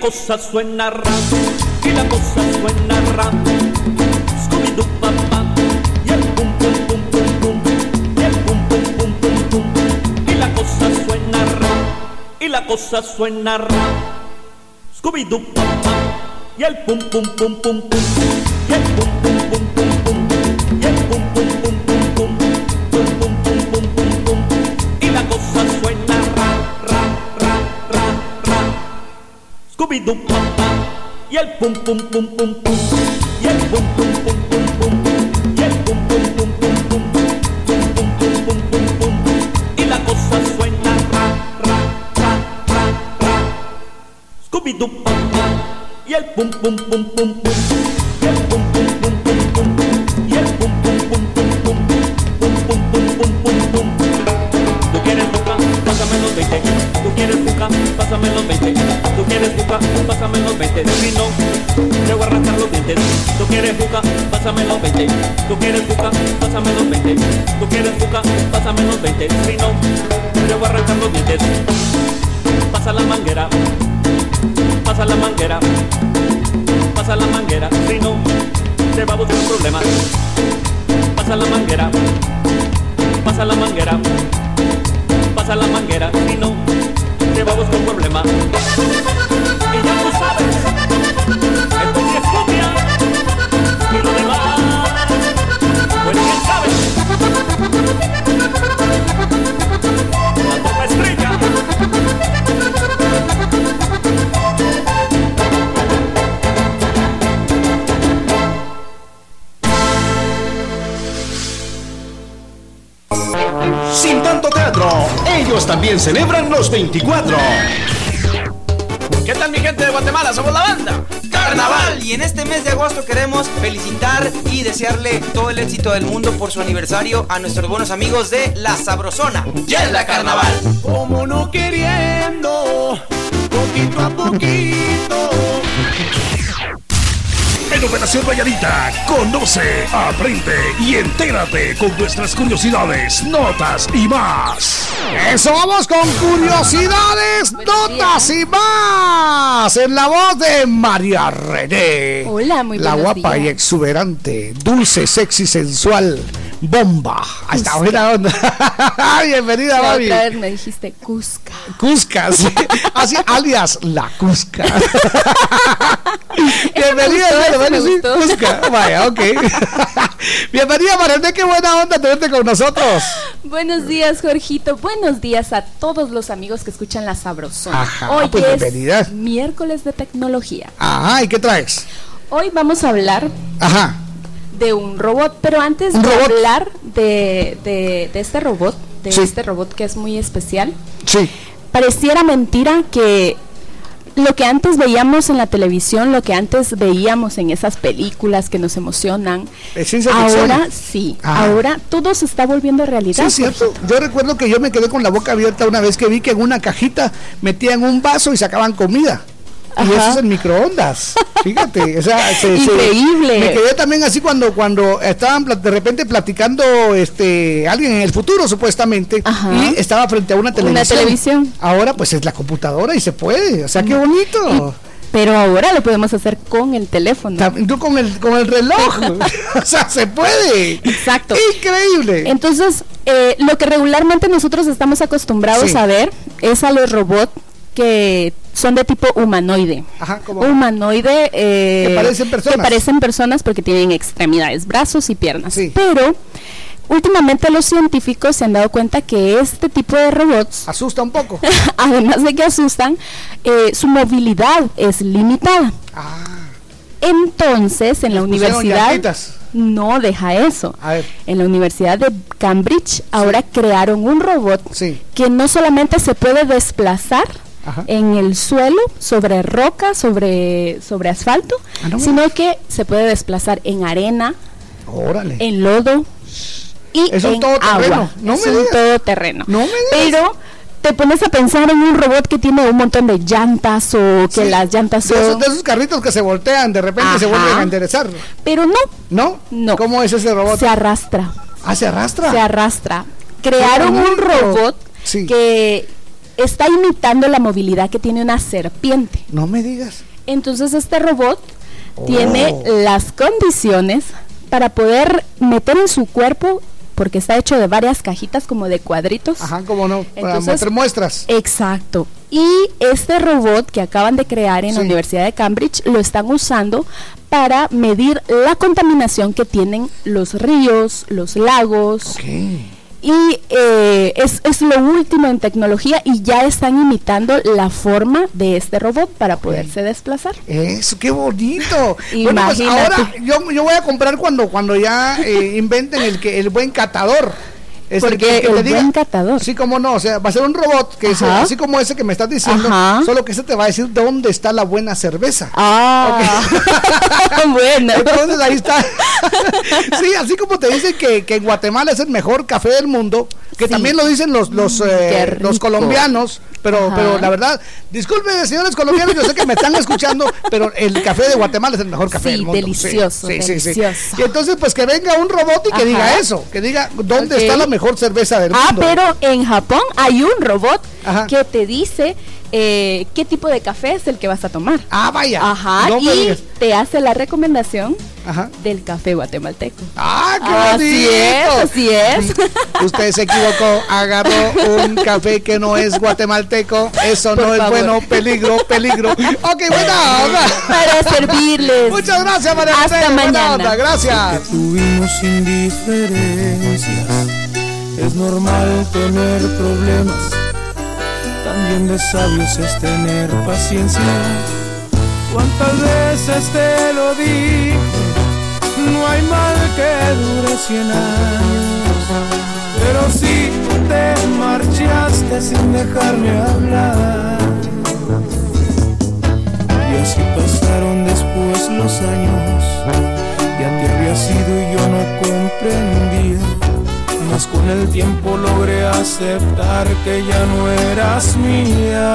Cosa suena ra, y la cosa suena ra. Scooby-Doo papá, y el pum pum pum pum pum, y el pum pum pum pum pum, y la cosa suena ra, y la cosa suena ra. Scooby-Doo papá, y el pum pum pum pum pum, y el pum Y el pum pum pum pum pum, y el pum pum pum pum pum, y el pum pum pum pum pum, pum pum pum pum pum pum, y la cosa suena ra, ra, ra, ra, ra. Papá, y el pum pum pum pum pum, los 20. Si no, te voy a arrancar los dientes. Tú quieres buscar, pásame los 20. Tú quieres buscar, pásame los 20. Tú quieres buscar, pásame los 20. Si no, te voy a arrancar los dientes. Pasa la manguera, pasa la manguera, pasa la manguera. Si no, te va a buscar un problema. Pasa la manguera, pasa la manguera pasa la manguera, si no, te va a buscar un problema. Ellos también celebran los 24. ¿Qué tal mi gente de Guatemala? Somos la banda. Carnaval y en este mes de agosto queremos felicitar y desearle todo el éxito del mundo por su aniversario a nuestros buenos amigos de La Sabrosona. ¡Ya es la Carnaval! Como no queriendo, poquito a poquito. En Operación Valladita, conoce, aprende y entérate con nuestras curiosidades, notas y más. Eso vamos con curiosidades, notas y más. En la voz de María René. Hola, muy La guapa y exuberante, dulce, sexy, sensual, bomba. Ahí está, buena onda. Bienvenida, La Babi. otra vez me dijiste Cusca. Cusca, sí. así alias la Cusca. Bienvenida, gustó, ese bueno, me sí, gustó. Cusca. Vaya, ok. Bienvenida, Mariana, qué buena onda tenerte con nosotros. Buenos días, Jorgito. Buenos días a todos los amigos que escuchan La Sabrosona. Ajá, Hoy pues es bienvenida. miércoles de tecnología. Ajá, ¿y qué traes? Hoy vamos a hablar Ajá. De un robot, pero antes ¿Un de robot? hablar de, de- de este robot, de Sí. este robot que es muy especial, Sí. pareciera mentira que lo que antes veíamos en la televisión, lo que antes veíamos en esas películas que nos emocionan, Es ahora sí, Ah. ahora todo se está volviendo Sí, realidad. es cierto. Yo recuerdo que yo me quedé con la boca abierta una vez que vi que en una cajita metían un vaso y sacaban comida. Y eso es en microondas. Fíjate, o sea, se- se- Increíble. me quedé también así cuando cuando estaban de repente platicando este alguien en el futuro supuestamente y estaba frente a una televisión. televisión. Ahora pues es la computadora y se puede. O sea, qué bonito. Pero ahora lo podemos hacer con el teléfono. Tú con el, con el reloj. o sea, se puede. Exacto. Increíble. Entonces, eh, lo que regularmente nosotros estamos acostumbrados Sí. a ver es a los robots que son de tipo humanoide. Ajá, como Humanoide. eh, Que parecen personas. que parecen personas porque tienen extremidades, brazos y piernas. Pero últimamente los científicos se han dado cuenta que este tipo de robots asusta un poco. además de que asustan, eh, su movilidad es limitada. Entonces, en la Ah. Universidad llantitas. no deja eso. En la Universidad de Cambridge ahora crearon un robot que no solamente se puede desplazar en el suelo, sobre roca, sobre, sobre asfalto, Ah, no sino que se puede desplazar en arena, Órale. en lodo y Es en todoterreno. agua. No es me un digas. todoterreno. No me. Pero te pones a pensar en un robot que tiene un montón de llantas o que Sí, las llantas de son... esos, de esos carritos que se voltean, de repente se Ajá. vuelven a enderezar. Pero no. ¿No? No. ¿Cómo es ese robot? Se arrastra. Ah, se arrastra. Se arrastra. Crearon un robot Sí. que está imitando la movilidad que tiene una serpiente. No me digas. Entonces este robot tiene oh. las condiciones para poder meter en su cuerpo porque está hecho de varias cajitas como de cuadritos. Ajá, como no, para meter muestras. Exacto. Y este robot que acaban de crear en la Universidad de Cambridge lo están usando para medir la contaminación que tienen los ríos, los lagos. Okay y eh, es, es, lo último en tecnología y ya están imitando la forma de este robot para poderse desplazar. Eso, qué bonito. bueno, pues ahora yo, yo, voy a comprar cuando, cuando ya eh, inventen el, que, el buen catador. Porque el, buen catador. Sí, como no, o sea, va a ser un robot que es así como ese que me estás diciendo, solo que ese te va a decir dónde está la buena cerveza. Ah, bueno. Entonces ahí está. sí, así como te dicen que, que, Guatemala es el mejor café del mundo, que también lo dicen los, los, mm, eh, los colombianos pero, pero la verdad, disculpen, señores colombianos, yo sé que me están escuchando, pero el café de Guatemala es el mejor café del mundo. Delicioso, sí, delicioso. Sí, Y entonces, pues que venga un robot y que diga eso, que diga dónde está la mejor cerveza del ah, mundo. Ah, pero en Japón hay un robot que te dice eh, qué tipo de café es el que vas a tomar. Ah, vaya. Ajá, y te hace la recomendación del café guatemalteco. Ah, qué bonito. Así es, así es. Usted se equivocó, agarró un café que no es guatemalteco. Eso no es bueno, peligro, peligro. Ok, buena Para servirles. Muchas gracias, María Hasta mañana. Gracias. tuvimos indiferencias. Es normal tener problemas también de sabios es tener paciencia. ¿Cuántas veces te lo dije? No hay mal que dure cien años. Pero si te marchaste sin dejarme hablar. Y así pasaron después los años. Ya te había sido y yo no comprendía con el tiempo logré aceptar que ya no eras mía.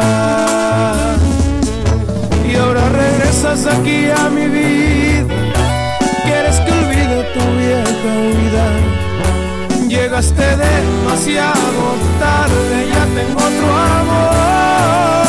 Y ahora regresas aquí a mi vida. Quieres que olvide tu vieja vida. Llegaste demasiado tarde, ya tengo otro amor.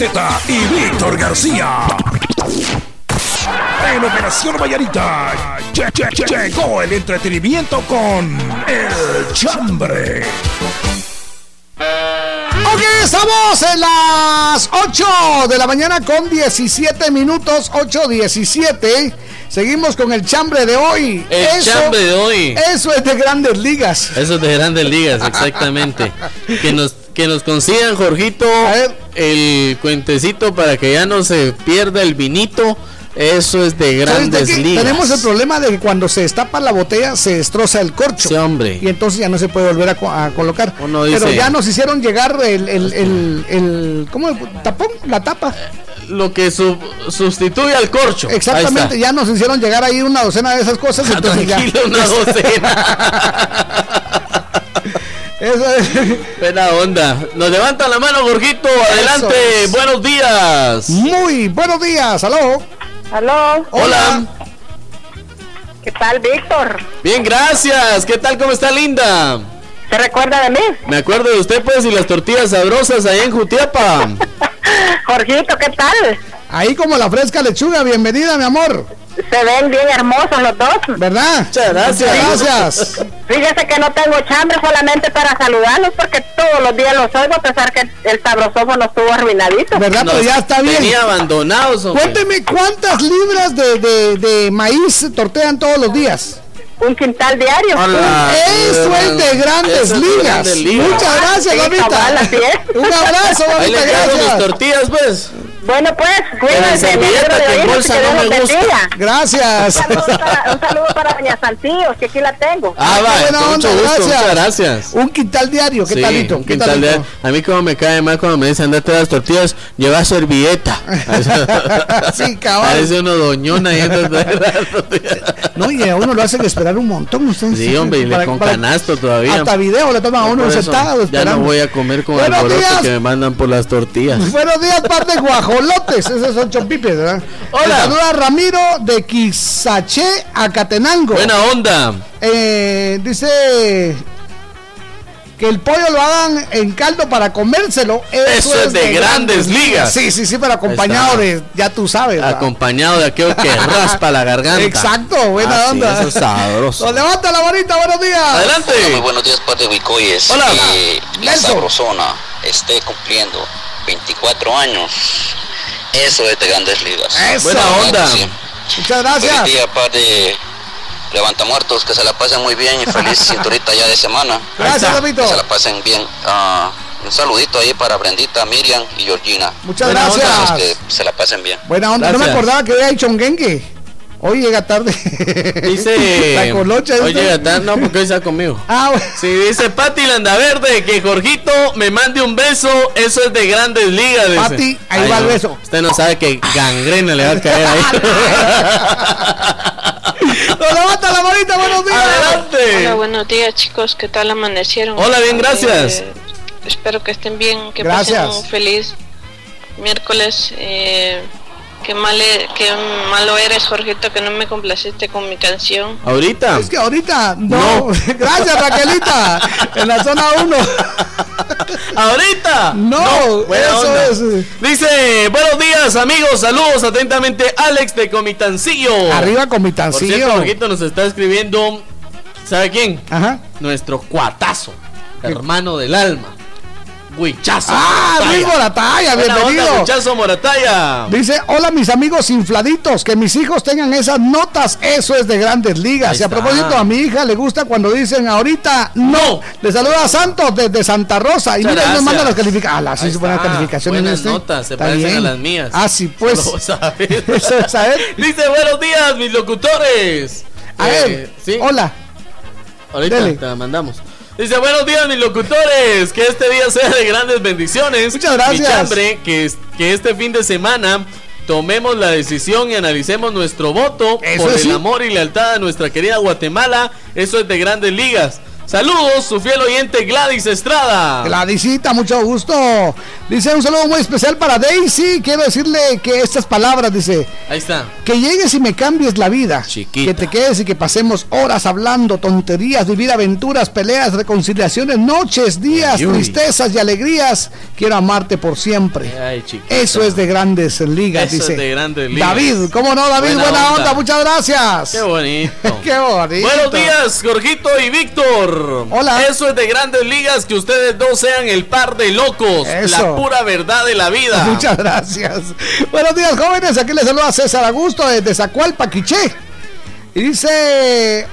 Beteta y Víctor García. En Operación Vallarita llegó el entretenimiento con El Chambre. Ok, estamos en las 8 de la mañana con 17 minutos, 8.17. Seguimos con el chambre de hoy. El chambre de hoy. Eso es de grandes ligas. Eso es de grandes ligas, exactamente. que nos que nos consigan, Jorgito, el cuentecito para que ya no se pierda el vinito. Eso es de grandes ligas. Tenemos el problema de que cuando se destapa la botella se destroza el corcho. Sí, hombre. Y entonces ya no se puede volver a, colocar. Pero ya nos hicieron llegar el, el, el, el ¿cómo? ¿Tapón? La tapa lo que sustituye al corcho. Exactamente, ya nos hicieron llegar ahí una docena de esas cosas. Ah, tranquilo, una docena. Eso es. Buena onda. Nos levanta la mano, Gorgito. Adelante. Buenos días. Muy buenos días. Aló. Aló. Hola. ¿Qué tal, Víctor? Bien, gracias. ¿Qué tal? ¿Cómo está, Linda? ¿Se recuerda de mí? Me acuerdo de usted, pues, y las tortillas sabrosas ahí en Jutiapa. Jorgito, ¿qué tal? Ahí como la fresca lechuga, bienvenida, mi amor. Se ven bien hermosos los dos. ¿Verdad? Muchas gracias. gracias. Fíjese que no tengo chambre solamente para saludarlos porque todos los días los oigo a pesar que el sabrosófono estuvo arruinadito. ¿Verdad? Pero ya está bien. Tenía abandonados. Cuénteme cuántas libras de, de, de maíz tortean todos los días un quintal diario. Eso es de grandes, ligas. Muchas gracias, sí, Un abrazo, mamita, gracias. tortillas, pues. Bueno, pues, cuídense. que bolsa no me gusta. Gracias. Un saludo, para, un saludo para Doña Santillo, que aquí la tengo. Ah, va, buena onda, gracias. Muchas gracias. Un quintal diario, ¿qué sí, talito? Un quintal diario. A mí como me cae mal cuando me dicen andate las tortillas, lleva servilleta. sí, cabrón. Parece uno doñona y No, y a uno lo hacen esperar un montón. Usted, sí, hombre, y le con canasto todavía. Hasta video le toman a uno sentado Ya no voy a comer con el boloto que me mandan por las tortillas. Buenos días, parte de Guajo Lotes, esos son chompipes, ¿verdad? Hola. Saluda Ramiro de Quisaché, Acatenango. Buena onda. Eh, dice que el pollo lo hagan en caldo para comérselo. Eso, es, de, grandes, ligas. Sí, sí, sí, pero acompañado de, ya tú sabes. Acompañado de aquello que raspa la garganta. Exacto, buena ah, onda. eso es sabroso. levanta la bonita, buenos días. Adelante. muy buenos días, Padre Wicoyes. Hola. Eh, la sabrosona esté cumpliendo 24 años eso es de grandes ligas. Buena onda. Muchas gracias. Feliz día, padre. Levanta muertos, que se la pasen muy bien y feliz cinturita ya de semana. Gracias, Ramito. Que se la pasen bien. Uh, un saludito ahí para Brendita, Miriam y Georgina. Muchas gracias. Que se la pasen bien. Buena onda. No me acordaba que había hecho un gengue. Hoy llega tarde. Dice. la colocha. Hoy llega tarde, no, porque hoy está conmigo. Ah, bueno. Sí, dice Pati Landaverde que Jorgito me mande un beso. Eso es de grandes ligas. Pati, ahí va el beso. Usted no sabe que gangrena le va a caer ahí. ¡Nos levanta la manita! ¡Buenos días! ¡Adelante! Hola, buenos días, chicos. ¿Qué tal amanecieron? Hola, bien, gracias. Eh, espero que estén bien. Que gracias. pasen un feliz miércoles. Eh, Qué, mal, e, qué malo eres, Jorgito, que no me complaciste con mi canción. ¿Ahorita? Es que ahorita, no. Gracias, Raquelita. en la zona 1. ¿Ahorita? No, eso es. Dice, buenos días, amigos. Saludos atentamente, Alex de Comitancillo. Arriba, Comitancillo. Por cierto, Jorgito nos está escribiendo, ¿sabe quién? Ajá. Nuestro cuatazo, hermano del alma. Huichazo. Ah, Luis Morataya, bienvenido. Huichazo Morataya. Dice, hola mis amigos infladitos, que mis hijos tengan esas notas, eso es de grandes ligas. y a propósito, a mi hija le gusta cuando dicen ahorita no. Le saluda a Santos desde Santa Rosa. Y mira, nos manda las calificaciones. Ah, sí, buenas calificaciones. Buenas este. notas, se parecen a las mías. Ah, sí, pues. Eso es saber. Dice, buenos días, mis locutores. A eh, ¿sí? hola. Ahorita te la mandamos. Dice, buenos días mis locutores, que este día sea de grandes bendiciones. Muchas gracias. Mi chambre, que, que este fin de semana tomemos la decisión y analicemos nuestro voto por el amor y lealtad a nuestra querida Guatemala. Eso es de grandes ligas. Saludos, su fiel oyente Gladys Estrada. Gladysita, mucho gusto. Dice un saludo muy especial para Daisy. Quiero decirle que estas palabras, dice. Ahí está. Que llegues y me cambies la vida. Que te quedes y que pasemos horas hablando, tonterías, vivir aventuras, peleas, reconciliaciones, noches, días, tristezas y alegrías. Quiero amarte por siempre. Eso es de grandes ligas, Eso dice. Es de grandes ligas. David, ¿cómo no, David? Buena, onda. muchas gracias. Qué bonito. Qué bonito. Buenos días, Jorgito y Víctor. Hola. Eso es de grandes ligas, que ustedes dos sean el par de locos. La pura verdad de la vida. Muchas gracias. Buenos días, jóvenes. Aquí les saluda César Augusto desde Zacualpa, Quiché. Y dice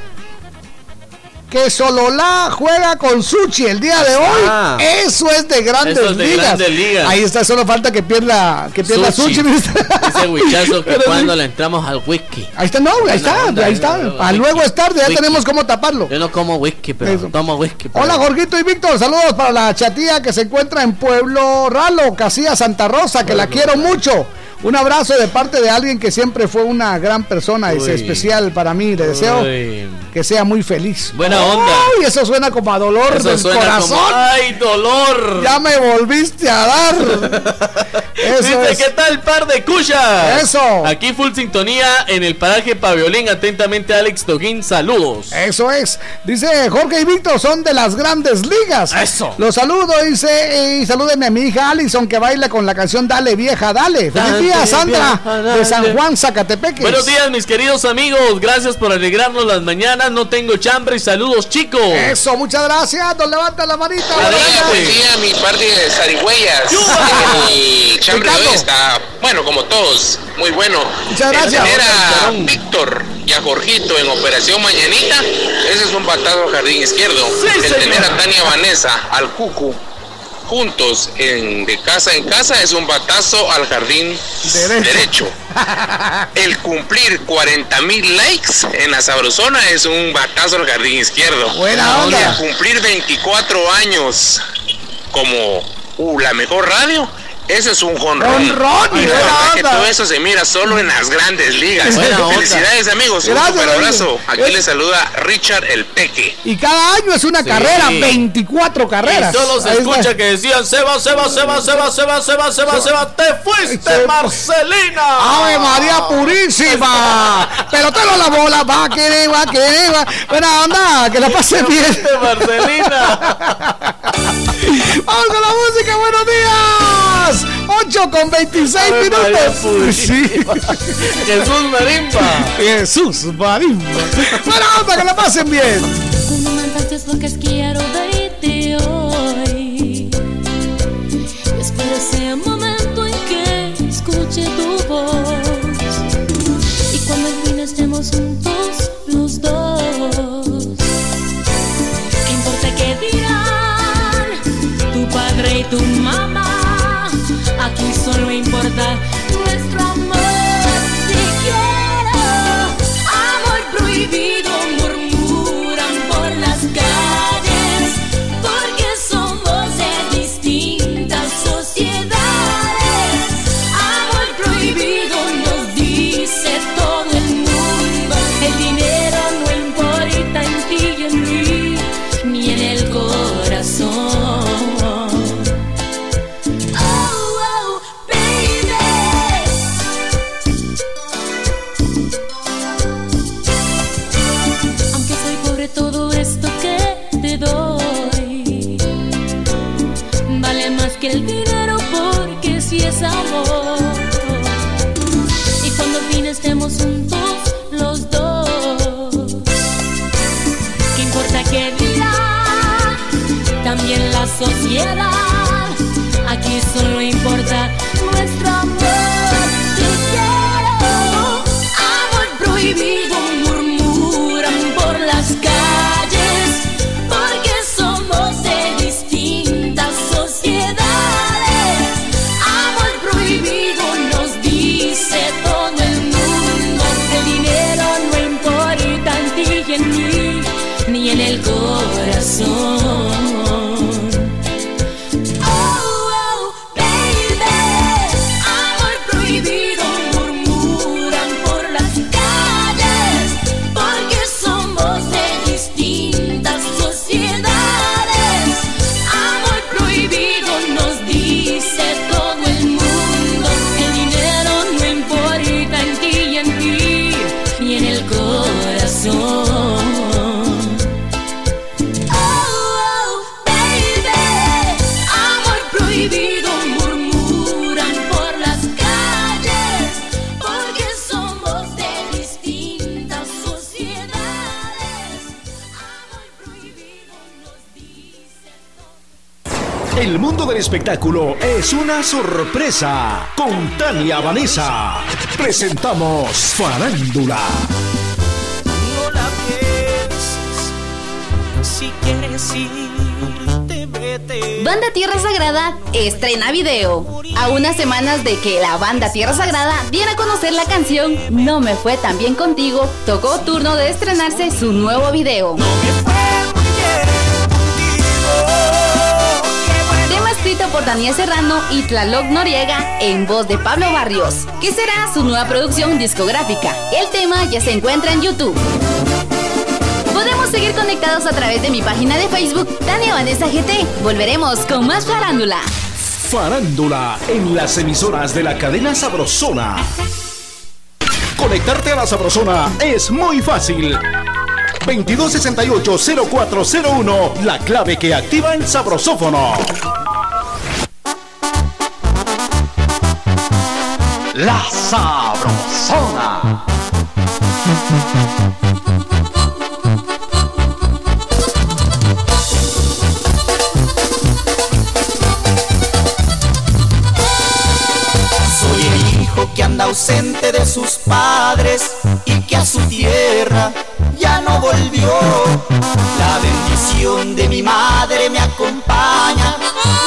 que Sololá juega con Suchi el día de hoy. Eso es de grandes, es de ligas. grandes ligas. Ahí está, solo falta que pierda, que pierda Suchi. Ese huichazo que Pero cuando sí. le entramos al whisky. Ahí está, no, ahí está, onda, ahí está. A luego es tarde, ya whisky. tenemos cómo taparlo. Yo no como whisky, pero Eso. tomo whisky. pero- Hola, Jorgito y Víctor. Saludos para la chatía que se encuentra en Pueblo Ralo, Casilla Santa Rosa, que la quiero mucho. Un abrazo de parte de alguien que siempre fue una gran persona y Uy. especial para mí. Le deseo Uy. que sea muy feliz. Buena onda. Uy, eso suena como a dolor Eso del corazón. como, ¡Ay, dolor! Ya me volviste a dar. Eso Dice, es. ¿qué tal, par de cuchas? Eso. Aquí full sintonía en el paraje Paviolín. Atentamente, Alex Toquín. Saludos. Eso es. Dice Jorge y Víctor son de las grandes ligas. Eso. Los saludo, dice, y salúdenme a mi hija Alison que baila con la canción Dale vieja, dale. Feliz Dale, día, Sandra, de San. Juan, Zacatepeque. Buenos días, mis queridos amigos. Gracias por alegrarnos las mañanas. No tengo chambre y saludos, chicos. Eso, muchas gracias. Nos levanta la manita. Buen día, mi par de zarigüeyas. El chambre de hoy está, bueno, como todos, muy bueno. Muchas El gracias. a Víctor y a Jorgito en Operación Mañanita, ese es un batazo al jardín izquierdo. El señor. tener a Tania Vanessa, al Cucu, juntos en, de casa en casa, es un batazo al jardín Derecho. derecho. El cumplir 40 mil likes en la sabrosona es un batazo al jardín izquierdo. Buena onda. Y el cumplir 24 años como uh, la mejor radio, eso es un jonrón. Jonrón y que todo eso se mira solo en las grandes ligas. Felicidades, amigos. Gracias, un abrazo. Aquí es... les saluda Richard el Peque. Y cada año es una carrera, 24 carreras. Y solo se que decían: se va, se va, se va, se va, se va, se va, se va, se va. Te fuiste. Marcelina. Ave María ah. Purísima. Pelotero la bola, va, que va, que va. Buena onda, que la pase bien. Marcelina. Vamos con la música, buenos días. 8 con 26 Ave María minutos. Jesús Marimba. Jesús Marimba. Buena onda, que la pasen bien. Faltes porque quiero verte hoy. Espero ese momento en que escuche tu voz. Y cuando al fin estemos juntos los dos. Sociedad? Espectáculo es una sorpresa. Con Tania Vanessa presentamos Farándula. No la pienses, si quieres irte, vete. Banda Tierra Sagrada estrena video. A unas semanas de que la banda Tierra Sagrada diera a conocer la canción No me fue tan bien contigo, tocó turno de estrenarse su nuevo video. Tema escrito por Daniel Serrano y Tlaloc Noriega en voz de Pablo Barrios, que será su nueva producción discográfica. El tema ya se encuentra en YouTube. Podemos seguir conectados a través de mi página de Facebook, Tania Vanessa GT. Volveremos con más farándula. Farándula en las emisoras de la cadena Sabrosona. Conectarte a la Sabrosona es muy fácil. 2268-0401, la clave que activa el sabrosófono. La Sabrosona. Soy el hijo que anda ausente de sus padres y que a su tierra ya no volvió. La bendición de mi madre me acompaña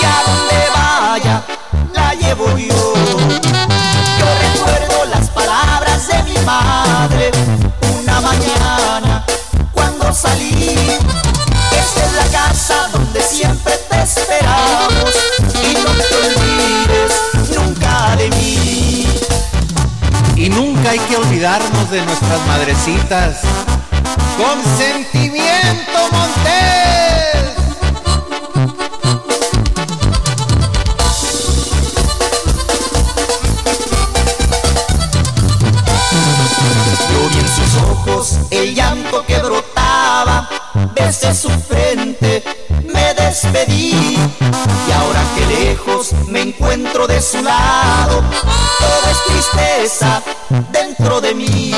y a donde vaya la llevo yo. Una mañana cuando salí. Esta es la casa donde siempre te esperamos y no te olvides nunca de mí. Y nunca hay que olvidarnos de nuestras madrecitas. Con sentimiento, Montes. Besé su frente, me despedí y ahora que lejos me encuentro de su lado, todo es tristeza dentro de mí.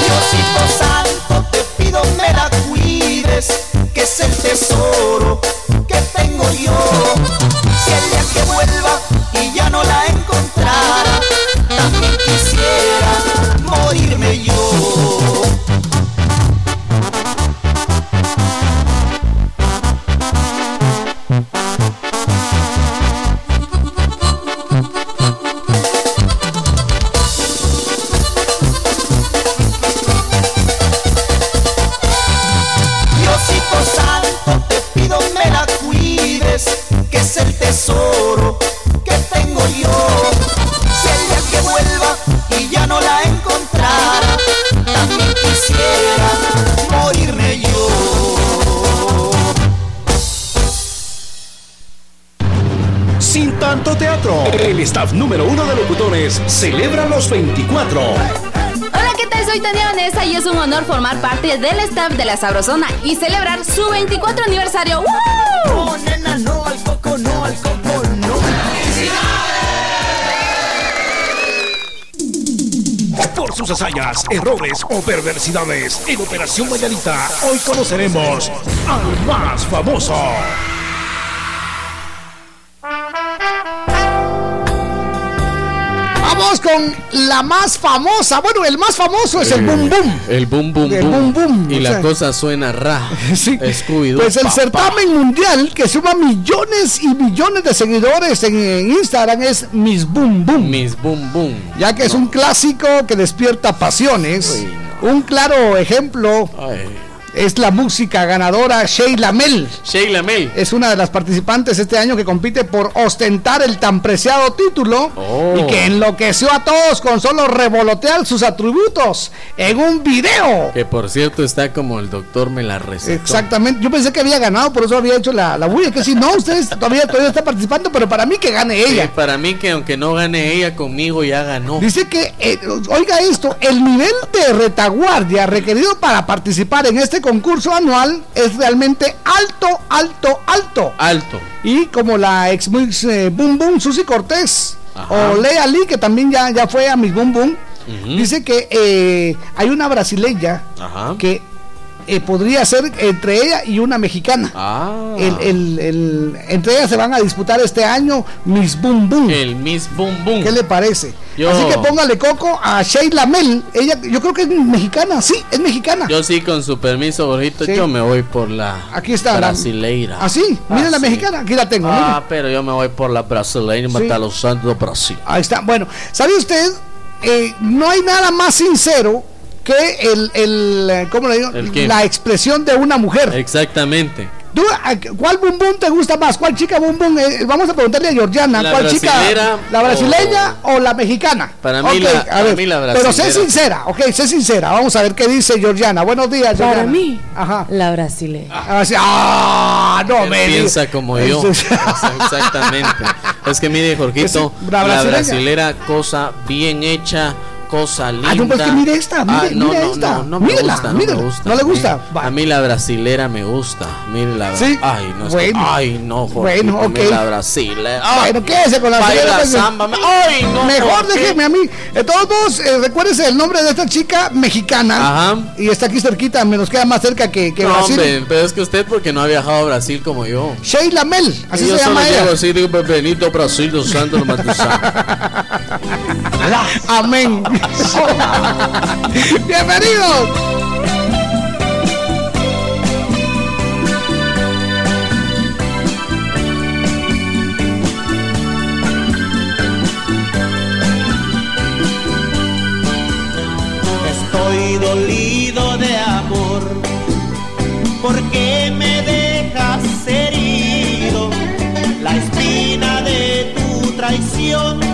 Diosito Santo, te pido me la cuides, que es el tesoro número uno de locutores celebra los 24. Hola, ¿qué tal? Soy Tania Vanessa y es un honor formar parte del staff de La Sabrosona y celebrar su 24 aniversario. ¡Woo! No, nena, no al coco, no al coco, no. Por sus hazañas, errores o perversidades en Operación Mañanita, hoy conoceremos al más famoso. Con la más famosa. Bueno, el más famoso es el Boom Boom. El boom boom El boom. boom boom, Y la sea. cosa suena ra. Scooby-Doo, Pues el pa, pa. certamen mundial que suma millones y millones de seguidores en, en Instagram es Miss Boom Boom. Miss Boom Boom. Ya que es un clásico que despierta pasiones. Un claro ejemplo es la música ganadora Sheila Mel. Sheila Mel. Es una de las participantes este año que compite por ostentar el tan preciado título Oh. y que enloqueció a todos con solo revolotear sus atributos en un video. Que por cierto está como el doctor me la recetó. Exactamente, yo pensé que había ganado, por eso había hecho la, la bulla. Que si no, ustedes todavía, todavía está participando, pero para mí que gane ella. Sí, para mí que aunque no gane ella conmigo ya ganó. Dice que, eh, oiga esto, el nivel de retaguardia requerido para participar en este concurso anual es realmente alto, alto, alto. Alto. Y como la ex Miss eh, Boom Boom, Susi Cortés, Ajá. o Lea Lee, que también ya, ya fue a Miss Boom Boom, dice que eh, hay una brasileña Ajá. que eh, podría ser entre ella y una mexicana. Ah. El, el, entre ellas se van a disputar este año Miss Boom Boom. El Miss Boom Boom. ¿Qué le parece? Así que póngale coco a Sheila Mel. Ella, yo creo que es mexicana, sí, es mexicana. Yo sí, con su permiso, Borjito, yo me voy por la Aquí está, brasileira. ¿Ah, sí? Mira la mexicana, aquí la tengo. Ah, pero yo me voy por la brasileira, sí. los Santos Brasil. Ahí está. Bueno, ¿sabe usted? Eh, no hay nada más sincero que el, el ¿cómo le digo? La expresión de una mujer. Exactamente. ¿Cuál bum bum te gusta más? ¿Cuál chica bum bum? Eh, vamos a preguntarle a Georgiana. ¿Cuál chica? ¿La brasileña o, la mexicana? Para mí, la, brasileña. Pero sé sincera, ok, sé sincera. Vamos a ver qué dice Georgiana. Buenos días, Georgiana. Para mí, Ajá. la brasileña. Ah, ah no me piensa como yo. Exactamente. es que mire, Jorgito, la, la brasilera, cosa bien hecha cosa linda. Ah, no, pues que mire esta, mire, ah, no, mire no, esta. No, no, me gusta, no me gusta. ¿No le gusta? A mí la brasilera me gusta. Mire la ¿Sí? Ay, no, bueno. ay, no, Jorge, Bueno, ok. La brasilera. Ay, bueno, quédese con la brasilera. Pues, samba. Ay, no. Mejor déjeme a mí. De todos modos, eh, recuérdese el nombre de esta chica mexicana. Ajá. Y está aquí cerquita, me nos queda más cerca que, que no, Brasil. Hombre, pero es que usted porque no ha viajado a Brasil como yo. Sheila Mel, así y se yo llama solo ella. Llego así, digo, Benito Brasil, dos santos, Amén. Bienvenidos. Estoy dolido de amor, porque me dejas herido. La espina de tu traición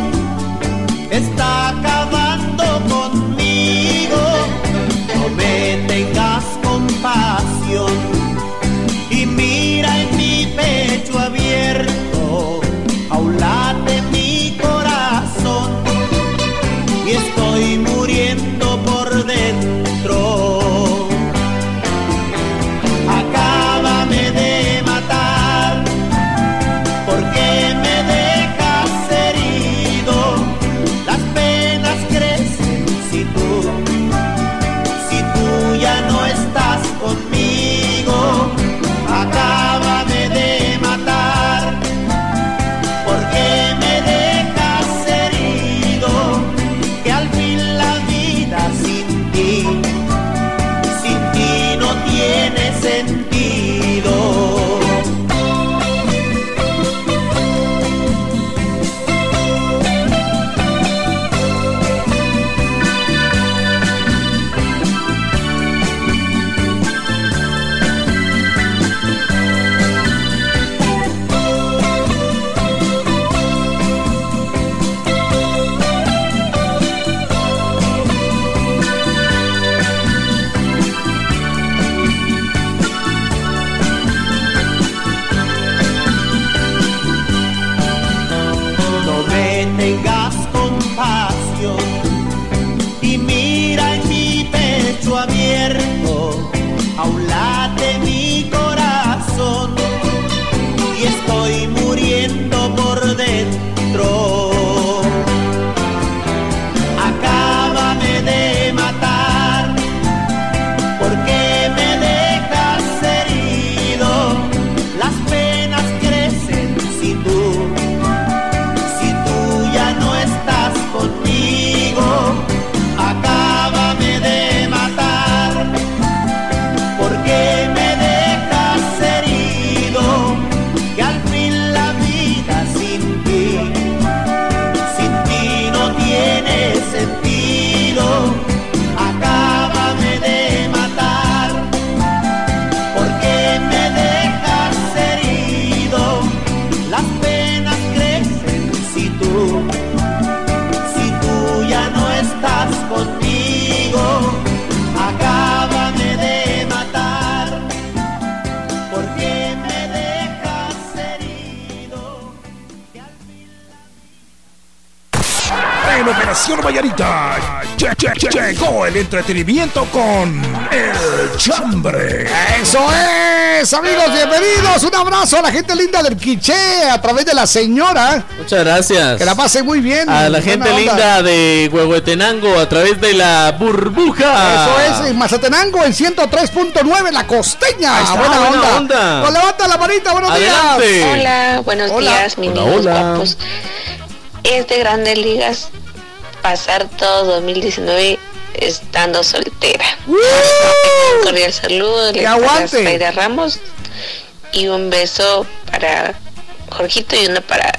Operación Vallarita. Llegó el entretenimiento con El Chambre. Eso es, amigos, bienvenidos. Un abrazo a la gente linda del Quiché a través de la señora. Muchas gracias. Que la pase muy bien. A la gente linda de Huehuetenango a través de la burbuja. Eso es, en Mazatenango, en 103.9, la costeña. Está, buena, buena onda. onda. Pues levanta la manita, buenos Adelante. días. Hola, buenos Hola. días, mis Hola, hola. guapos. Es de grandes ligas pasar todo 2019 estando soltera. Un cordial saludo, ¡Que les aguante! Zaida Ramos y un beso para Jorgito y uno para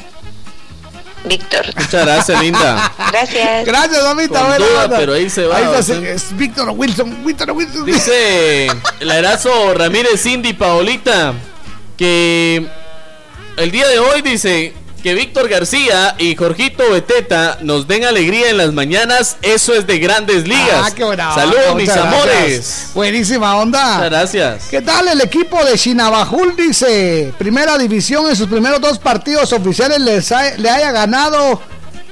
Víctor. Muchas gracias, linda. Gracias. Gracias, mamita. Con buena duda, onda. pero ahí se va, Ahí está, es Víctor Wilson. Víctor Wilson. Dice el Erazo Ramírez Cindy Paolita que el día de hoy dice que Víctor García y Jorgito Beteta nos den alegría en las mañanas. Eso es de grandes ligas. Ah, qué onda, Saludos, mis gracias. amores. Buenísima onda. Muchas gracias. ¿Qué tal el equipo de Chinabajul? Dice, primera división en sus primeros dos partidos oficiales les ha- le haya ganado,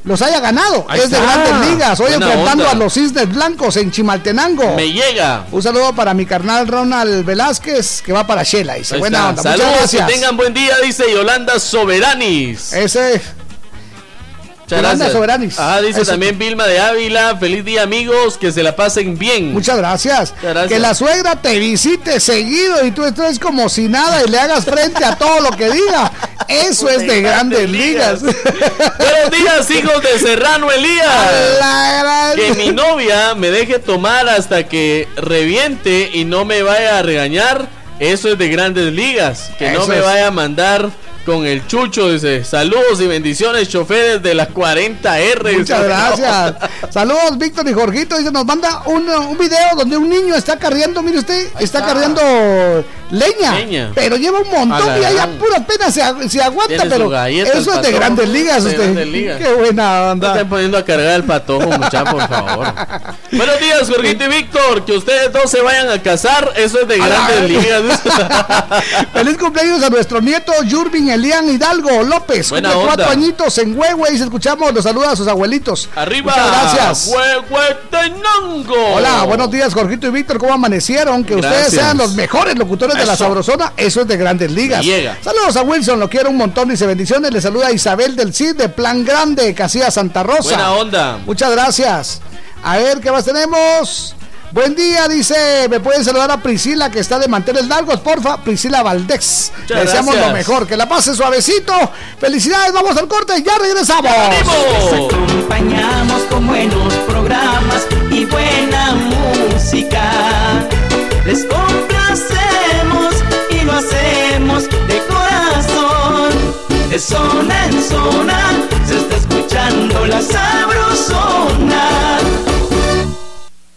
los haya ganado. Ahí es de grandes ligas. Hoy Buena enfrentando onda. a los Cisnes Blancos en Chimaltenango. Me llega. Un saludo para mi carnal Ronald Velázquez, que va para Shela. Dice, Ahí buena está. onda. Muchas Saludos, gracias. que tengan buen día, dice Yolanda Soberanis. Ese. Muchas Yolanda gracias. Soberanis. Ah, dice Eso. también Vilma de Ávila. Feliz día, amigos. Que se la pasen bien. Muchas gracias. gracias. Que la suegra te visite seguido y tú estés como si nada y le hagas frente a todo lo que diga. Eso es de grandes ligas. Buenos días, hijos de Serrano Elías. Que mi novia me deje tomar hasta que reviente y no me vaya a regañar. Eso es de grandes ligas. Que no me es. vaya a mandar con el chucho. Dice: Saludos y bendiciones, choferes de las 40R. Muchas gracias. Saludos, Víctor y Jorgito. Dice, nos manda un, un video donde un niño está carriendo, mire usted, está, carriendo leña, Leña. Pero lleva un montón y ahí a pura pena se, ag- se aguanta, pero galleta, eso es de grandes ligas De usted. grandes ligas. Qué buena onda. estén poniendo a cargar el patojo, muchachos, por favor. Buenos días, Jorgito y Víctor. Que ustedes dos se vayan a casar. Eso es de grandes ligas. Feliz cumpleaños a nuestro nieto Yurvin Elian Hidalgo López. Buena cumple cuatro añitos en Huehue y se escuchamos. Los saluda a sus abuelitos. Arriba. Muchas gracias. Huehuetenango. Hola, buenos días, Jorgito y Víctor. ¿Cómo amanecieron? Que ustedes sean los mejores locutores de la. Sabrosona. Eso es de grandes ligas. Llega. Saludos a Wilson, lo quiero un montón. Dice bendiciones. Le saluda Isabel del CID de Plan Grande, Casilla Santa Rosa. Buena onda. Muchas gracias. A ver, ¿qué más tenemos? Buen día, dice. Me pueden saludar a Priscila, que está de manteles largos, porfa. Priscila Valdés. Muchas Le deseamos lo mejor. Que la pase suavecito. Felicidades, vamos al corte. Ya regresamos. acompañamos con buenos programas y buena música. Les De zona en zona se está escuchando la sabrosona.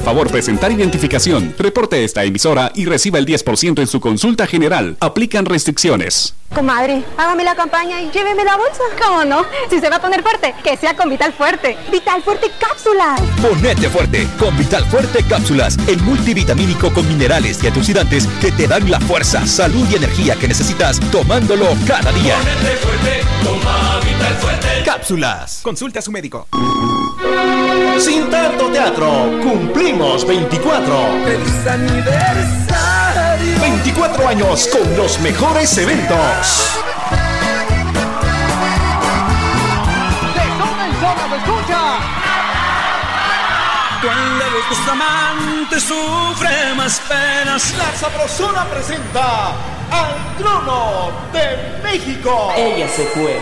favor presentar identificación. Reporte esta emisora y reciba el 10% en su consulta general. Aplican restricciones. Comadre, hágame la campaña y lléveme la bolsa. ¿Cómo no? Si se va a poner fuerte, que sea con Vital Fuerte. Vital Fuerte Cápsulas. Ponete fuerte con Vital Fuerte Cápsulas, el multivitamínico con minerales y antioxidantes que te dan la fuerza, salud y energía que necesitas tomándolo cada día. Cápsulas. Consulte a su médico. Sin tanto teatro, cumplimos 24. ¡Feliz aniversario! 24 años con los mejores eventos. De zona en zona, ¿me escucha? Cuando los amantes sufren más penas. La Sabrosona presenta al trono de México. Ella se fue.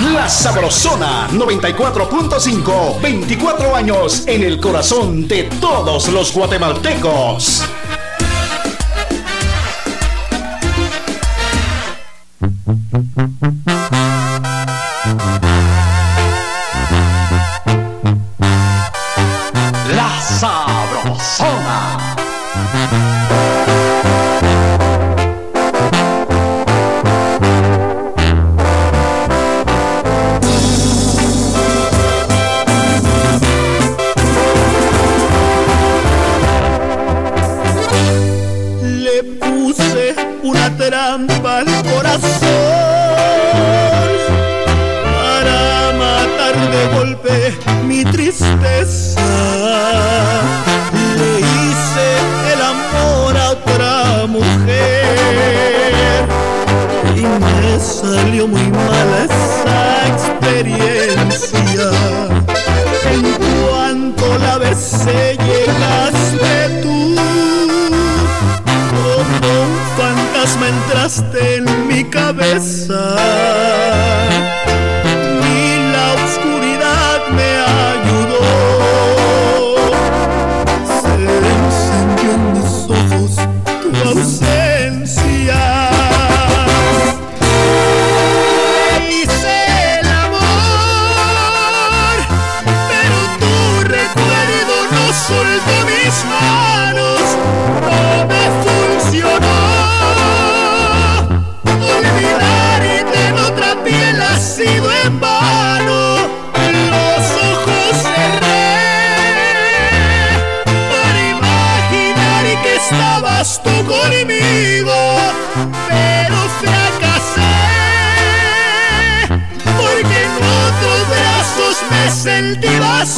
La Sabrosona 94.5. 24 años en el corazón de todos los guatemaltecos. Le hice el amor a otra mujer y me salió muy mala esa experiencia. En cuanto la besé llegaste tú como un fantasma entraste en mi cabeza.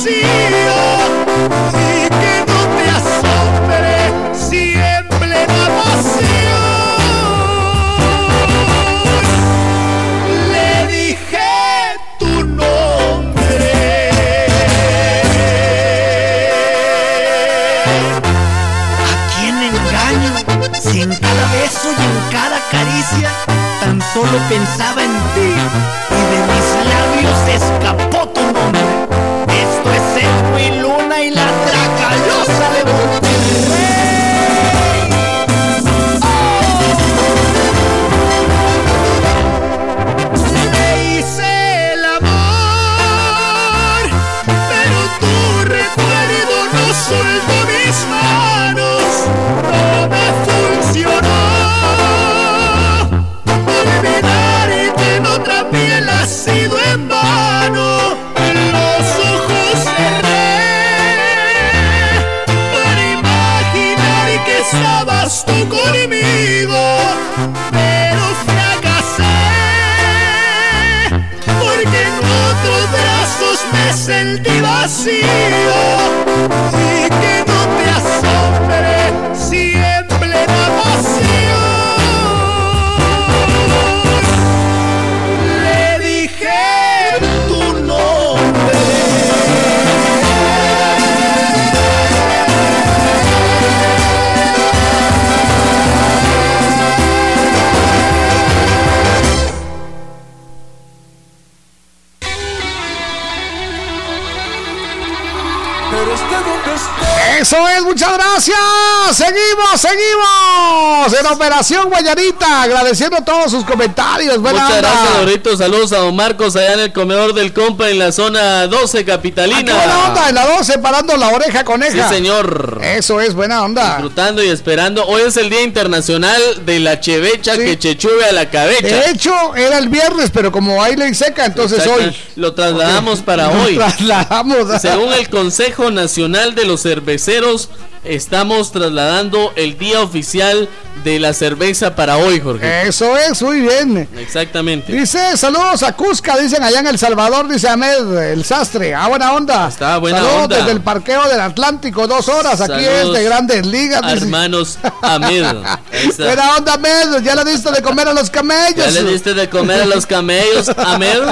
Sentí Seguimos, en Operación Guayarita. Agradeciendo todos sus comentarios. Buena Muchas onda. gracias, Dorito. Saludos a don Marcos allá en el comedor del compa en la zona 12 Ah, qué capitalina. buena onda, en la 12, parando la oreja coneja. Sí, señor. Eso es, buena onda. Disfrutando y esperando. Hoy es el Día Internacional de la Chevecha que chechuve a la cabecha. De hecho, era el viernes, pero como hay ley seca, entonces hoy. Lo trasladamos para Lo hoy. trasladamos. Según el Consejo Nacional de los Cerveceros, estamos trasladando el día oficial de la cerveza para hoy, Jorge. Eso es, muy bien. Exactamente. Dice, saludos a Cusca, dicen allá en El Salvador, dice Ahmed, el sastre. Ah, buena onda. Está buena saludos onda. desde el parqueo del Atlántico, dos horas. Aquí es de Grandes Ligas. dice. Hermanos está. Buena onda, Ahmed. Ya le diste de comer a los camellos. Ya le diste de comer a los camellos, Amel.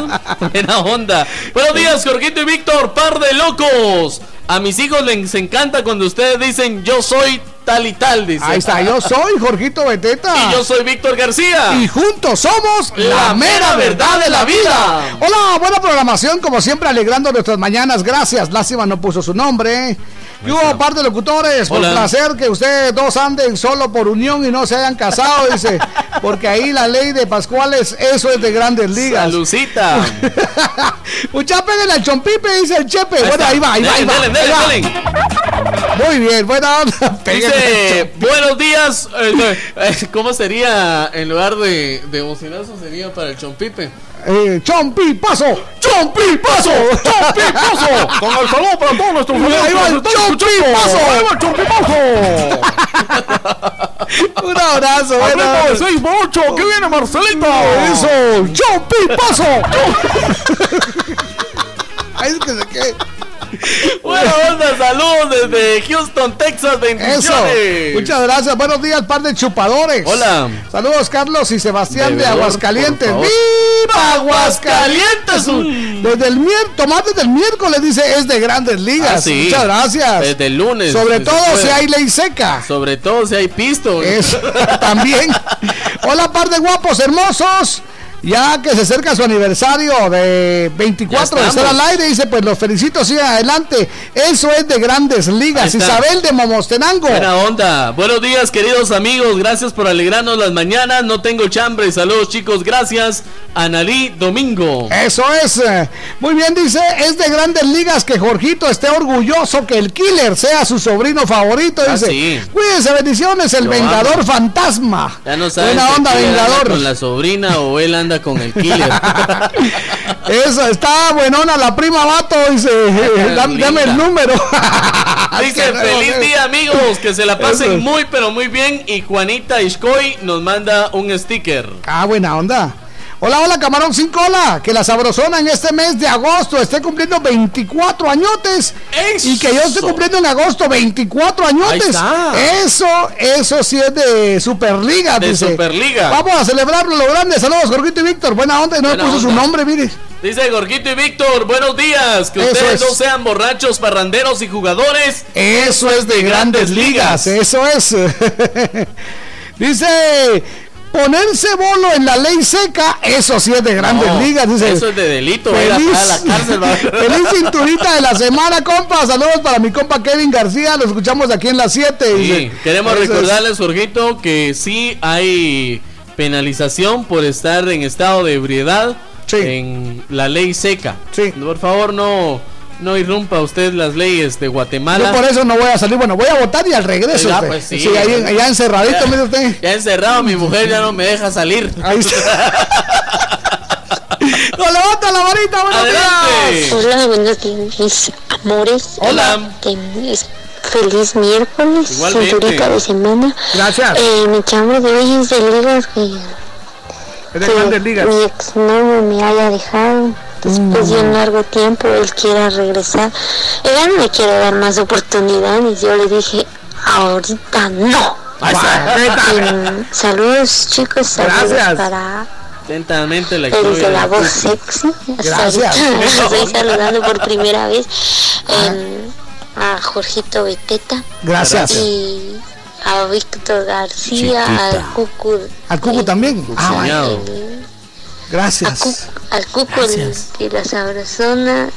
Buena onda. Buenos días, Jorgito y Víctor, par de locos. A mis hijos les encanta cuando ustedes dicen yo soy tal y tal, dice. Ahí está, yo soy Jorgito Beteta. Y yo soy Víctor García. Y juntos somos La mera verdad de la vida. Hola, buena programación, como siempre, alegrando nuestras mañanas. Gracias. Lástima no puso su nombre. Y hubo par de locutores, por Hola. placer que ustedes dos anden solo por unión y no se hayan casado, dice. Porque ahí la ley de Pascuales, eso es de grandes ligas. Salucita. Mucha peguen al chompipe, dice el chepe. Ahí bueno, ahí va, ahí va, Delen, delen, ahí va. Muy bien, buena onda. Dice, buenos días. eh, eh, ¿Cómo sería en lugar de, de bocinazo? Sería para el chompipe. Eh, Chompi, paso, Chompi, paso, Chompi, paso. Con el saludo para todos nuestros Ahí va el amigos Chompi, paso. Ahí va el Chompi, paso. Un abrazo, bueno. De 6 8 que viene Marcelito. Eso, yo paso. Ay, es que se quede. Buena onda, saludos desde Houston, Texas, bendiciones. Eso. Muchas gracias. Buenos días, par de chupadores. Hola. Saludos, Carlos y Sebastián de Aguascalientes. ¡Viva Aguascalientes! Desde el miércoles, Tomás desde el miércoles dice es de grandes ligas. Ah, sí. Muchas gracias. Desde el lunes. Sobre si todo si hay ley seca. Sobre todo si hay pisto. Eso, también. Hola, par de guapos hermosos. Ya que se acerca su aniversario de 24 de estar al aire, dice, pues los felicito, sigan adelante. Eso es de grandes ligas. Isabel de Momostenango. Buena onda. Buenos días, queridos amigos. Gracias por alegrarnos las mañanas. No tengo chambre. Saludos, chicos. Gracias. Analí Domingo. Eso es. Muy bien, dice, es de grandes ligas que Jorgito esté orgulloso que el killer sea su sobrino favorito. Ah, Dice, sí. cuídense, bendiciones, el Lo Vengador amo. Fantasma. Ya no saben Buena onda, Vengador. con la sobrina o él anda con el killer. Eso, está buenona la prima vato, dice, dame, dame el número. Dice, feliz eh. día amigos, que se la pasen Eso. muy pero muy bien y Juanita Ishkoy nos manda un sticker. Ah, buena onda. Hola, hola, Camarón sin cola. Que la sabrosona en este mes de agosto esté cumpliendo 24 añotes. Y que yo esté cumpliendo en agosto 24 añotes. Ahí está. Eso, eso sí es de Superliga, De dice. Superliga. Vamos a celebrarlo lo grande. Saludos, Jorgito y Víctor. Buena onda. Y no Buena puso su nombre, mire. Dice Gorgito y Víctor, buenos días, que Eso ustedes es. no sean borrachos, parranderos y jugadores. Eso es de grandes ligas. Eso es. dice. Ponerse bolo en la ley seca, eso sí es de grandes No, ligas. Dice, Eso es de delito, Feliz, a la cárcel. va. feliz cinturita de la semana, compa. Saludos para mi compa Kevin García. Lo escuchamos aquí en las 7. Sí, queremos recordarles, Jorgito, que sí hay penalización por estar en estado de ebriedad en la ley seca. Por favor, no, no irrumpa usted las leyes de Guatemala. Yo por eso no voy a salir. Bueno, voy a votar y al regreso. Ya, pues sí. Sí, ahí, allá encerradito, Ya. mire usted. Ya encerrado, mi mujer ya no me deja salir. Ahí ¡No levanta la varita! ¡Buenos días! Hola, buenos días, mis amores. Hola. Feliz miércoles, Igualmente. cinturita de semana. Gracias. Eh, mi chambre de ligas que, Es de que grandes ligas. mi exnovio me haya dejado. Después de un largo tiempo él quiera regresar. Ella no me quiere dar más oportunidades. Yo le dije, ahorita no. Saludos chicos, saludos Gracias. para Atentamente la el historia de la voz sexy. Hasta Gracias. Estoy saludando por primera vez em, a Jorgito Beteta. Gracias. Y a Víctor García, Chiquita. al Cucu, ¿Al Cucu también? Ah, el- Gracias. al Cucu el- de la Sabrosona.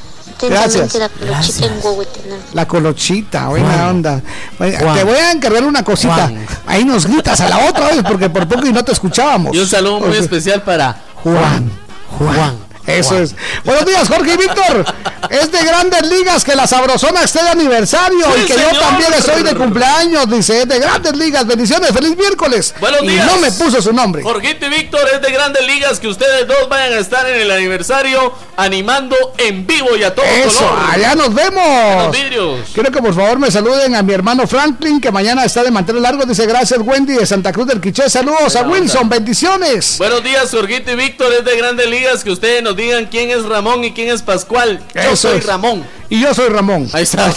Gracias. La peluchita en Huehuetenango. La colochita, buena Juan. onda. Oye. Te voy a encargar una cosita. Juan. Ahí nos gritas a la otra vez porque por poco y no te escuchábamos. Y un saludo muy especial para Juan. Juan. Eso es. Buenos días, Jorge y Víctor. Es de grandes ligas que la sabrosona esté de aniversario Sí, y que señor. yo también estoy de cumpleaños. Dice, es de grandes ligas. Bendiciones, feliz miércoles. Buenos y días. no me puso su nombre. Jorgito y Víctor es de grandes ligas que ustedes dos vayan a estar en el aniversario animando en vivo y a todo Eso, color. allá nos En vemos. los vidrios. Quiero que por favor me saluden a mi hermano Franklin, que mañana está de mantener largo. Dice gracias, Wendy de Santa Cruz del Quiché. Saludos a Wilson, onda. bendiciones. Buenos días, Jorgito y Víctor es de grandes ligas que ustedes nos digan quién es Ramón y quién es Pascual. Yo Eso soy es. Ramón. Y yo soy Ramón. Ahí está.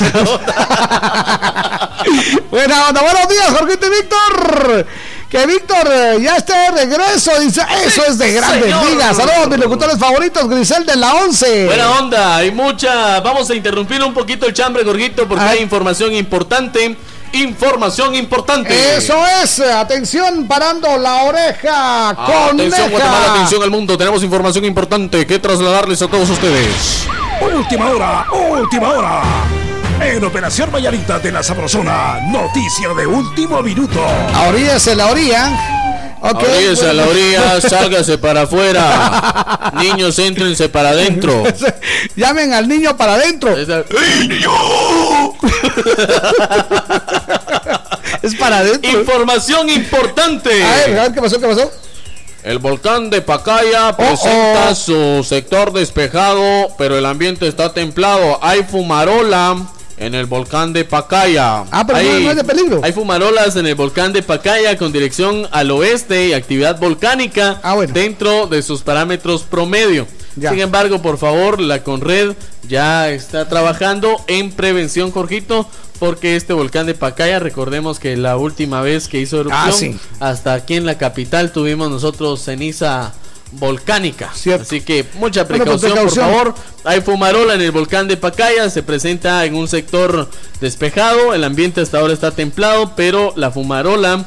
Buena onda, buenos días, Jorgito y Víctor. Que Víctor eh, ya esté de regreso. Dice, eso es de grandes señor. ligas. Saludos, mis locutores favoritos, Grisel de la 11. Buena onda, hay mucha. Vamos a interrumpir un poquito el chambre, Gorguito, porque hay información importante. Información importante. Eso es, atención, parando la oreja con Atención, Guatemala, atención al mundo. Tenemos información importante que trasladarles a todos ustedes. Última hora, última hora. En Operación Mañanita de la Sabrosona, noticia de último minuto. A orillas en la orilla. Ok, Oríguese a la bueno. orilla, sálgase para afuera. Niños, éntrense para adentro. Llamen al niño para adentro. es para adentro. Información importante. A ver, a ver, ¿qué pasó? ¿Qué pasó? El volcán de Pacaya presenta su sector despejado, pero el ambiente está templado. Hay fumarola en el volcán de Pacaya. Ah, pero hay, no es de peligro. Hay fumarolas en el volcán de Pacaya con dirección al oeste y actividad volcánica Ah, dentro de sus parámetros promedio. Ya. Sin embargo, por favor, la Conred ya está trabajando en prevención, Jorgito, porque este volcán de Pacaya, recordemos que la última vez que hizo erupción, Ah, sí. hasta aquí en la capital tuvimos nosotros ceniza volcánica. Así que mucha Bueno, pues, precaución, precaución. por favor. Hay fumarola en el volcán de Pacaya, se presenta en un sector despejado, el ambiente hasta ahora está templado, pero la fumarola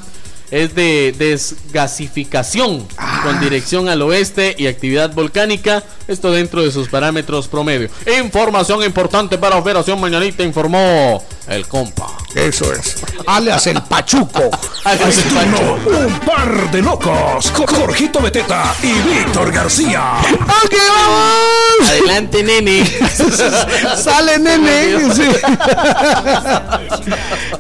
es de desgasificación Ah. con dirección al oeste y actividad volcánica, esto dentro de sus parámetros promedio. Información importante para Operación Mañanita, informó el compa. Eso es. Alias el Pachuco. Alias el Pachuco. Un par de locos. Jorgito Beteta y Víctor García. ¡Ok, vamos! Adelante, nene. Sale nene. sí.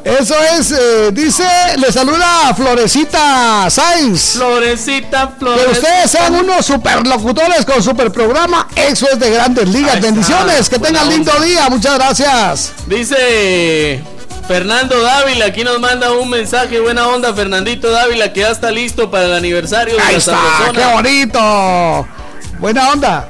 Eso es, eh, dice, le saluda Florecita Sainz. Florecita, Que Florecita. ustedes sean unos superlocutores con super programa. Eso es de grandes ligas. Bendiciones. Que tengan lindo onda. día. Muchas gracias. Dice Fernando Dávila, aquí nos manda un mensaje, buena onda, Fernandito Dávila, que ya está listo para el aniversario de Ahí la está. Qué bonito. Buena onda.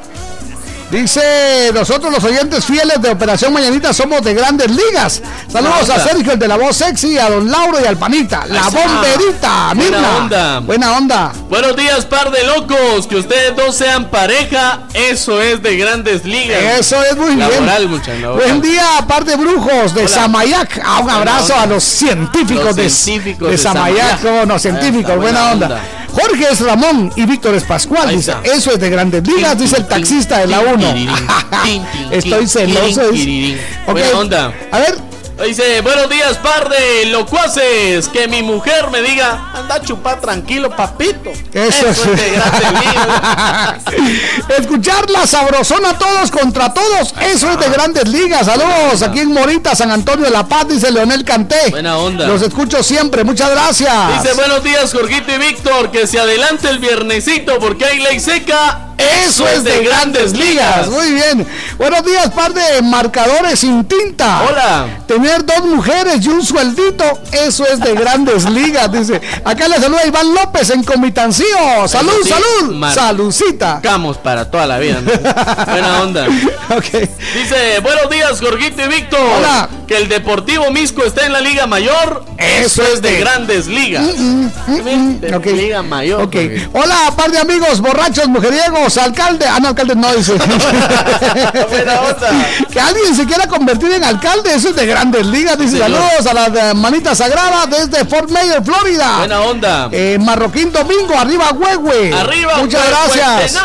Dice, nosotros los oyentes fieles de Operación Mañanita somos de grandes ligas. Saludos Buena a. Sergio, el de la voz sexy, a don Lauro y al Panita. La bomberita, Buena Mirna. onda. Buena onda. Buenos días, par de locos, que ustedes dos sean pareja, eso es de grandes ligas. Eso es muy Laboral, bien. mucha laboral. Buen día, par de brujos de Hola. Samayac. Ah, un Buena abrazo a los científicos, Los de, científicos de de Samayac. No, científicos, buena, buena onda. onda. Jorge es Ramón y Víctor es Pascual. Dice, eso es de grandes ligas, dice el taxista de la 1. Estoy celoso. dice. Ok, Buena onda. A ver, Dice, buenos días, par de locuaces. Que mi mujer me diga, anda a chupar tranquilo, papito. Eso es. es de grandes ligas. Escuchar la sabrosona todos contra todos, eso es de grandes ligas. Saludos aquí en Morita, San Antonio de la Paz, dice Leonel Canté. Buena onda. Los escucho siempre, muchas gracias. Dice, buenos días, Jorgito y Víctor. Que se adelante el viernesito porque hay ley seca. Eso es de grandes ligas. Muy bien. Buenos días, par de marcadores sin tinta. Hola. Tener dos mujeres y un sueldito, eso es de grandes ligas. Dice, acá le saluda Iván López en Comitancío. Salud, sí, salud. Mar- Salucita. Camos para toda la vida. ¿no? Buena onda. Ok. Dice, buenos días, Jorgito y Víctor. Hola. Que el Deportivo Misco está en la Liga Mayor. Eso es de de- grandes ligas. De Ok. Liga Mayor. Hola, par de amigos borrachos, mujeriegos, alcalde. Ah, no, alcalde no dice. Buena onda. que alguien se quiera convertir en alcalde, eso es de grandes ligas. Dice saludos a la de manita sagrada desde Fort Mayor, Florida. Buena onda. Eh, Marroquín Domingo, arriba, huehue. Arriba, Muchas gracias.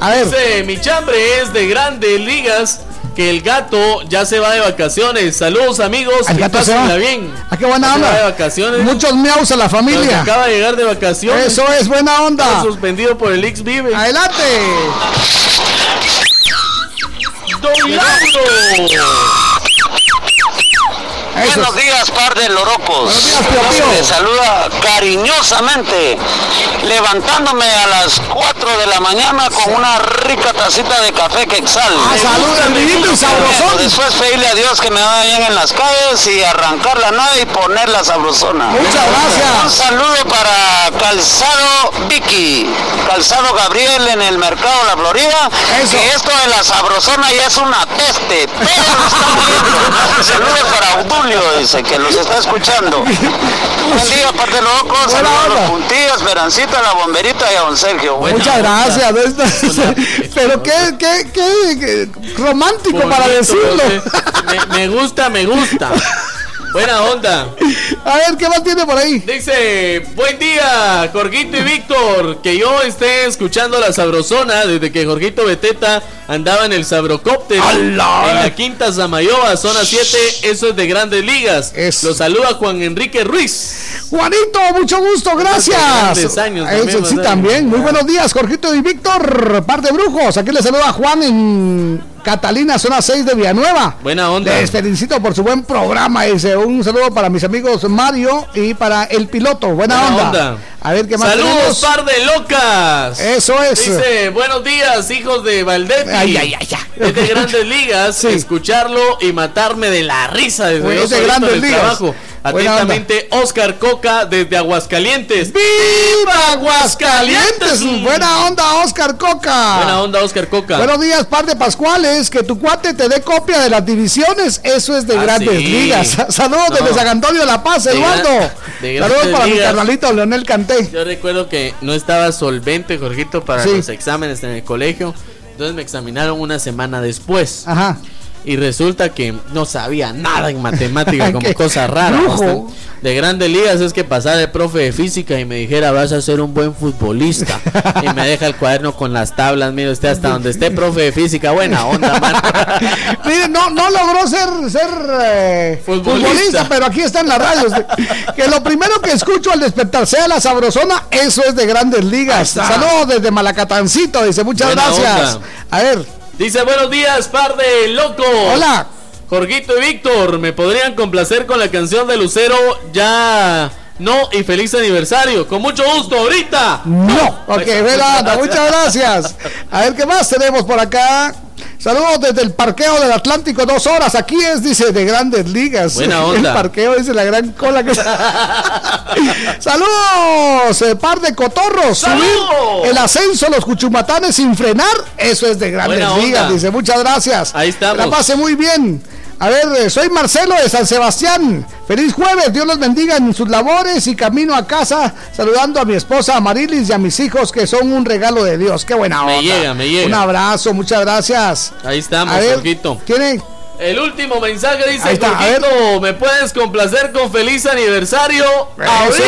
A ver. Dice, mi chambre es de grandes ligas. Que el gato ya se va de vacaciones. Saludos, amigos. El que gato se va. bien. Ah, qué buena Ya se va de onda. vacaciones. Muchos miaus a la familia. acaba de llegar de vacaciones. Eso es buena Está onda. suspendido por el X Vive. Adelante. Don Lauro. Buenos días, par de lorocos. Buenos días, tío, tío. Les saluda cariñosamente, levantándome a las 4 de la mañana con una rica tacita de café quexal. Ah, salud, hervidito y sabrosón. Después pedirle a Dios que me vaya bien en las calles y arrancar la nave y poner la sabrosona. Muchas gracias. Un saludo para Calzado Vicky, Calzado Gabriel en el mercado La Florida. Eso. Que esto de la sabrosona ya es una peste, pero está. Saludos para Dice que los está escuchando. Buen día, parte de locos. Buena Saludos a puntillos, Esperancita, la bomberita y a don Sergio. Buena Muchas gracias. Esto- Pero qué, qué, qué, qué romántico para decirlo. Me, me gusta, me gusta. Buena onda. A ver, ¿qué más tiene por ahí? Dice, buen día, Jorgito y Víctor. Que yo esté escuchando la sabrosona desde que Jorgito Beteta andaba en el sabrocóptero. ¡Hala! En la quinta Zamayoa, zona 7. Eso es de grandes ligas. Eso. Lo saluda Juan Enrique Ruiz. Juanito, mucho gusto, gracias. años Eso también, sí, también. Muy buenos días, Jorgito y Víctor, par de brujos. Aquí les saluda Juan en Catalina, zona 6 de Villanueva. Buena onda. Les felicito por su buen programa. Dice un saludo para mis amigos Mario y para el piloto. Buena, Buena onda. onda. A ver qué más Saludos, tenemos? par de locas. Eso es. Dice, buenos días, hijos de Valdetti. Ay, ay, ay, ya. Es de grandes ligas, escucharlo y matarme de la risa desde Bueno, de grandes ligas. trabajo. Atentamente, Oscar Coca desde Aguascalientes. ¡Viva Aguascalientes! Buena onda, Oscar Coca. Buena onda, Oscar Coca. Buenos días, par de Pascuales. Que tu cuate te dé copia de las divisiones. Eso es de Ah, grandes sí. ligas. Saludos No. desde San Antonio de La Paz, Eduardo. de Saludos para mi carnalito Leonel Canté. Yo recuerdo que no estaba solvente, Jorgito, para Sí. los exámenes en el colegio. Entonces me examinaron una semana después. Ajá. Y resulta que no sabía nada en matemática, como cosa rara. De grandes ligas es que pasara el profe de física y me dijera, vas a ser un buen futbolista. y me deja el cuaderno con las tablas, mire usted, hasta donde esté profe de física. Buena onda, man. Mire, no, no logró ser, ser eh, Futbolista. futbolista. pero aquí está en la radio. que lo primero que escucho al despertar sea la sabrosona, eso es de grandes ligas. Saludos desde Malacatancito, dice muchas Buena gracias. onda. A ver, Dice, buenos días, par de locos. Hola. Jorgito y Víctor, ¿me podrían complacer con la canción de Lucero? Ya... No, y feliz aniversario. Con mucho gusto, ahorita. no. Ok, Velada, muchas muchas gracias. A ver, ¿qué más tenemos por acá? Saludos desde el parqueo del Atlántico, dos horas. Aquí es, dice, de grandes ligas. Buena onda. El parqueo dice la gran cola que Saludos, eh, par de cotorros. ¡Saludos! Subir el ascenso, los cuchumatanes sin frenar. Eso es de grandes Buena onda. ligas. Dice, muchas gracias. Ahí estamos. La pase muy bien. A ver, eh, soy Marcelo de San Sebastián. Feliz jueves, Dios los bendiga en sus labores y camino a casa saludando a mi esposa Amarilis y a mis hijos que son un regalo de Dios. Qué buena onda. Me llega, me llega. Un abrazo, muchas gracias. Ahí estamos, Jorgito. El último mensaje dice, está, ¿me puedes complacer con feliz aniversario?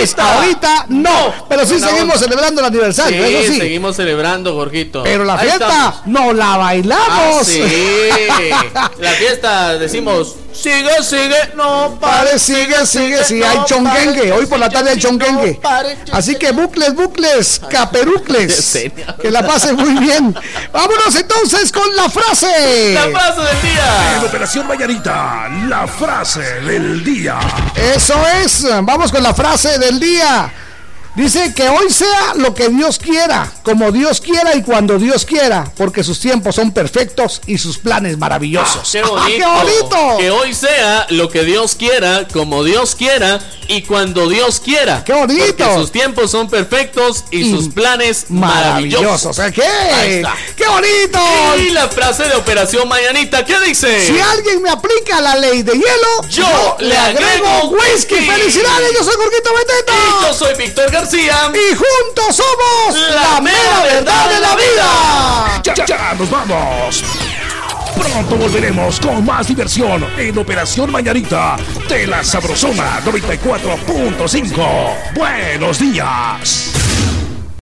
Es, ahorita no, pero sí seguimos celebrando el aniversario, Sí, eso sí. seguimos celebrando, Jorgito. Pero la Ahí fiesta estamos. no la bailamos. Ah, sí. la fiesta decimos, sigue, sigue, no Pare, pare, sigue, sigue, sí, hay no pare, Hoy por la tarde hay sigue, pare, Así que bucles, bucles, caperucles. Que la pasen muy bien. Vámonos entonces con la frase. La frase del día. En Operación Mañanita, la frase del día. Eso es. Vamos con la frase del día. Dice que hoy sea lo que Dios quiera, como Dios quiera y cuando Dios quiera, porque sus tiempos son perfectos y sus planes maravillosos. Qué ¡Ah, bonito. ¡Qué bonito! Que hoy sea lo que Dios quiera, como Dios quiera y cuando Dios quiera. ¡Qué bonito! Porque sus tiempos son perfectos y, Y sus planes maravillosos. Maravillosos. ¿Qué? ¡Qué bonito! Y la frase de Operación Mañanita, ¿qué dice? Si alguien me aplica la ley de hielo, Yo le agrego whisky. ¡Felicidades! Yo soy Jorgito Beteta. Y yo soy Víctor García. Y juntos somos La la, mera verdad de la vida. Ya, ya, ya, nos vamos. Pronto volveremos con más diversión en Operación Mañanita de la Sabrosona 94.5. Buenos días.